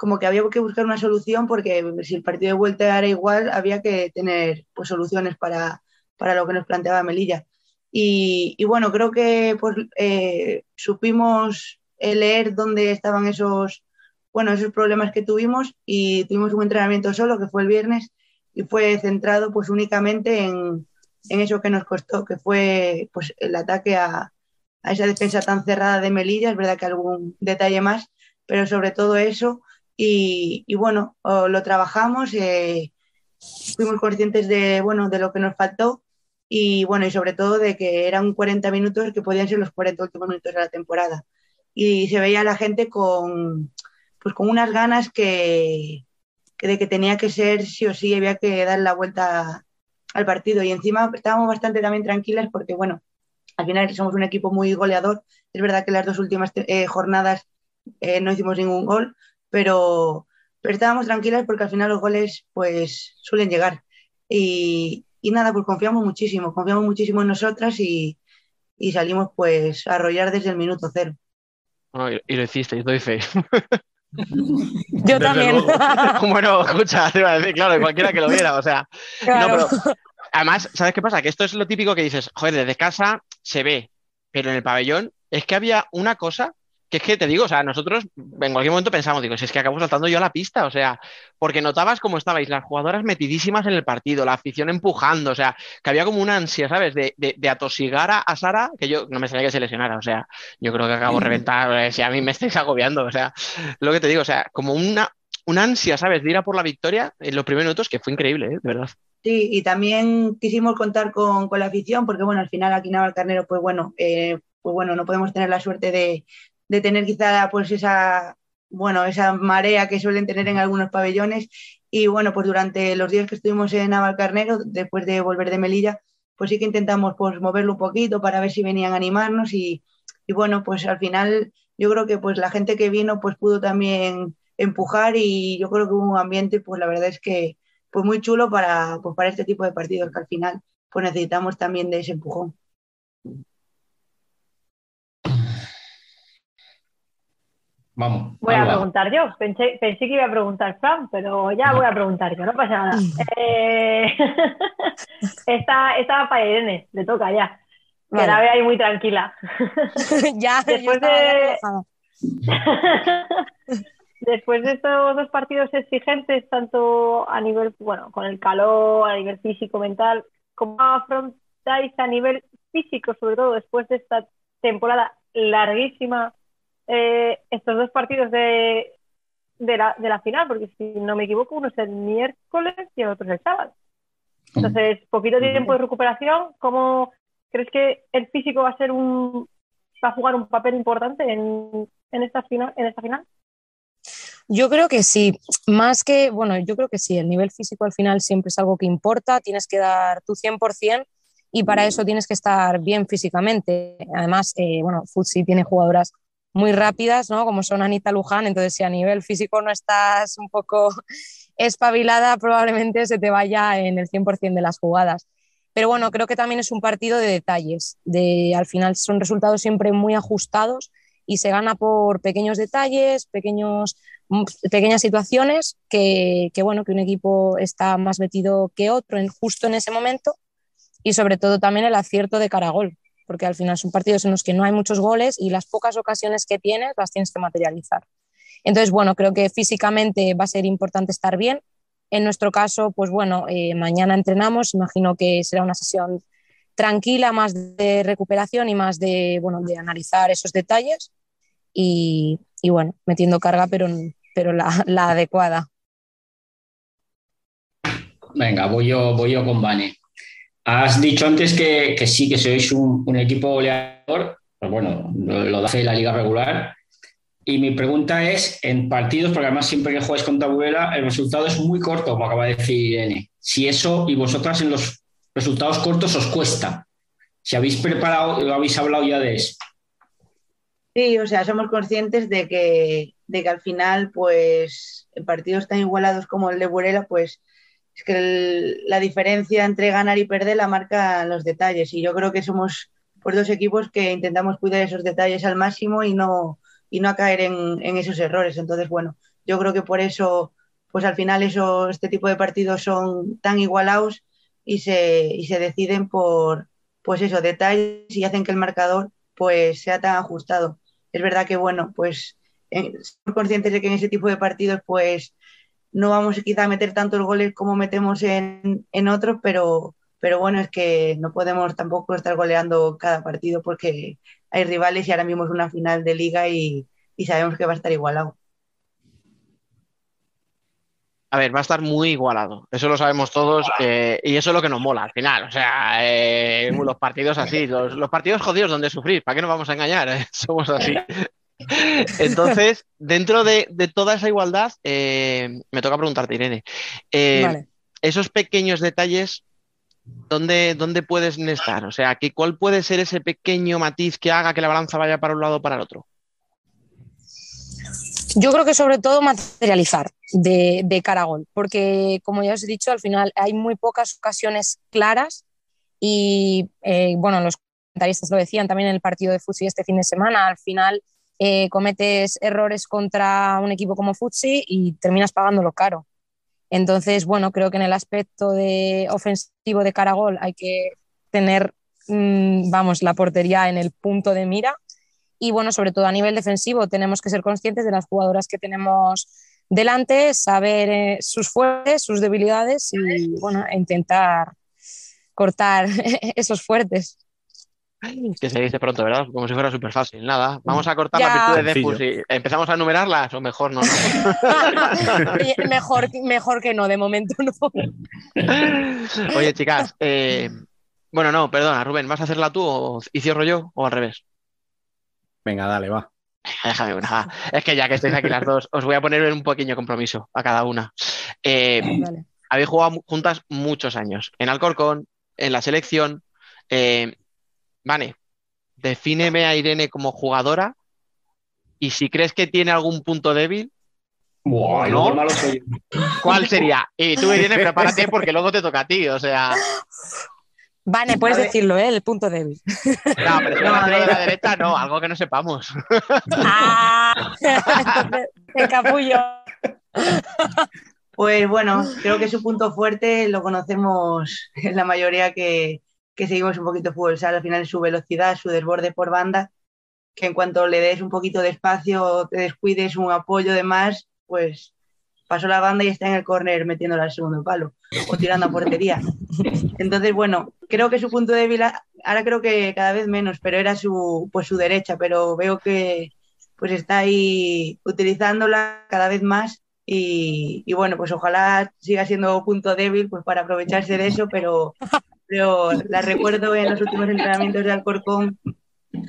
como que había que buscar una solución porque si el partido de vuelta era igual, había que tener pues soluciones para, para lo que nos planteaba Melilla. Y, y bueno, creo que pues, eh, supimos eh, leer dónde estaban esos, bueno, esos problemas que tuvimos y tuvimos un entrenamiento solo que fue el viernes y fue centrado pues únicamente en, en eso que nos costó, que fue pues el ataque a, a esa defensa tan cerrada de Melilla, es verdad que algún detalle más, pero sobre todo eso y, bueno, lo trabajamos, eh, fuimos conscientes de, bueno, de lo que nos faltó y bueno, y sobre todo de que eran 40 minutos que podían ser los 40 últimos minutos de la temporada. Y se veía a la gente con, pues con unas ganas que, que de que tenía que ser sí o sí, había que dar la vuelta al partido. Y encima estábamos bastante también tranquilas porque, bueno, al final somos un equipo muy goleador. Es verdad que las dos últimas eh, jornadas eh, no hicimos ningún gol, pero, pero estábamos tranquilas porque al final los goles pues suelen llegar. Y, y nada, pues confiamos muchísimo, confiamos muchísimo en nosotras y, y salimos pues a arrollar desde el minuto cero. Bueno, y, y lo hicisteis, doy fe. Yo también. bueno, escucha, te iba a decir, claro, cualquiera que lo viera, o sea. Claro. No, pero además, ¿sabes qué pasa? Que esto es lo típico que dices, joder, desde casa se ve, pero en el pabellón es que había una cosa que es que te digo, o sea, nosotros en cualquier momento pensamos, digo, si es que acabo saltando yo a la pista, o sea, porque notabas cómo estabais, las jugadoras metidísimas en el partido, la afición empujando, o sea, que había como una ansia, ¿sabes? De, de, de atosigar a, a Sara, que yo no me sabía que se lesionara, o sea, yo creo que acabo reventar, eh, si a mí me estáis agobiando, o sea, lo que te digo, o sea, como una, una ansia, ¿sabes? De ir a por la victoria en los primeros minutos, que fue increíble, ¿eh? de verdad. Sí, y también quisimos contar con, con la afición, porque bueno, al final aquí en Navalcarnero, pues bueno, eh, pues bueno, no podemos tener la suerte de, de tener quizá pues esa, bueno, esa marea que suelen tener en algunos pabellones. Y bueno, pues durante los días que estuvimos en Navalcarnero, después de volver de Melilla, pues sí que intentamos pues moverlo un poquito para ver si venían a animarnos y, y bueno, pues al final yo creo que pues la gente que vino pues pudo también empujar y yo creo que hubo un ambiente, pues la verdad es que pues muy chulo para, pues, para este tipo de partidos que al final pues necesitamos también de ese empujón. Vamos. Voy a preguntar yo. Pensé, pensé que iba a preguntar Fran, pero ya voy a preguntar yo, no pasa nada. Eh, esta, esta va para Irene, le toca ya. Que Vale. la vea ahí muy tranquila. ya, Después estaba de. Después de estos dos partidos exigentes, tanto a nivel, bueno, con el calor, a nivel físico, mental, ¿cómo afrontáis a nivel físico, sobre todo después de esta temporada larguísima eh, estos dos partidos de, de, la, de la final, porque si no me equivoco, uno es el miércoles y el otro es el sábado. Entonces, poquito tiempo de recuperación. ¿Cómo crees que el físico va a ser un va a jugar un papel importante en, en esta final? En esta final? Yo creo que sí, más que, bueno, yo creo que sí, el nivel físico al final siempre es algo que importa, tienes que dar tu 100% y para eso tienes que estar bien físicamente. Además, eh, bueno, Futsi tiene jugadoras muy rápidas, ¿no? Como son Anita Luján, entonces si a nivel físico no estás un poco espabilada, probablemente se te vaya en el 100% de las jugadas. Pero bueno, creo que también es un partido de detalles, de al final son resultados siempre muy ajustados y se gana por pequeños detalles, pequeños, pequeñas situaciones que, que, bueno, que un equipo está más metido que otro en, justo en ese momento y sobre todo también el acierto de Caragol, porque al final son partidos en los que no hay muchos goles y las pocas ocasiones que tienes las tienes que materializar. Entonces, bueno, creo que físicamente va a ser importante estar bien. En nuestro caso, pues bueno, eh, mañana entrenamos, imagino que será una sesión tranquila, más de recuperación y más de, bueno, de analizar esos detalles y, bueno, metiendo carga, pero, pero la, la, adecuada. Venga, voy yo, voy yo con Vane. Has dicho antes que, sí, que sois un, equipo goleador, pues bueno, lo, lo la liga regular. Y mi pregunta es, en partidos, porque además siempre que jugáis contra Burela, el resultado es muy corto, como acaba de decir Irene. Si eso, y vosotras en los resultados cortos os cuesta. Si habéis preparado, lo habéis hablado ya de eso. Sí, o sea, somos conscientes de que, de que al final, pues, en partidos tan igualados como el de Burela, pues, es que el, la diferencia entre ganar y perder la marca los detalles. Y yo creo que somos pues, dos equipos que intentamos cuidar esos detalles al máximo y no, y no a caer en, en, esos errores. Entonces, bueno, yo creo que por eso, pues al final eso, este tipo de partidos son tan igualados y se, y se deciden por, pues eso, detalles y hacen que el marcador pues sea tan ajustado. Es verdad que, bueno, pues eh, somos conscientes de que en ese tipo de partidos pues no vamos quizá a meter tantos goles como metemos en, en otros, pero, pero bueno, es que no podemos tampoco estar goleando cada partido porque hay rivales y ahora mismo es una final de liga y, y sabemos que va a estar igualado. A ver, va a estar muy igualado, eso lo sabemos todos eh, y eso es lo que nos mola al final. O sea, eh, los partidos así, los, partidos jodidos donde sufrir, ¿para qué nos vamos a engañar? Somos así. Entonces, dentro de, de toda esa igualdad, eh, me toca preguntarte, Irene, vale. esos pequeños detalles ¿Dónde, ¿Dónde pueden estar? O sea, ¿qué, ¿cuál puede ser ese pequeño matiz que haga que la balanza vaya para un lado o para el otro? Yo creo que sobre todo materializar de, de Caragol, porque como ya os he dicho, al final hay muy pocas ocasiones claras y eh, bueno, los comentaristas lo decían también en el partido de Futsi este fin de semana, al final eh, cometes errores contra un equipo como Futsi y terminas pagándolo caro. Entonces, bueno, creo que en el aspecto de ofensivo de Caragol hay que tener, mmm, vamos, la portería en el punto de mira. Y bueno, sobre todo a nivel defensivo, tenemos que ser conscientes de las jugadoras que tenemos delante, saber eh, sus fuertes, sus debilidades y bueno, intentar cortar esos fuertes. Que se dice pronto, ¿verdad? Como si fuera súper fácil. Nada, vamos a cortar ya. la virtud de Defus y empezamos a enumerarlas o mejor no. no? mejor, mejor que no, de momento no. Oye, chicas, eh, bueno, no, perdona, Rubén, ¿vas a hacerla tú o, y cierro yo o al revés? Venga, dale, va. Déjame una. Es que ya que estáis aquí las dos, os voy a poner un pequeño compromiso a cada una. Eh, vale. Habéis jugado juntas muchos años. En Alcorcón, en la selección. Eh, Vale, defíneme a Irene como jugadora y si crees que tiene algún punto débil. ¿Cuál sería? Y tú, Irene, prepárate porque luego te toca a ti, o sea. Vale, puedes decirlo, ¿eh? El punto débil. No, pero si no, de la derecha, no, algo que no sepamos. ¡Ah! ¡Qué capullo! Pues bueno, creo que su punto fuerte lo conocemos en la mayoría que, que seguimos un poquito fútbol sala, al final su velocidad, su desborde por banda, que en cuanto le des un poquito de espacio, te descuides un apoyo de más, pues pasó la banda y está en el córner metiéndola al segundo palo o tirando a portería. Entonces, bueno, creo que su punto débil, ahora creo que cada vez menos, pero era su, pues su derecha, pero veo que pues está ahí utilizándola cada vez más y, y bueno, pues ojalá siga siendo punto débil pues para aprovecharse de eso, pero, pero la recuerdo en los últimos entrenamientos de Alcorcón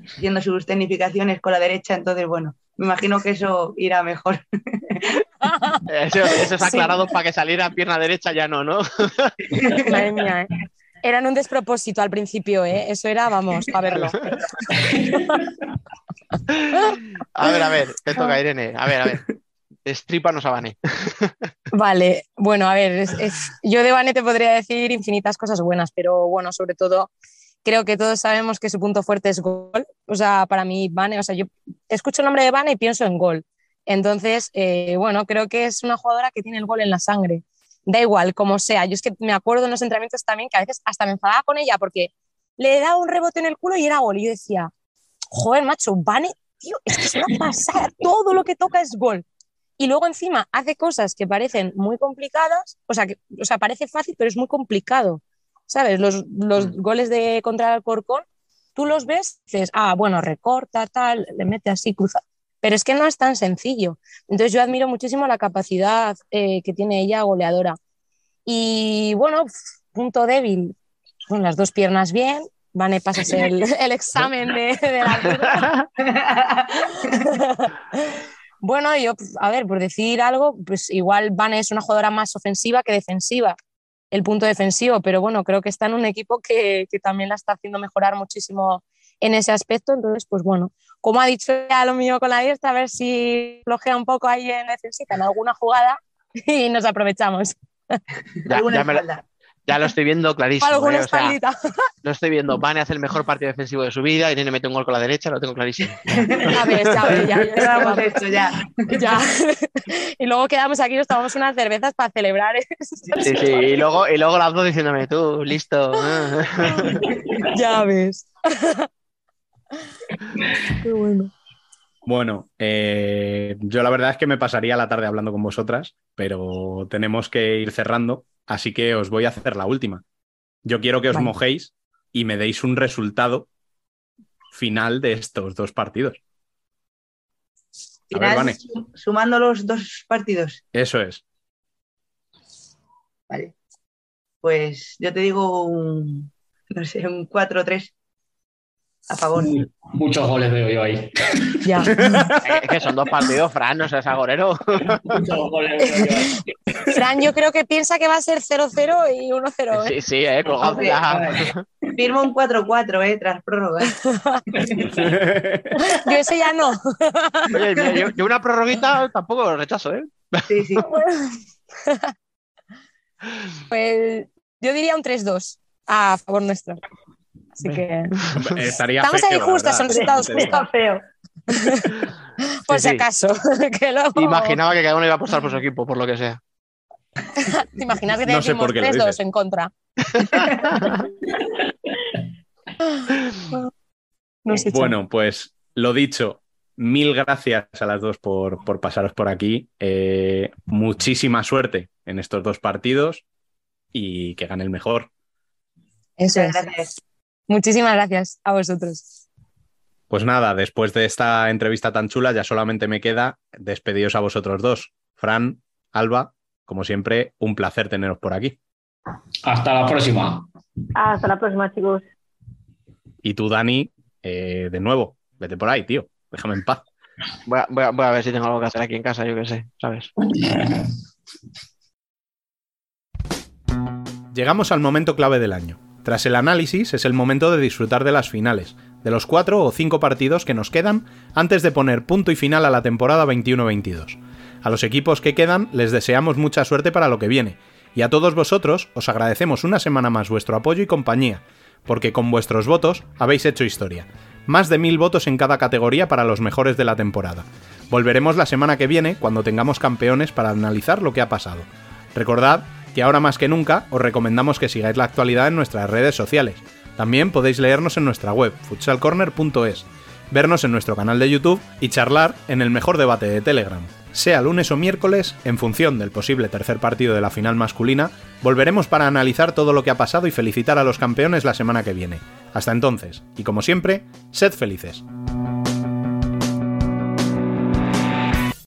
haciendo sus tecnificaciones con la derecha, entonces bueno, me imagino que eso irá mejor. Eso, eso es aclarado para que saliera pierna derecha, ya no, ¿no? Madre mía, ¿eh? Eran un despropósito al principio, ¿eh? Eso era, vamos, a verlo. A ver, a ver, te toca, Irene. A ver, a ver. Estrípanos a Vane. Vale, bueno, a ver, es- yo de Vane te podría decir infinitas cosas buenas, pero bueno, sobre todo creo que todos sabemos que su punto fuerte es gol. O sea, para mí, Vane, o sea, yo escucho el nombre de Vane y pienso en gol. Entonces, eh, bueno, creo que es una jugadora que tiene el gol en la sangre. Da igual, como sea. Yo es que me acuerdo en los entrenamientos también que a veces hasta me enfadaba con ella porque le daba un rebote en el culo y era gol. Y yo decía, joder, macho, Vane, tío, es que es una pasada. Todo lo que toca es gol. Y luego encima hace cosas que parecen muy complicadas, o sea, que, o sea, parece fácil, pero es muy complicado. ¿Sabes? Los, los goles de contra el Alcorcón, tú los ves dices, ah, bueno, recorta, tal, le mete así, cruza. Pero es que no es tan sencillo. Entonces yo admiro muchísimo la capacidad eh, que tiene ella goleadora. Y bueno, punto débil, con las dos piernas bien. Vane, pasas el, el examen de, de la. Bueno, yo, a ver, por decir algo, pues igual Vane es una jugadora más ofensiva que defensiva, el punto defensivo, pero bueno, creo que está en un equipo que, que también la está haciendo mejorar muchísimo en ese aspecto. Entonces, pues bueno, como ha dicho ya lo mío con la diestra, a ver si flojea un poco ahí en defensiva, en alguna jugada y nos aprovechamos. Ya, me lo. Ya lo estoy viendo clarísimo. Alguna ¿eh? O sea, espaldita. lo estoy viendo. Vane hace el mejor partido defensivo de su vida. Irene mete un gol con la derecha, lo tengo clarísimo. Ya ves, ya ves, ya, ya, Ya hemos hecho ya. ya. Y luego quedamos aquí, nos tomamos unas cervezas para celebrar. eso. Sí, sí. Y luego, y luego las dos diciéndome, tú, listo. Ya ves. Qué bueno. Bueno, eh, yo la verdad es que me pasaría la tarde hablando con vosotras, pero tenemos que ir cerrando, así que os voy a hacer la última. Yo quiero que os Vale. mojéis y me deis un resultado final de estos dos partidos. A ver, Final, Vane, sum- sumando los dos partidos. eso es. Vale. Pues yo te digo un, no sé, un 4-3 a favor. Muchos goles veo yo ahí. Ya. Es que son dos partidos, Fran, no seas agorero. Muchos goles veo yo ahí. Fran, yo creo que piensa que va a ser 0-0 y 1-0. ¿eh? Sí, sí, eh, colgado Hombre, ya. Firmo un 4-4, eh, tras prórroga. Yo ese ya no. Oye, mira, yo, yo una prorroguita tampoco lo rechazo, ¿eh? Sí, sí. Pues yo diría un 3-2 a favor nuestro. Así que Estaría estamos feo, ahí la justas, verdad, son resultados te digo. justos. Está feo. Por Sí, si sí. acaso. Que luego- Imaginaba que cada uno iba a apostar por su equipo, por lo que sea. ¿Te imaginas que te No sé decimos por qué lo 3-2 dices. en contra? Bueno, pues lo dicho, mil gracias a las dos por, por pasaros por aquí. Eh, muchísima suerte en estos dos partidos y que gane el mejor. Eso es. gracias. Muchísimas gracias a vosotros. Pues nada, después de esta entrevista tan chula, ya solamente me queda despediros a vosotros dos. Fran, Alba, como siempre, un placer teneros por aquí. Hasta la próxima. Hasta la próxima, chicos. Y tú, Dani, eh, de nuevo, vete por ahí, tío. Déjame en paz. Voy a, voy a- voy a ver si tengo algo que hacer aquí en casa, yo qué sé, ¿sabes? Llegamos al momento clave del año. Tras el análisis es el momento de disfrutar de las finales, de los cuatro o cinco partidos que nos quedan antes de poner punto y final a la temporada 21-22. A los equipos que quedan les deseamos mucha suerte para lo que viene, y a todos vosotros os agradecemos una semana más vuestro apoyo y compañía, porque con vuestros votos habéis hecho historia. Más de mil votos en cada categoría para los mejores de la temporada. Volveremos la semana que viene cuando tengamos campeones para analizar lo que ha pasado. Recordad que ahora más que nunca os recomendamos que sigáis la actualidad en nuestras redes sociales. También podéis leernos en nuestra web, futsalcorner.es, vernos en nuestro canal de YouTube y charlar en el mejor debate de Telegram. Sea lunes o miércoles, en función del posible tercer partido de la final masculina, volveremos para analizar todo lo que ha pasado y felicitar a los campeones la semana que viene. Hasta entonces, y como siempre, sed felices.